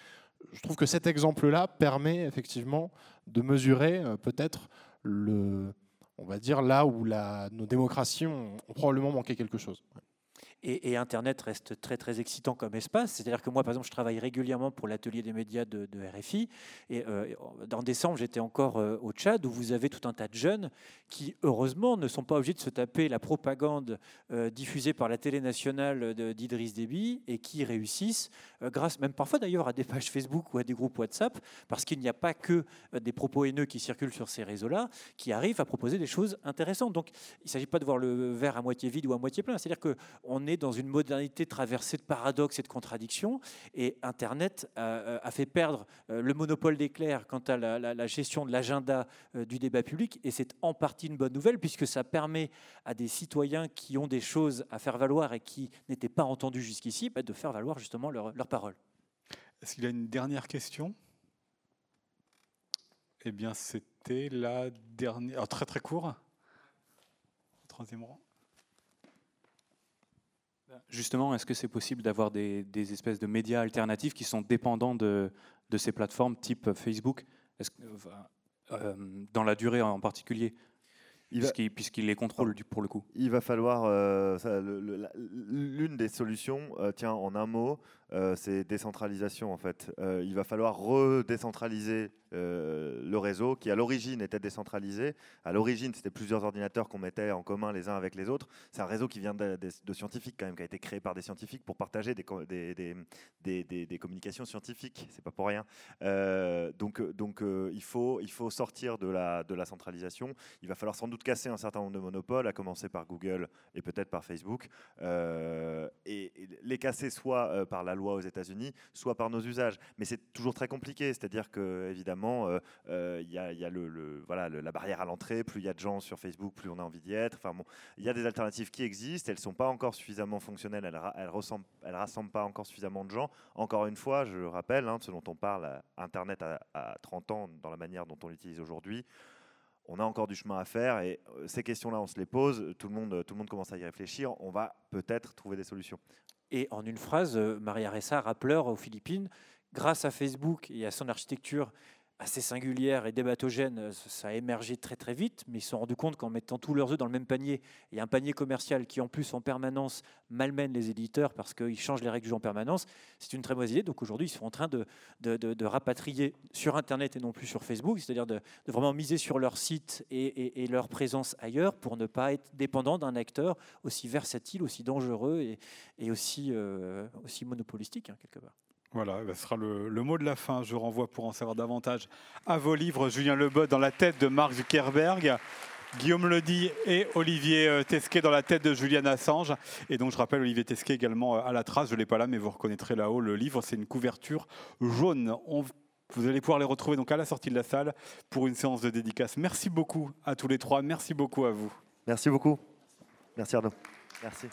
je trouve que cet exemple-là permet effectivement de mesurer euh, peut-être le, on va dire là où nos démocraties ont probablement manqué quelque chose. Et, Internet reste très très excitant comme espace. C'est-à-dire que moi, par exemple, je travaille régulièrement pour l'atelier des médias de, RFI. Et euh, en décembre, j'étais encore euh, au Tchad, où vous avez tout un tas de jeunes qui, heureusement, ne sont pas obligés de se taper la propagande euh, diffusée par la télé nationale d'Idriss Déby et qui réussissent, grâce même parfois d'ailleurs à des pages Facebook ou à des groupes WhatsApp, parce qu'il n'y a pas que des propos haineux qui circulent sur ces réseaux-là, qui arrivent à proposer des choses intéressantes. Donc, il ne s'agit pas de voir le verre à moitié vide ou à moitié plein. C'est-à-dire qu'on est dans une modernité traversée de paradoxes et de contradictions. Et Internet a, fait perdre euh, le monopole d'éclair quant à la, gestion de l'agenda euh, du débat public. Et c'est en partie une bonne nouvelle, puisque ça permet à des citoyens qui ont des choses à faire valoir et qui n'étaient pas entendus jusqu'ici, bah, de faire valoir justement leur, parole. Est-ce qu'il y a une dernière question? Eh bien, c'était la dernière. Ah, très très court. Troisième rang. Justement, est-ce que c'est possible d'avoir des, espèces de médias alternatifs qui sont dépendants de, ces plateformes type Facebook? Euh, Dans la durée en particulier puisqu'il les contrôle pour le coup? Il va falloir euh, l'une des solutions, euh, tiens en un mot, c'est décentralisation en fait. il va falloir redécentraliser euh, le réseau qui à l'origine était décentralisé. À l'origine, c'était plusieurs ordinateurs qu'on mettait en commun les uns avec les autres. C'est un réseau qui vient de, scientifiques quand même, qui a été créé par des scientifiques pour partager des, communications scientifiques. C'est pas pour rien. Euh, donc euh, il, faut, sortir de la, de la centralisation. Il va falloir sans doute casser un certain nombre de monopoles, à commencer par Google et peut-être par Facebook, et, les casser soit par la loi aux États-Unis, soit par nos usages. Mais c'est toujours très compliqué. C'est-à-dire que évidemment euh, euh, il y a, le, voilà, la barrière à l'entrée. Plus il y a de gens sur Facebook, plus on a envie d'y être. Enfin, bon, il y a des alternatives qui existent. Elles sont pas encore suffisamment fonctionnelles. Elles ne elles rassemblent pas encore suffisamment de gens. Encore une fois, je rappelle, hein, ce dont on parle, Internet à, 30 ans, dans la manière dont on l'utilise aujourd'hui on a encore du chemin à faire et euh, ces questions-là, on se les pose, tout le, monde, tout le monde commence à y réfléchir, on va peut-être trouver des solutions. Et en une phrase, Maria Ressa, rappeleur aux Philippines, grâce à Facebook et à son architecture assez singulière et débatogène, euh, ça a émergé très très vite, mais ils se sont rendus compte qu'en mettant tous leurs œufs dans le même panier, et un panier commercial qui en plus en permanence malmène les éditeurs parce qu'ils changent les règles du jeu en permanence, c'est une très mauvaise idée. Donc aujourd'hui, ils sont en train de, de, rapatrier sur Internet et non plus sur Facebook, c'est-à-dire de, vraiment miser sur leur site et, leur présence ailleurs pour ne pas être dépendant d'un acteur aussi versatile, aussi dangereux et, aussi, euh, aussi monopolistique, hein, quelque part. Voilà, ce sera le, mot de la fin. Je renvoie pour en savoir davantage à vos livres, Julien Lebot dans la tête de Mark Zuckerberg. Guillaume Ledy et Olivier euh, Tesquet dans la tête de Julian Assange. Et donc je rappelle Olivier Tesquet également euh, à la trace, je ne l'ai pas là, mais vous reconnaîtrez là-haut le livre, c'est une couverture jaune. vous allez pouvoir les retrouver donc à la sortie de la salle pour une séance de dédicace. Merci beaucoup à tous les trois, merci beaucoup à vous. Merci beaucoup. Merci Arnaud. Merci.